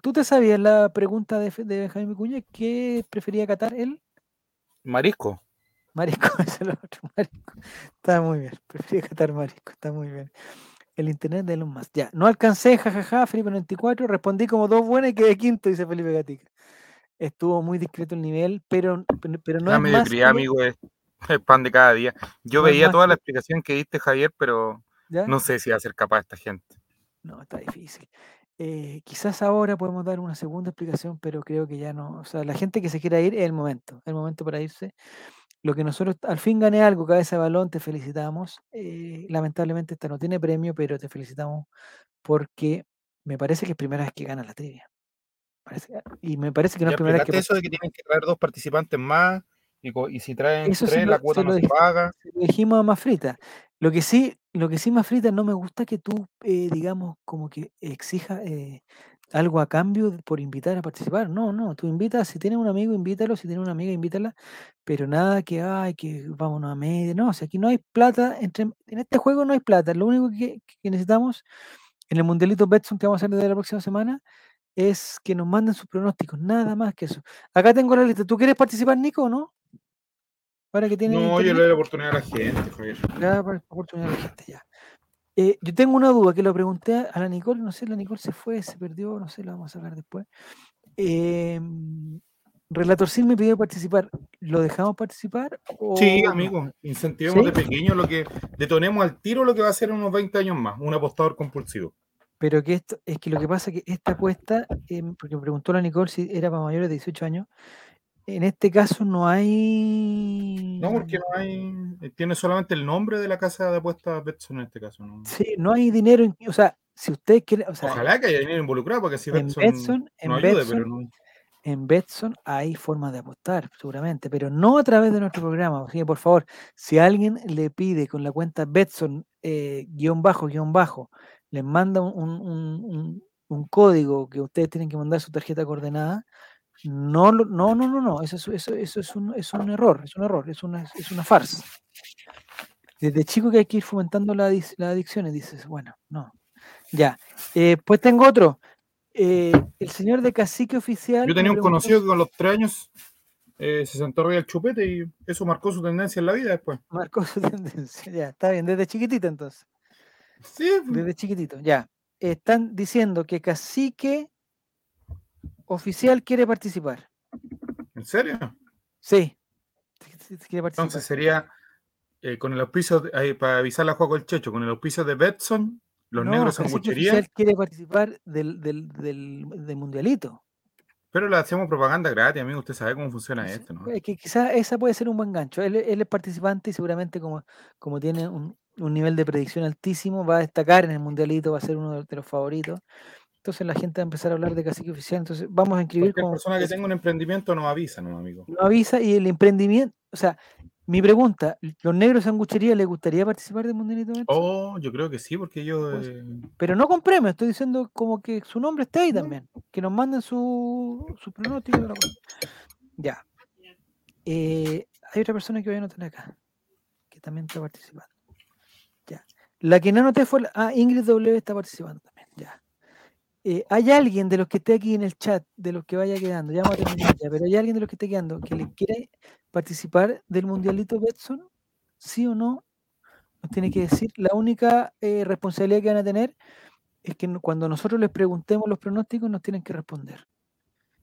[SPEAKER 1] ¿Tú te sabías la pregunta de, de Benjamín Vicuña? ¿Qué prefería catar él?
[SPEAKER 4] Marisco.
[SPEAKER 1] Marisco, es el otro, marisco. Está muy bien, prefería catar marisco, está muy bien. El internet de los más, Ya, no alcancé, jajaja, Felipe94. Respondí como dos buenas y quedé quinto, dice Felipe Gatica. Estuvo muy discreto el nivel, pero, pero no. La mediocridad,
[SPEAKER 4] amigo, es, pan de cada día. Yo veía toda la explicación que diste, Javier, pero no sé si va a ser capaz esta gente.
[SPEAKER 1] No, está difícil. Eh, quizás ahora podemos dar una segunda explicación, pero creo que ya no. O sea, la gente que se quiera ir es el momento, el momento para irse lo que nosotros al fin gané algo, cabeza de balón, te felicitamos. Eh, lamentablemente esta no tiene premio, pero te felicitamos porque me parece que es primera vez que gana la trivia. Ah, y me parece que
[SPEAKER 4] no es primera vez
[SPEAKER 1] que.
[SPEAKER 4] Eso de que tienen que traer dos participantes más y, si traen tres, la cuota no se paga.
[SPEAKER 1] Lo dijimos a más frita. Lo que sí, lo que sí más frita no me gusta que tú, eh, digamos, como que exija. Eh, algo a cambio por invitar a participar. No, no, tú invitas, si tienes un amigo, invítalo, si tienes una amiga, invítala, pero nada que, ay, que vámonos a media. No, o sea, aquí no hay plata, entre, en este juego no hay plata. Lo único que, necesitamos en el mundelito Betson que vamos a hacer de la próxima semana es que nos manden sus pronósticos, nada más que eso. Acá tengo la lista. ¿Tú quieres participar, Nico, o no?
[SPEAKER 4] Para que no, yo le doy la oportunidad a la gente,
[SPEAKER 1] la pues, oportunidad a la gente, ya. Eh, yo tengo una duda que lo pregunté a la Nicole, no sé, la Nicole se fue, se perdió, no sé, la vamos a hablar después. Em, Relator Sin me pidió participar. ¿Lo dejamos participar?
[SPEAKER 4] Sí, amigo, incentivemos de pequeño lo que detonemos al tiro lo que va a ser en unos 20 años más, un apostador compulsivo.
[SPEAKER 1] Pero que esto, es que lo que pasa es que esta apuesta, em, porque me preguntó la Nicole si era para mayores de 18 años, en este caso no
[SPEAKER 4] hay. No, porque no hay. Eh, tiene solamente el nombre de la casa de apuestas Betson en este caso. ¿no? Sí,
[SPEAKER 1] no hay dinero. o sea, si ustedes quieren.
[SPEAKER 4] Ojalá que haya dinero involucrado, porque si Betson.
[SPEAKER 1] no en ayude, En Betson hay formas de apostar, seguramente, pero no a través de nuestro programa. por favor, si alguien le pide con la cuenta Betson, eh, guión bajo, guión bajo, les manda un, un código que ustedes tienen que mandar su tarjeta coordenada no, no, no, no, no. Eso, es, eso, es, un, error, es un error, es una, es una farsa. Desde chico que hay que ir fomentando las adicciones, dices, bueno, no. Ya. Eh, pues tengo otro. Eh, el señor de cacique oficial.
[SPEAKER 4] Yo tenía un conocido que con los tres años eh, se sentó arriba el chupete y eso marcó su tendencia en la vida después.
[SPEAKER 1] Marcó su tendencia, ya, está bien, desde chiquitito entonces. Sí. Desde chiquitito, ya. Están diciendo que cacique oficial quiere participar.
[SPEAKER 4] ¿En serio?
[SPEAKER 1] Sí.
[SPEAKER 4] Entonces sería eh, con el auspicio, para avisar a juego el Checho, con el auspicio de Betson, los negros negros
[SPEAKER 1] sanguchería. Oficial quiere participar del, mundialito.
[SPEAKER 4] Pero le hacemos propaganda gratis, amigo. Usted sabe cómo funciona esto,
[SPEAKER 1] que quizás esa puede ser un buen gancho. Él, es participante y seguramente, como, como tiene un, un nivel de predicción altísimo, va a destacar en el mundialito, va a ser uno de los favoritos entonces la gente va a empezar a hablar de cacique oficial. Entonces vamos a inscribir
[SPEAKER 4] como la persona que tenga un emprendimiento nos avisa, no amigo. No
[SPEAKER 1] avisa y el emprendimiento. O sea, mi pregunta: ¿los negros sanguchería les gustaría participar del Mundialito?
[SPEAKER 4] de Oh, yo creo que sí, porque yo. Pues, eh,
[SPEAKER 1] pero no con me estoy diciendo como que su nombre esté ahí también. Que nos manden su, su pronóstico. Ya. Eh, hay otra persona que voy a anotar acá, que también está participando. Ya. La que no anoté fue. La... Ah, Ingrid W está participando. Eh, ¿hay alguien de los que esté aquí en el chat, de los que vaya quedando, ya vamos a terminar ya, pero ¿hay alguien de los que esté quedando que le quiere participar del Mundialito Betson? ¿Sí o no? Nos tiene que decir. La única eh, responsabilidad que van a tener es que cuando nosotros les preguntemos los pronósticos, nos tienen que responder.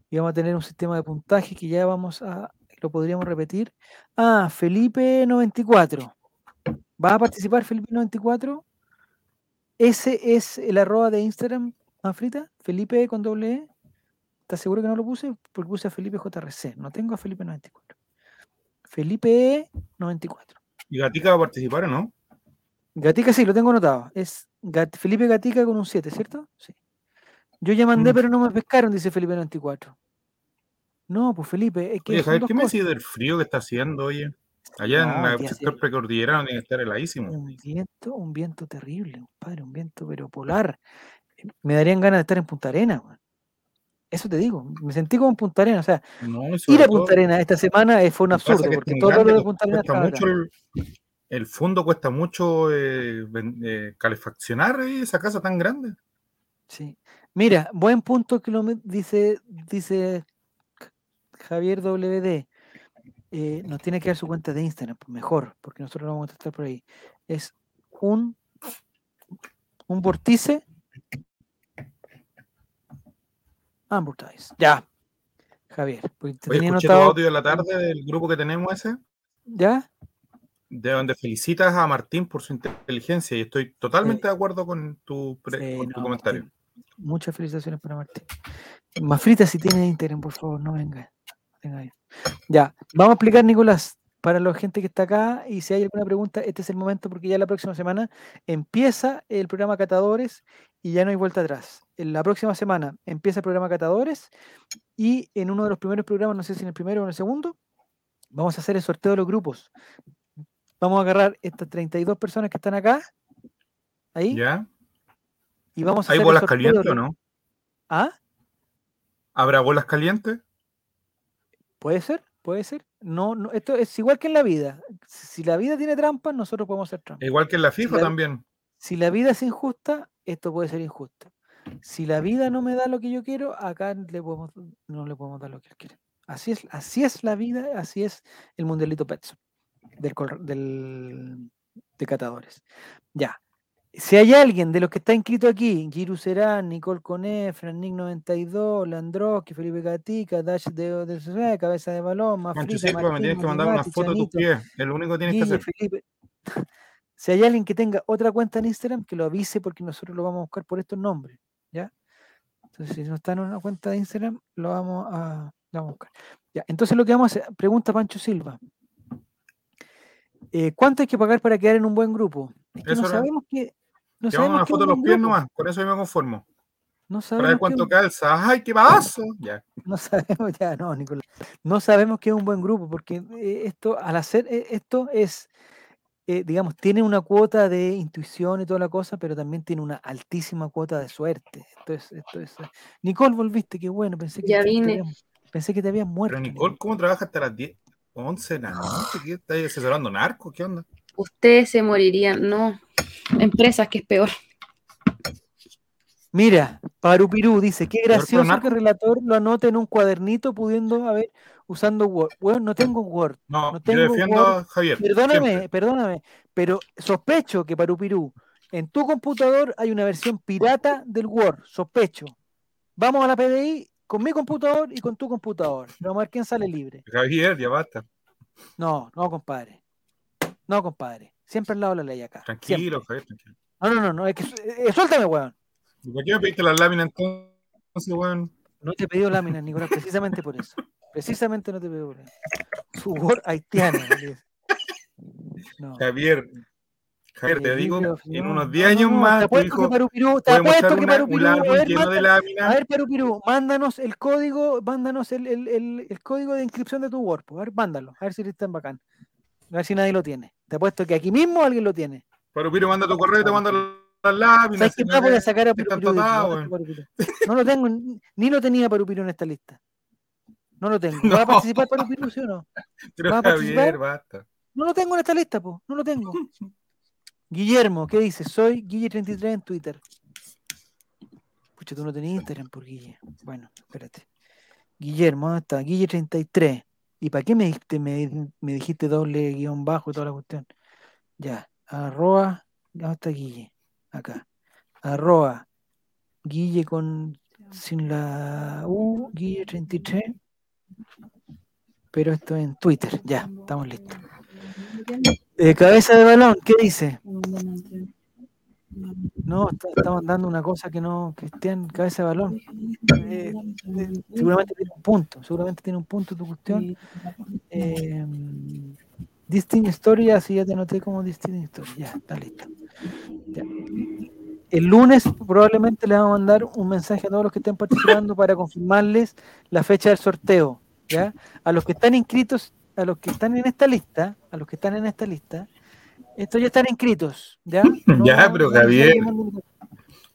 [SPEAKER 1] Y vamos a tener un sistema de puntaje que ya vamos a, lo podríamos repetir. Ah, Felipe 94. ¿Va a participar Felipe 94? Ese es el arroba de Instagram frita Felipe con doble E. ¿Estás seguro que no lo puse? Porque puse a Felipe JRC. No tengo a Felipe 94. Felipe 94.
[SPEAKER 4] ¿Y Gatica va a participar o no?
[SPEAKER 1] Gatica sí, lo tengo anotado. Es Felipe Gatica con un 7, ¿cierto?
[SPEAKER 2] Sí.
[SPEAKER 1] Yo ya mandé, mm. pero no me pescaron, dice Felipe 94. No, pues Felipe,
[SPEAKER 4] es que. qué me sido del frío que está haciendo, oye? Allá en el sector precordillerano tiene que estar heladísimo.
[SPEAKER 1] Un viento, un viento terrible, padre, un viento pero polar me darían ganas de estar en Punta Arena. Eso te digo, me sentí como en Punta Arena. O sea, ir a Punta Arena esta semana eh, fue un absurdo, porque todo pues,
[SPEAKER 4] el, fondo cuesta mucho eh, eh calefaccionar eh, esa casa tan grande.
[SPEAKER 1] Sí. Mira, buen punto que lo dice, dice Javier WD. nos tiene que dar su cuenta de Instagram, pues, mejor, porque nosotros no vamos a estar por ahí. Es un, un vórtice Amortize. Ya. Javier. pues
[SPEAKER 4] audio de la tarde del grupo que tenemos ese.
[SPEAKER 1] ¿Ya?
[SPEAKER 4] De donde felicitas a Martín por su inteligencia y estoy totalmente eh, de acuerdo con tu, comentario.
[SPEAKER 1] Muchas felicitaciones para Martín. Mafrita, si tiene interés, por favor, no venga. venga ya, vamos a explicar, Nicolás, para la gente que está acá y si hay alguna pregunta, este es el momento porque ya la próxima semana empieza el programa Catadores y ya no hay vuelta atrás la próxima semana empieza el programa Catadores y en uno de los primeros programas, no sé si en el primero o en el segundo, vamos a hacer el sorteo de los grupos. Vamos a agarrar estas 32 personas que están acá. Ahí. Ya. Y vamos a ¿Hay
[SPEAKER 4] bolas calientes o no?
[SPEAKER 1] ¿Ah?
[SPEAKER 4] ¿Habrá bolas calientes?
[SPEAKER 1] Puede ser, puede ser. No, no, esto es igual que en la vida. Si la vida tiene trampas, nosotros podemos hacer trampas.
[SPEAKER 4] Igual que en la FIFA también.
[SPEAKER 1] Si la vida es injusta, esto puede ser injusto si la vida no me da lo que yo quiero, acá no le podemos dar lo que él quiere. Así es, así es la vida, así es el mundelito Petson del, de catadores. Ya. Si hay alguien de los que está inscrito aquí, Giru Serán, Nicole Coné, Nick 92, Landroski, Felipe Gatica, Dash de, de, Cabeza de Balón, más me tienes que mandar una foto único tienes que hacer. Si hay alguien que tenga otra cuenta en Instagram, que lo avise porque nosotros lo vamos a buscar por estos nombres. ¿ya? Entonces, si no está en una cuenta de Instagram, lo vamos a, buscar. entonces lo que vamos a hacer, pregunta Pancho Silva. Eh, ¿Cuánto hay que pagar para quedar en un buen grupo? Es que no sabemos que. No sabemos
[SPEAKER 4] una foto de los pies nomás, con eso yo me conformo.
[SPEAKER 1] No sabemos. Para ver
[SPEAKER 4] cuánto calza. ¡Ay, qué vaso. Ya. No sabemos,
[SPEAKER 1] ya, no, Nicolás. No sabemos qué es un buen grupo, porque eh, esto, al hacer eh, esto, es eh, digamos, tiene una cuota de intuición y toda la cosa, pero también tiene una altísima cuota de suerte. Entonces, esto eh, Nicole, volviste, qué bueno, pensé que, vine. pensé que te habías muerto.
[SPEAKER 4] Pero Nicole, ¿cómo trabajas hasta las 10, 11 está ahí asesorando narcos? ¿Qué onda?
[SPEAKER 2] Ustedes se morirían, no. Empresas, que es peor.
[SPEAKER 1] Mira, Parupirú dice, qué gracioso que el relator lo anote en un cuadernito pudiendo haber usando Word. Weón, no tengo Word.
[SPEAKER 4] No,
[SPEAKER 1] yo
[SPEAKER 4] defiendo Javier.
[SPEAKER 1] Perdóname, perdóname, pero sospecho que para Upirú, en tu computador hay una versión pirata del Word, sospecho. Vamos a la PDI con mi computador y con tu computador. Vamos a ver quién sale libre.
[SPEAKER 4] Javier, ya basta.
[SPEAKER 1] No, no, compadre. No, compadre. Siempre al lado de la ley acá.
[SPEAKER 4] Tranquilo, Javier, tranquilo. No,
[SPEAKER 1] no, no, Es que, eh, suéltame, weón.
[SPEAKER 4] ¿Por qué me pediste la lámina entonces, weón?
[SPEAKER 1] No te he pedido láminas, Nicolás, precisamente por eso. Precisamente no te he pedido láminas. word, haitiano.
[SPEAKER 4] Javier, Javier, te digo, en unos 10 años más. Te apuesto que Parupirú, te apuesto que
[SPEAKER 1] Parupirú. A ver, Parupirú, mándanos el código, mándanos el, el, el, código de inscripción de tu word, pues, A ver, mándalo, a ver si está en bacán. A ver si nadie lo tiene. Te apuesto que aquí mismo alguien lo tiene.
[SPEAKER 4] Perú manda tu correo y te manda no,
[SPEAKER 1] lo tengo, ni lo tenía para Parupiru en esta lista. No lo tengo. ¿Va a participar Upiru, sí o no? No lo tengo en esta lista, po. No lo tengo. Guillermo, ¿qué dices? Soy Guille33 en Twitter. Pucha, tú no tenías Instagram por Guille. Bueno, espérate. Guillermo, ¿dónde está? Guille33. ¿Y para qué me dijiste, me, me dijiste doble guión bajo y toda la cuestión? Ya, arroba, ¿dónde está Guille? acá. Arroba Guille con sin la U, Guille 33. Pero esto en Twitter, ya, estamos listos. Eh, cabeza de balón, ¿qué dice? No, estamos dando una cosa que no, que esté en cabeza de balón. Eh, eh, seguramente tiene un punto, seguramente tiene un punto tu cuestión. Distinct Story, así ya te noté como Distinct Story. Ya, está listo. El lunes probablemente le vamos a mandar un mensaje a todos los que estén participando para confirmarles la fecha del sorteo. ¿ya? A los que están inscritos, a los que están en esta lista, a los que están en esta lista, estos ya están inscritos. Ya,
[SPEAKER 4] ya pero Javier.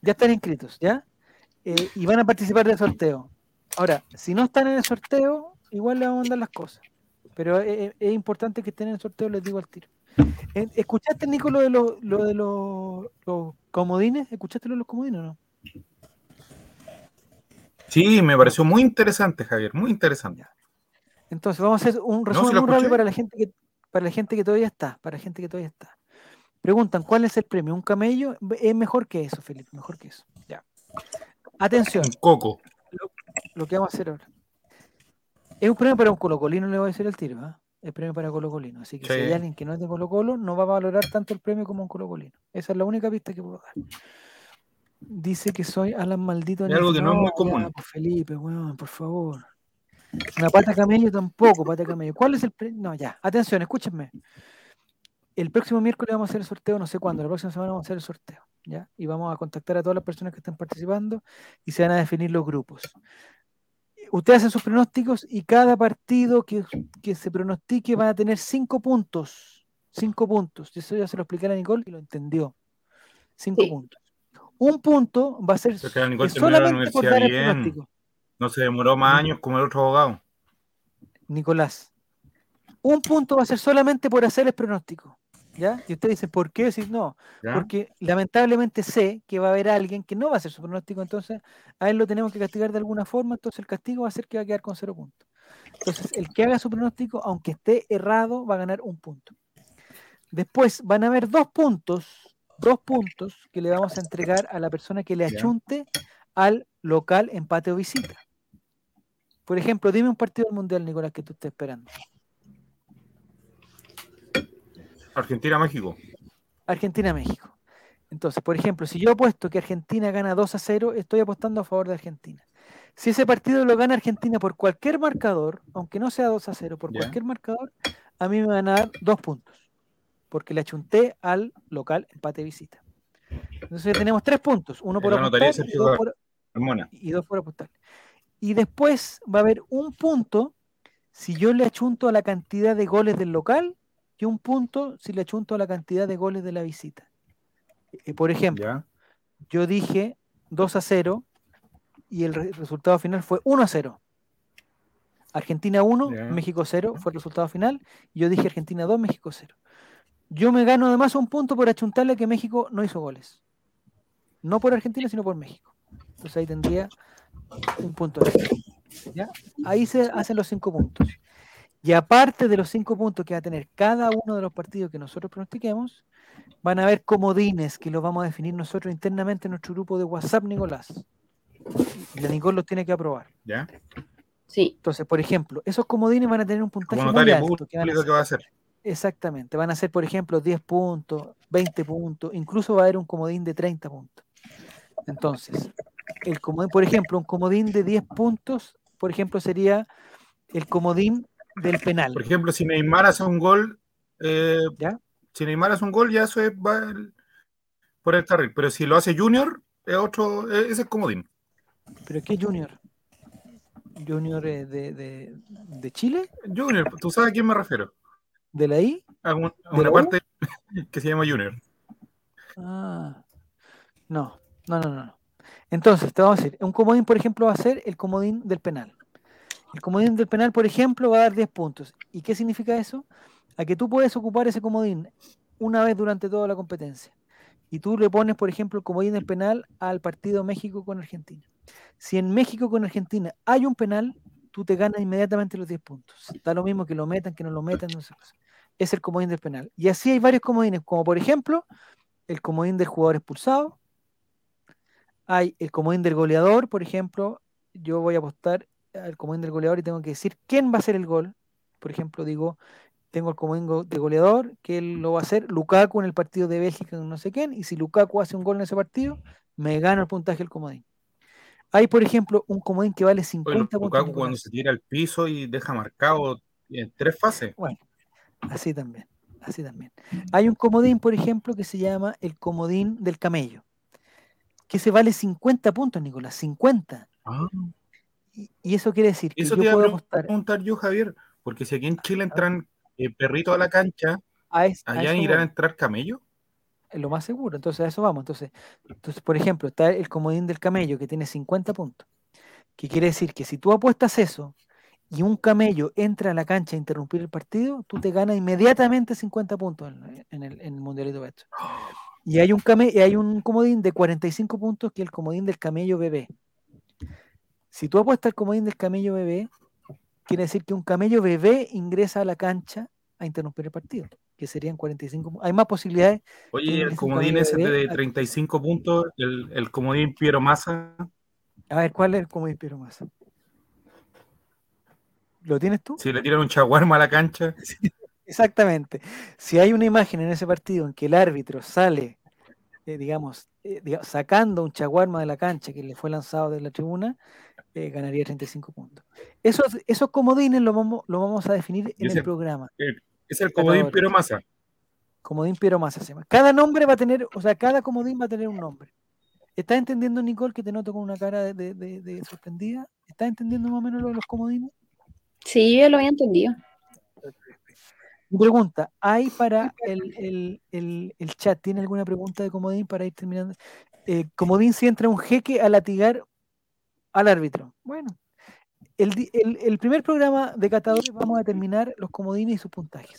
[SPEAKER 1] Ya están inscritos, ¿ya? Eh, y van a participar del sorteo. Ahora, si no están en el sorteo, igual le vamos a mandar las cosas. Pero e, e, es, importante que estén en el sorteo, les digo al tiro. ¿Escuchaste, Nico, lo de, los, comodines? ¿Escuchaste lo de los comodines o no?
[SPEAKER 4] Sí, me pareció muy interesante, Javier, muy interesante.
[SPEAKER 1] Entonces, vamos a hacer un resumen rápido para la gente que para la gente que todavía está, para gente que todavía está. Preguntan, ¿cuál es el premio? ¿Un camello? Es mejor que eso, Felipe, mejor que eso. Ya. Atención.
[SPEAKER 4] coco.
[SPEAKER 1] lo, que vamos a hacer ahora. Es un premio para un colocolino, le voy a decir el tiro, ¿ah? es El premio para colocolino. Así que si hay alguien que no es de colocolo no va a valorar tanto el premio como un colocolino. Esa es la única pista que puedo dar. Dice que soy a Maldito.
[SPEAKER 4] Es algo que no, pues,
[SPEAKER 1] Felipe, por favor. Una pata camello tampoco, pata camello. ¿Cuál es el premio? No, ya. Atención, escúchenme. El próximo miércoles vamos a hacer el sorteo, no sé cuándo, la próxima semana vamos a hacer el sorteo, ¿ya? Y vamos a contactar a todas las personas que están participando y se van a definir los grupos usted hace sus pronósticos y cada partido que, se pronostique va a tener cinco puntos. Cinco puntos. Eso ya se lo expliqué a Nicole y lo entendió. Cinco puntos. Un punto va a ser solamente por hacer
[SPEAKER 4] el pronóstico. No se demoró más años como el otro abogado.
[SPEAKER 1] Nicolás. Un punto va a ser solamente por hacer el pronóstico. ¿Ya? Y usted dice, ¿por qué? Si no, porque lamentablemente sé que va a haber alguien que no va a hacer su pronóstico, entonces a él lo tenemos que castigar de alguna forma, entonces el castigo va a ser que va a quedar con cero puntos. Entonces, el que haga su pronóstico, aunque esté errado, va a ganar un punto. Después van a haber dos puntos, dos puntos que le vamos a entregar a la persona que le achunte al local empate o visita. Por ejemplo, dime un partido del Mundial, Nicolás, que tú estés esperando.
[SPEAKER 4] Argentina-México.
[SPEAKER 1] Argentina-México. Entonces, por ejemplo, si yo apuesto que Argentina gana 2 a 0, estoy apostando a favor de Argentina. Si ese partido lo gana Argentina por cualquier marcador, aunque no sea 2 a 0, por cualquier marcador, a mí me van a dar dos puntos. Porque le achunté al local empate visita. Entonces tenemos tres puntos, uno por apostar y dos por, y Y después va a haber un punto si yo le achunto a la cantidad de goles del local y un punto si le achunto a la cantidad de goles de la visita. Eh, por ejemplo, yo dije 2 a 0 y el resultado final fue 1 a 0. Argentina 1, México 0 fue el resultado final. yo dije Argentina 2, México 0. Yo me gano además un punto por achuntarle que México no hizo goles. No por Argentina, sino por México. Entonces ahí tendría un punto. Ahí se hacen los cinco puntos. Y aparte de los cinco puntos que va a tener cada uno de los partidos que nosotros pronostiquemos, van a haber comodines que los vamos a definir nosotros internamente en nuestro grupo de WhatsApp, Nicolás. La Nicolás los tiene que aprobar.
[SPEAKER 4] ¿Ya?
[SPEAKER 1] Sí. Entonces, por ejemplo, esos comodines van a tener un puntaje Como muy alto.
[SPEAKER 4] va a hacer.
[SPEAKER 1] Exactamente. Van a ser, por ejemplo, 10 puntos, 20 puntos, incluso va a haber un comodín de 30 puntos. Entonces, el comodín, por ejemplo, un comodín de 10 puntos, por ejemplo, sería el comodín del penal.
[SPEAKER 4] Por ejemplo, si Neymar hace un gol, eh, ¿Ya? si Neymar hace un gol, ya eso va por el carril. Pero si lo hace Junior, es otro, e-, ese es comodín.
[SPEAKER 1] ¿Pero qué Junior? ¿Junior eh, de, Chile?
[SPEAKER 4] Junior, ¿tú sabes a quién me refiero?
[SPEAKER 1] ¿De la I?
[SPEAKER 4] A, una parte que se llama Junior.
[SPEAKER 1] Ah, no, no, no, no. Entonces, te vamos a decir, un comodín, por ejemplo, va a ser el comodín del penal. El comodín del penal, por ejemplo, va a dar 10 puntos. ¿Y qué significa eso? A que tú puedes ocupar ese comodín una vez durante toda la competencia. Y tú le pones, por ejemplo, el comodín del penal al partido México con Argentina. Si en México con Argentina hay un penal, tú te ganas inmediatamente los 10 puntos. Da lo mismo que lo metan, que no lo metan, no Es el comodín del penal. Y así hay varios comodines, como por ejemplo el comodín del jugador expulsado. Hay el comodín del goleador, por ejemplo, yo voy a apostar al comodín del goleador y tengo que decir quién va a hacer el gol. Por ejemplo, digo, tengo el comodín de goleador, que él lo va a hacer Lukaku en el partido de Bélgica, no sé quién, y si Lukaku hace un gol en ese partido, me gano el puntaje el comodín. Hay, por ejemplo, un comodín que vale 50 puntos.
[SPEAKER 4] Lukaku cuando se tira al piso y deja marcado en eh, tres fases.
[SPEAKER 1] Bueno, así también, así también. Hay un comodín, por ejemplo, que se llama el comodín del camello, que se vale 50 puntos, Nicolás, 50. Y eso quiere decir que
[SPEAKER 4] eso te puedo preguntar yo, Javier, porque si aquí en Chile ah. entran eh, perritos a la cancha, allá irán a entrar camellos.
[SPEAKER 1] Es lo más seguro, entonces a eso vamos. Entonces, entonces, por ejemplo, está el comodín del camello que tiene 50 puntos. Que quiere decir que si tú apuestas eso y un camello entra a la cancha a interrumpir el partido, tú te ganas inmediatamente 50 puntos en, el, mundialito de Y hay un, came, hay un comodín de 45 puntos que es el comodín del camello bebé. Si tú apuestas el comodín del camello bebé, quiere decir que un camello bebé ingresa a la cancha a interrumpir el partido, que serían 45. Hay más posibilidades.
[SPEAKER 4] Oye, el comodín ese de 35 puntos, el, comodín Piero Massa.
[SPEAKER 1] A ver, ¿cuál es el comodín Piero Massa? ¿Lo tienes tú?
[SPEAKER 4] Si le tiran un chaguarma a la cancha.
[SPEAKER 1] exactamente. Si hay una imagen en ese partido en que el árbitro sale, eh, digamos, eh, sacando un chaguarma de la cancha que le fue lanzado de la tribuna, este, ganaría 35 puntos. Esos, esos comodines lo vamos, lo vamos a definir en el, programa. Eh,
[SPEAKER 4] es el comodín pero Massa.
[SPEAKER 1] Comodín Cada nombre va a tener, o sea, cada comodín va a tener un nombre. ¿Estás entendiendo, Nicole, que te noto con una cara de, sorprendida? ¿Estás entendiendo más o menos los comodines?
[SPEAKER 2] Sí, yo lo había entendido.
[SPEAKER 1] Mi pregunta, ¿hay para el, chat, tiene alguna pregunta de Comodín para ir terminando? Eh, comodín, si entra un jeque a latigar al árbitro. Bueno, el, primer programa de catadores vamos a determinar los comodines y sus puntajes.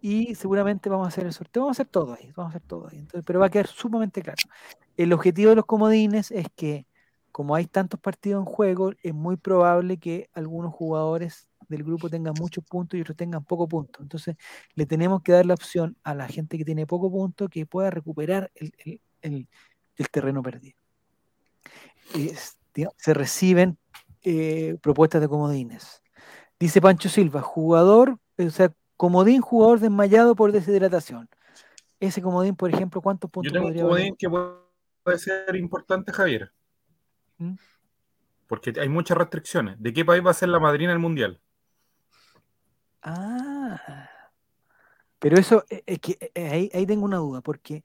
[SPEAKER 1] Y seguramente vamos a hacer el sorteo, vamos a hacer todo ahí, vamos a hacer todo ahí. pero va a quedar sumamente claro. El objetivo de los comodines es que, como hay tantos partidos en juego, es muy probable que algunos jugadores del grupo tengan muchos puntos y otros tengan poco puntos. Entonces, le tenemos que dar la opción a la gente que tiene poco punto que pueda recuperar el, terreno perdido se reciben eh, propuestas de comodines. Dice Pancho Silva, jugador, eh, o sea, comodín jugador desmayado por deshidratación. Ese comodín, por ejemplo, ¿cuántos puntos
[SPEAKER 4] comodín puede ser importante, Javier. ¿Mm? Porque hay muchas restricciones. ¿De qué país va a ser la madrina del mundial?
[SPEAKER 1] Ah. Pero eso, eh, es que ahí tengo una duda, porque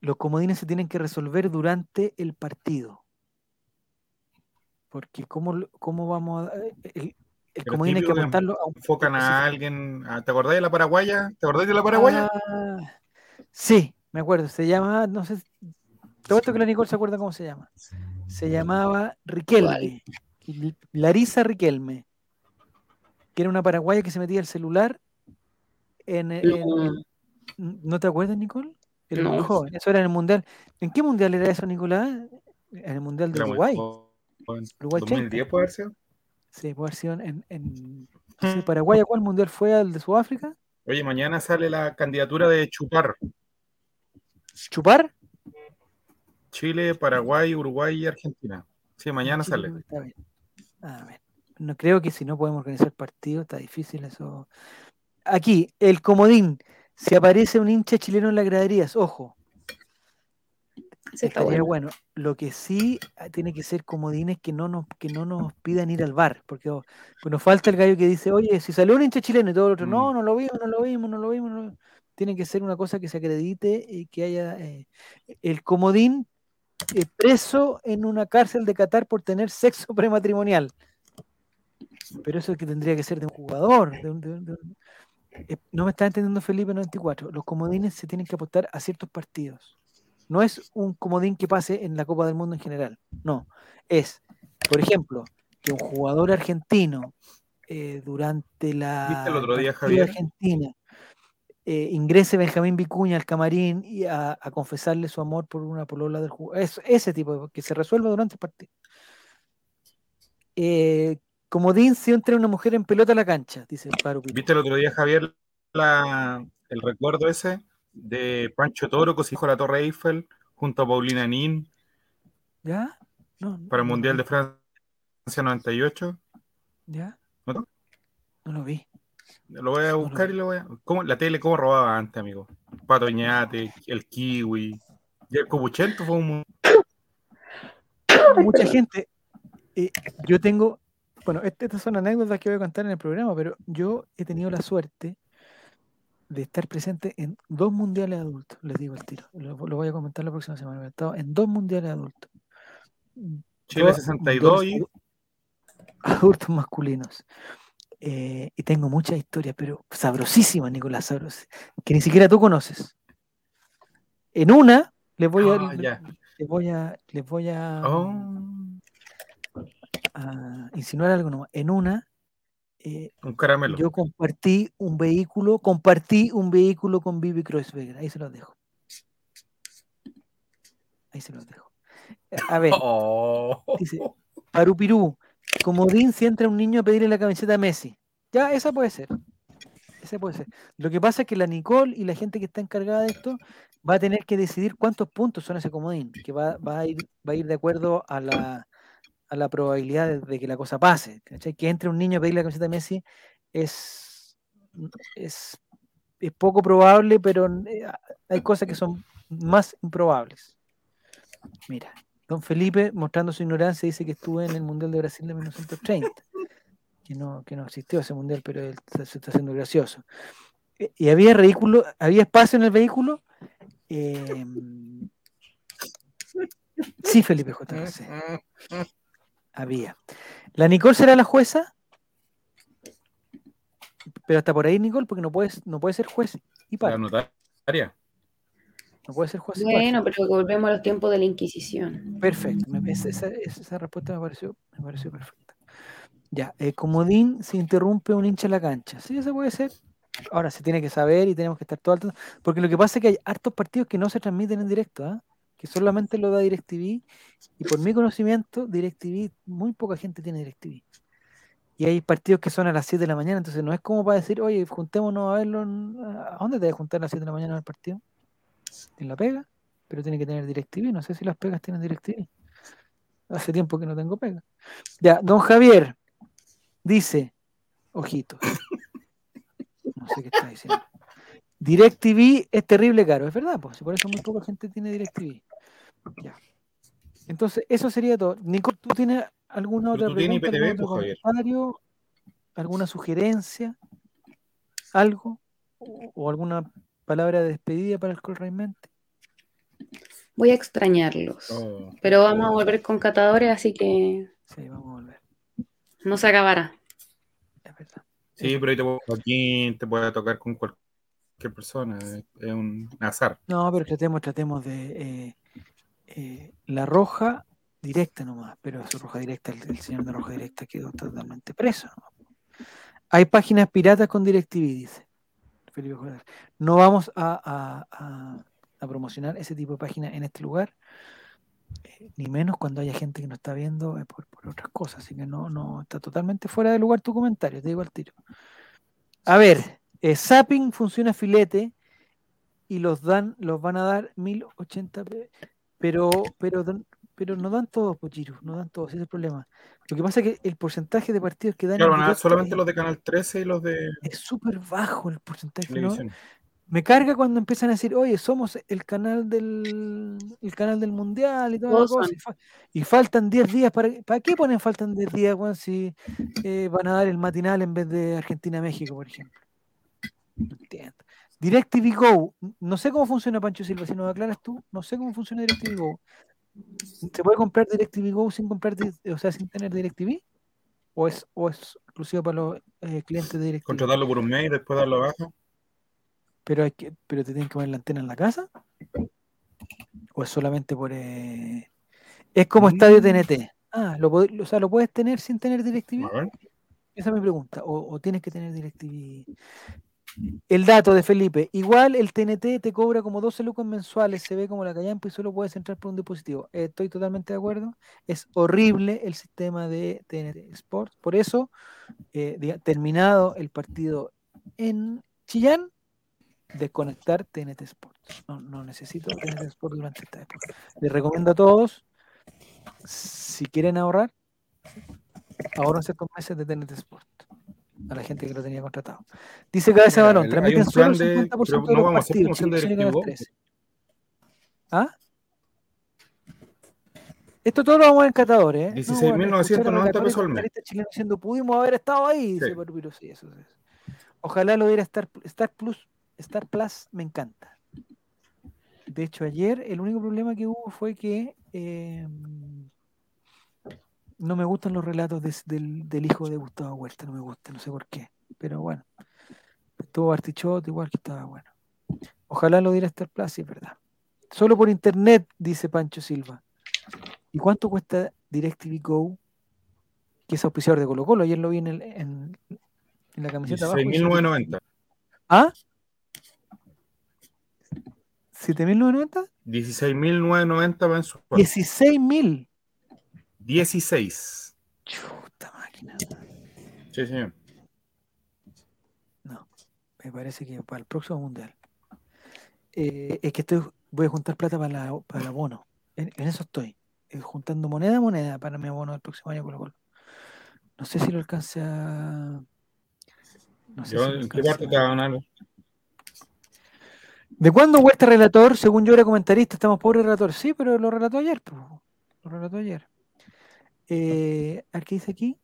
[SPEAKER 1] los comodines se tienen que resolver durante el partido. Porque cómo, cómo vamos a... Eh, el, que montarlo
[SPEAKER 4] pues, a Enfocan a alguien... Ah, ¿Te acordás de la paraguaya? ¿Te acordás de la paraguaya? Ah,
[SPEAKER 1] sí, me acuerdo. Se llama... No sé... Todo esto que la Nicole se acuerda cómo se llama. Se llamaba Riquelme. Larisa Riquelme. Que era una paraguaya que se metía el celular eh, en, ¿No te acuerdas, Nicole? Eso era en el Mundial. ¿En qué Mundial era eso, Nicolás? En el Mundial de Uruguay.
[SPEAKER 4] 2010 puede haber sido.
[SPEAKER 1] Sí, puede haber sido en, en mm. Paraguay. ¿A cuál mundial fue? ¿Al de Sudáfrica?
[SPEAKER 4] Oye, mañana sale la candidatura de Chupar.
[SPEAKER 1] ¿Chupar?
[SPEAKER 4] Chile, Paraguay, Uruguay y Argentina. Sí, mañana sale. Está ah,
[SPEAKER 1] No creo que si no podemos organizar partidos, está difícil eso. Aquí, el comodín. Si aparece un hincha chileno en las graderías, ojo, bueno. lo que sí ah, tiene que ser comodines que no nos, que no nos pidan ir al bar, porque oh, pues, nos falta el gallo que dice, oye, si salió un hincha chileno y todo el otro, no, mm. no lo vimos, no lo vimos, no lo vimos. No Tiene que ser una cosa que se acredite y que haya eh, el comodín eh, preso en una cárcel de Qatar por tener sexo prematrimonial. Pero eso es que tendría que ser de un jugador. Eh, no me está entendiendo Felipe 94. Los comodines se tienen que apostar a ciertos partidos. No es un comodín que pase en la Copa del Mundo en general. No. Es, por ejemplo, que un jugador argentino eh, durante
[SPEAKER 4] la Argentina
[SPEAKER 1] eh, ingrese Benjamín Vicuña al camarín y a, confesarle su amor por una polola del juego ese tipo, que se resuelva durante el partido. Eh, comodín si entra una mujer en pelota a la cancha, dice
[SPEAKER 4] el paro. ¿Viste el otro día, Javier, el recuerdo ese? de Pancho Toro, cosijo la Torre Eiffel, junto a Paulina Nin.
[SPEAKER 1] ¿Ya?
[SPEAKER 4] para el Mundial de Francia 98.
[SPEAKER 1] ¿Ya? ¿No? lo vi.
[SPEAKER 4] Lo voy a buscar y lo voy a. La tele, ¿cómo robaba antes, amigo? Pato el Kiwi. Y el fue un.
[SPEAKER 1] Mucha gente. Eh, yo tengo. Bueno, este, estas son anécdotas que voy a contar en el programa, pero yo he tenido la suerte de estar presente en dos mundiales adultos, les digo el tiro. Lo, voy a comentar la próxima semana. en dos mundiales adultos.
[SPEAKER 4] Mm, Chile 62 y.
[SPEAKER 1] Adultos masculinos. Eh, y tengo mucha historia, pero sabrosísima, Nicolás Sabros, que ni siquiera tú conoces. En una, les voy a. Ah, voy a. Les voy a, oh. insinuar algo En una, eh,
[SPEAKER 4] un
[SPEAKER 1] Yo compartí un vehículo, compartí un vehículo con Vivi Kreuzweger, Ahí se los dejo. Ahí se los dejo. Eh, a ver. Oh. Dice, Parupirú, como si entra un niño a pedirle la camiseta a Messi. Ya, esa puede ser. Esa puede ser. Lo que pasa es que la Nicole y la gente que está encargada de esto va a tener que decidir cuántos puntos son ese comodín, que va, a, ir, va a ir de acuerdo a la, a la probabilidad de, que la cosa pase. Que entre un niño a pedir la camiseta de Messi es, mm, es, poco probable, pero mm, eh, hay cosas que son más improbables. Mira, don Felipe, mostrando su ignorancia, dice que estuve en el Mundial de Brasil de 1930. Que no, que no existió ese mundial, pero él se está, haciendo gracioso. Eh, y había vehículo, había espacio en el vehículo. Eh, sí, Felipe J había. ¿La Nicole será la jueza? Pero hasta por ahí, Nicole, porque no puedes, no puede ser juez y para.
[SPEAKER 5] notaria. No puede ser juez Bueno, pero volvemos a los tiempos de la Inquisición.
[SPEAKER 1] Perfecto. Esa, respuesta me pareció, me pareció perfecta. Ya, eh, comodín se interrumpe un hincha en la cancha. Sí, eso puede ser. Ahora se tiene que saber y tenemos que estar todo tanto. Porque lo que pasa es que hay hartos partidos que no se transmiten en directo. ¿ah? que solamente lo da DirecTV. Y por mi conocimiento, DirecTV, muy poca gente tiene DirecTV. Y hay partidos que son a las 7 de la mañana, entonces no es como para decir, oye, juntémonos a verlo. ¿A dónde te vas a juntar a las 7 de la mañana el partido? En la pega, pero tiene que tener DirecTV. No sé si las pegas tienen DirecTV. Hace tiempo que no tengo pega. Ya, don Javier dice, ojito. No sé qué está diciendo. DirecTV es terrible caro, es verdad, pues, por eso muy poca gente tiene DirecTV. Ya. Entonces, eso sería todo. Nico, ¿tú tienes alguna otra
[SPEAKER 4] pregunta, IPTV, algún pues,
[SPEAKER 1] comentario, alguna sugerencia, algo o, alguna palabra de despedida para el Colraimente?
[SPEAKER 5] Voy a extrañarlos, oh, pero vamos a volver con catadores, así que sí, vamos a volver. No se acabará.
[SPEAKER 4] Es verdad. Sí, pero ahí te puedo, aquí te tocar con cualquier persona, es, un azar.
[SPEAKER 1] No, pero tratemos, tratemos de eh, eh, la roja directa nomás, pero su roja directa, el, señor de roja directa quedó totalmente preso. Hay páginas piratas con DirecTV, dice Felipe No vamos a, a, promocionar ese tipo de páginas en este lugar. Eh, ni menos cuando haya gente que nos está viendo por, otras cosas. Así que no, no, está totalmente fuera de lugar tu comentario, te digo al tiro. A ver, Sapping eh, zapping funciona filete y los dan, los van a dar 1080 pero, pero, pero no dan todos, Pochiru, pues, no dan todos, ese es el problema. Lo que pasa es que el porcentaje de partidos que
[SPEAKER 4] dan. solamente los de Canal 13 y los de.
[SPEAKER 1] Es súper bajo el porcentaje, Me carga cuando empiezan a decir, oye, somos el canal del, el canal del mundial y todas las y, y, faltan 10 días. Para, ¿Para qué ponen faltan 10 días, Juan, si eh, van a dar el matinal en vez de Argentina-México, por ejemplo? DirecTV Go, no sé cómo funciona Pancho Silva, si nos aclaras tú, no sé cómo funciona DirecTV Go. ¿Se puede comprar DirecTV Go sin comprar, o sea, sin tener DirecTV? ¿O es, o es exclusivo para los eh, clientes de DirecTV?
[SPEAKER 4] Contratarlo por un mes y después darlo abajo.
[SPEAKER 1] Pero, hay que, pero te tienen que poner la antena en la casa. ¿O es solamente por.? Eh, es como Estadio TNT. Mm. Ah, lo, o sea, ¿lo puedes tener sin tener DirecTV? Esa es mi pregunta. ¿O, o tienes que tener DirecTV? El dato de Felipe. Igual el TNT te cobra como 12 lucas mensuales, se ve como la callampa y solo puedes entrar por un dispositivo. Eh, estoy totalmente de acuerdo. Es horrible el sistema de TNT Sports. Por eso, eh, terminado el partido en Chillán, desconectar TNT Sports. No, necesito TNT Sports durante esta época. Les recomiendo a todos, si quieren ahorrar, ahora se meses de TNT Sports a la gente que lo tenía contratado. Dice Cabeza Balón, transmiten solo el 50% de, no los partidos, de ¿Ah? Esto todo lo vamos a en ¿eh? 16.990
[SPEAKER 4] no, bueno, pesos
[SPEAKER 1] al mes.
[SPEAKER 4] Chileno
[SPEAKER 1] pudimos haber estado ahí, dice dice sí, eso, es. Ojalá lo diera Star, Plus. Star Plus me encanta. De hecho, ayer el único problema que hubo fue que eh, no me gustan los relatos del, hijo de Gustavo Huerta, no me gusta, no sé por qué. Pero bueno, estuvo Artichot igual que estaba bueno. Ojalá lo diera Star Plus, es verdad. Solo por internet, dice Pancho Silva. ¿Y cuánto cuesta DirecTV Go? Que es auspiciador de Colo Colo, ayer lo vi en, la camiseta.
[SPEAKER 4] 6.990.
[SPEAKER 1] ¿Ah? ¿7.990? 16.990 16.000.
[SPEAKER 4] 16.
[SPEAKER 1] Chuta máquina.
[SPEAKER 4] Sí, señor.
[SPEAKER 1] No, me parece que para el próximo mundial. Eh, es que estoy, voy a juntar plata para, la, para el abono. En, eso estoy. Eh, juntando moneda a moneda para mi abono el próximo año No sé si lo alcance No
[SPEAKER 4] sé si
[SPEAKER 1] ¿De cuándo este relator? Según yo era comentarista, estamos pobres relator. Sí, pero lo relató ayer. Lo relató ayer. Eh, ¿A qué dice aquí?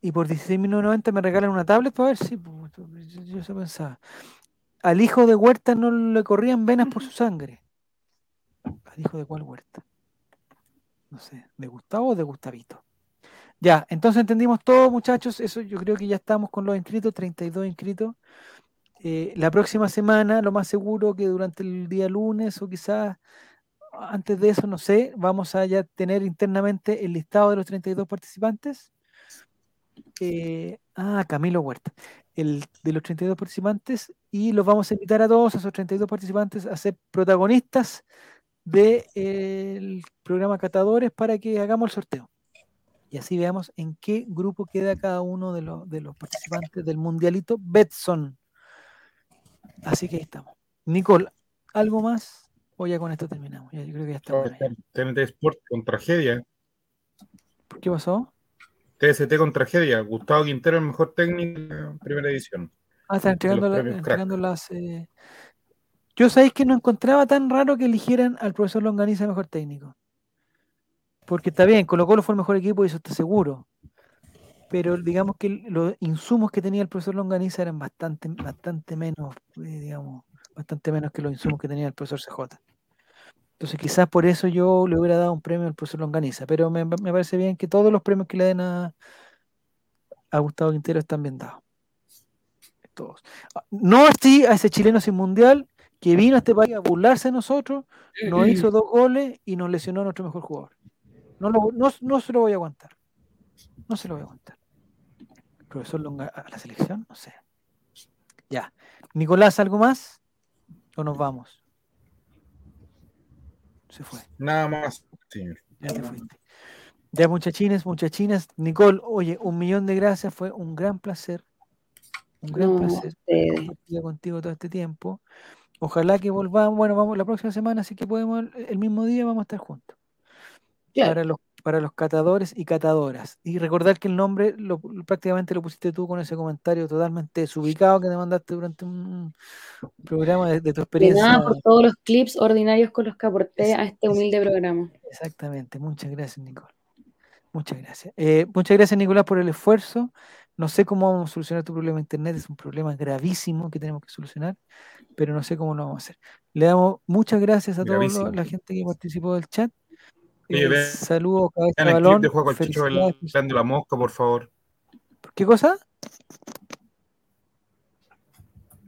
[SPEAKER 1] Y por 90 me regalan una tablet para ver si. yo se pensaba. Al hijo de Huerta no le corrían venas por su sangre. ¿Al hijo de cuál Huerta? No sé, ¿de Gustavo o de Gustavito? Ya, entonces entendimos todo, muchachos. Eso yo creo que ya estamos con los inscritos, 32 inscritos. Eh, la próxima semana, lo más seguro que durante el día lunes o quizás antes de eso, no sé, vamos a ya tener internamente el listado de los 32 participantes. Eh, ah, Camilo Huerta, el de los 32 participantes, y los vamos a invitar a todos, esos 32 participantes, a ser protagonistas del de, eh, programa Catadores para que hagamos el sorteo. Y así veamos en qué grupo queda cada uno de, los, de los participantes del Mundialito Betson. Así que ahí estamos. Nicole, ¿algo más? Oh, ya con esto terminamos. TNT
[SPEAKER 4] oh, Sport con tragedia.
[SPEAKER 1] qué pasó?
[SPEAKER 4] TST con tragedia. Gustavo Quintero, el mejor técnico, primera edición.
[SPEAKER 1] Ah, está entregando, las. Eh, yo sabéis que no encontraba tan raro que eligieran al profesor Longaniza el mejor técnico. Porque está bien, Colo Colo fue el mejor equipo y eso está seguro. Pero digamos que los insumos que tenía el profesor Longaniza eran bastante, bastante menos, eh, digamos, bastante menos que los insumos que tenía el profesor CJ. Entonces quizás por eso yo le hubiera dado un premio al profesor Longaniza, pero me, parece bien que todos los premios que le den a, a Gustavo Quintero están bien dados. Todos. Ah, no así a ese chileno sin mundial que vino a este país a burlarse de nosotros, nos hizo dos goles y nos lesionó a nuestro mejor jugador. No, no, se lo voy a aguantar. No se lo voy a aguantar. profesor Longa, a la selección, no sé. Ya. Nicolás, ¿algo más? ¿O nos vamos? se fue.
[SPEAKER 4] Nada más.
[SPEAKER 1] señor. Ya te fuiste. Ya muchachines, muchachinas, Nicole, oye, un millón de gracias, fue un gran placer. Un gran placer contigo todo este tiempo. Ojalá que volvamos, bueno, vamos la próxima semana, así que podemos, el mismo día vamos a estar juntos. los para los catadores y catadoras. Y recordar que el nombre prácticamente lo pusiste tú con ese comentario totalmente desubicado que te mandaste durante un programa de, tu experiencia.
[SPEAKER 5] por todos los clips ordinarios con los que aporté a este humilde programa.
[SPEAKER 1] Exactamente, muchas gracias, Nicole. Muchas gracias. Eh, muchas gracias, Nicolás, por el esfuerzo. No sé cómo vamos a solucionar tu problema de internet, es un problema gravísimo que tenemos que solucionar, pero no sé cómo lo vamos a hacer. Le damos muchas gracias a toda la gente que participó del chat saludos, cabeza de balón. Clip
[SPEAKER 4] de con el Bailando pues.
[SPEAKER 1] la mosca, por favor. ¿Qué cosa?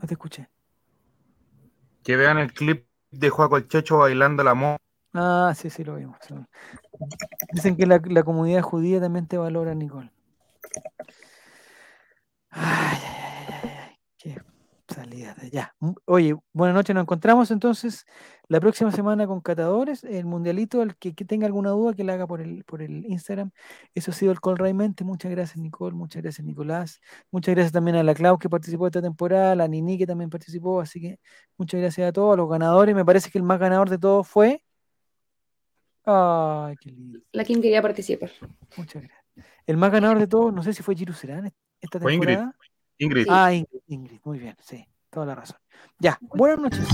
[SPEAKER 1] No te escuché. Que vean el clip de Juaco el Checho bailando la mosca. Ah, sí, sí, lo vimos. Dicen que la, comunidad judía también te valora, Nicole. ay salida de allá. Mm, oye, buenas noches, nos encontramos entonces la próxima semana con Catadores, el Mundialito, el que, tenga alguna duda que la haga por el, por el Instagram. Eso ha sido el Call Raymente muchas gracias
[SPEAKER 5] Nicole, muchas gracias Nicolás, muchas gracias también
[SPEAKER 1] a
[SPEAKER 5] la Clau que
[SPEAKER 1] participó esta temporada, a la Nini que también participó, así que muchas gracias a todos, a los ganadores,
[SPEAKER 4] me parece
[SPEAKER 1] que el más ganador de todos fue... Ay, qué lindo. La quien quería participar. Muchas gracias. El más ganador de todos, no sé si fue Giru Serán esta temporada. Ingrid. Ah, Ingrid, muy bien, sí, toda la razón. Ya, buenas noches.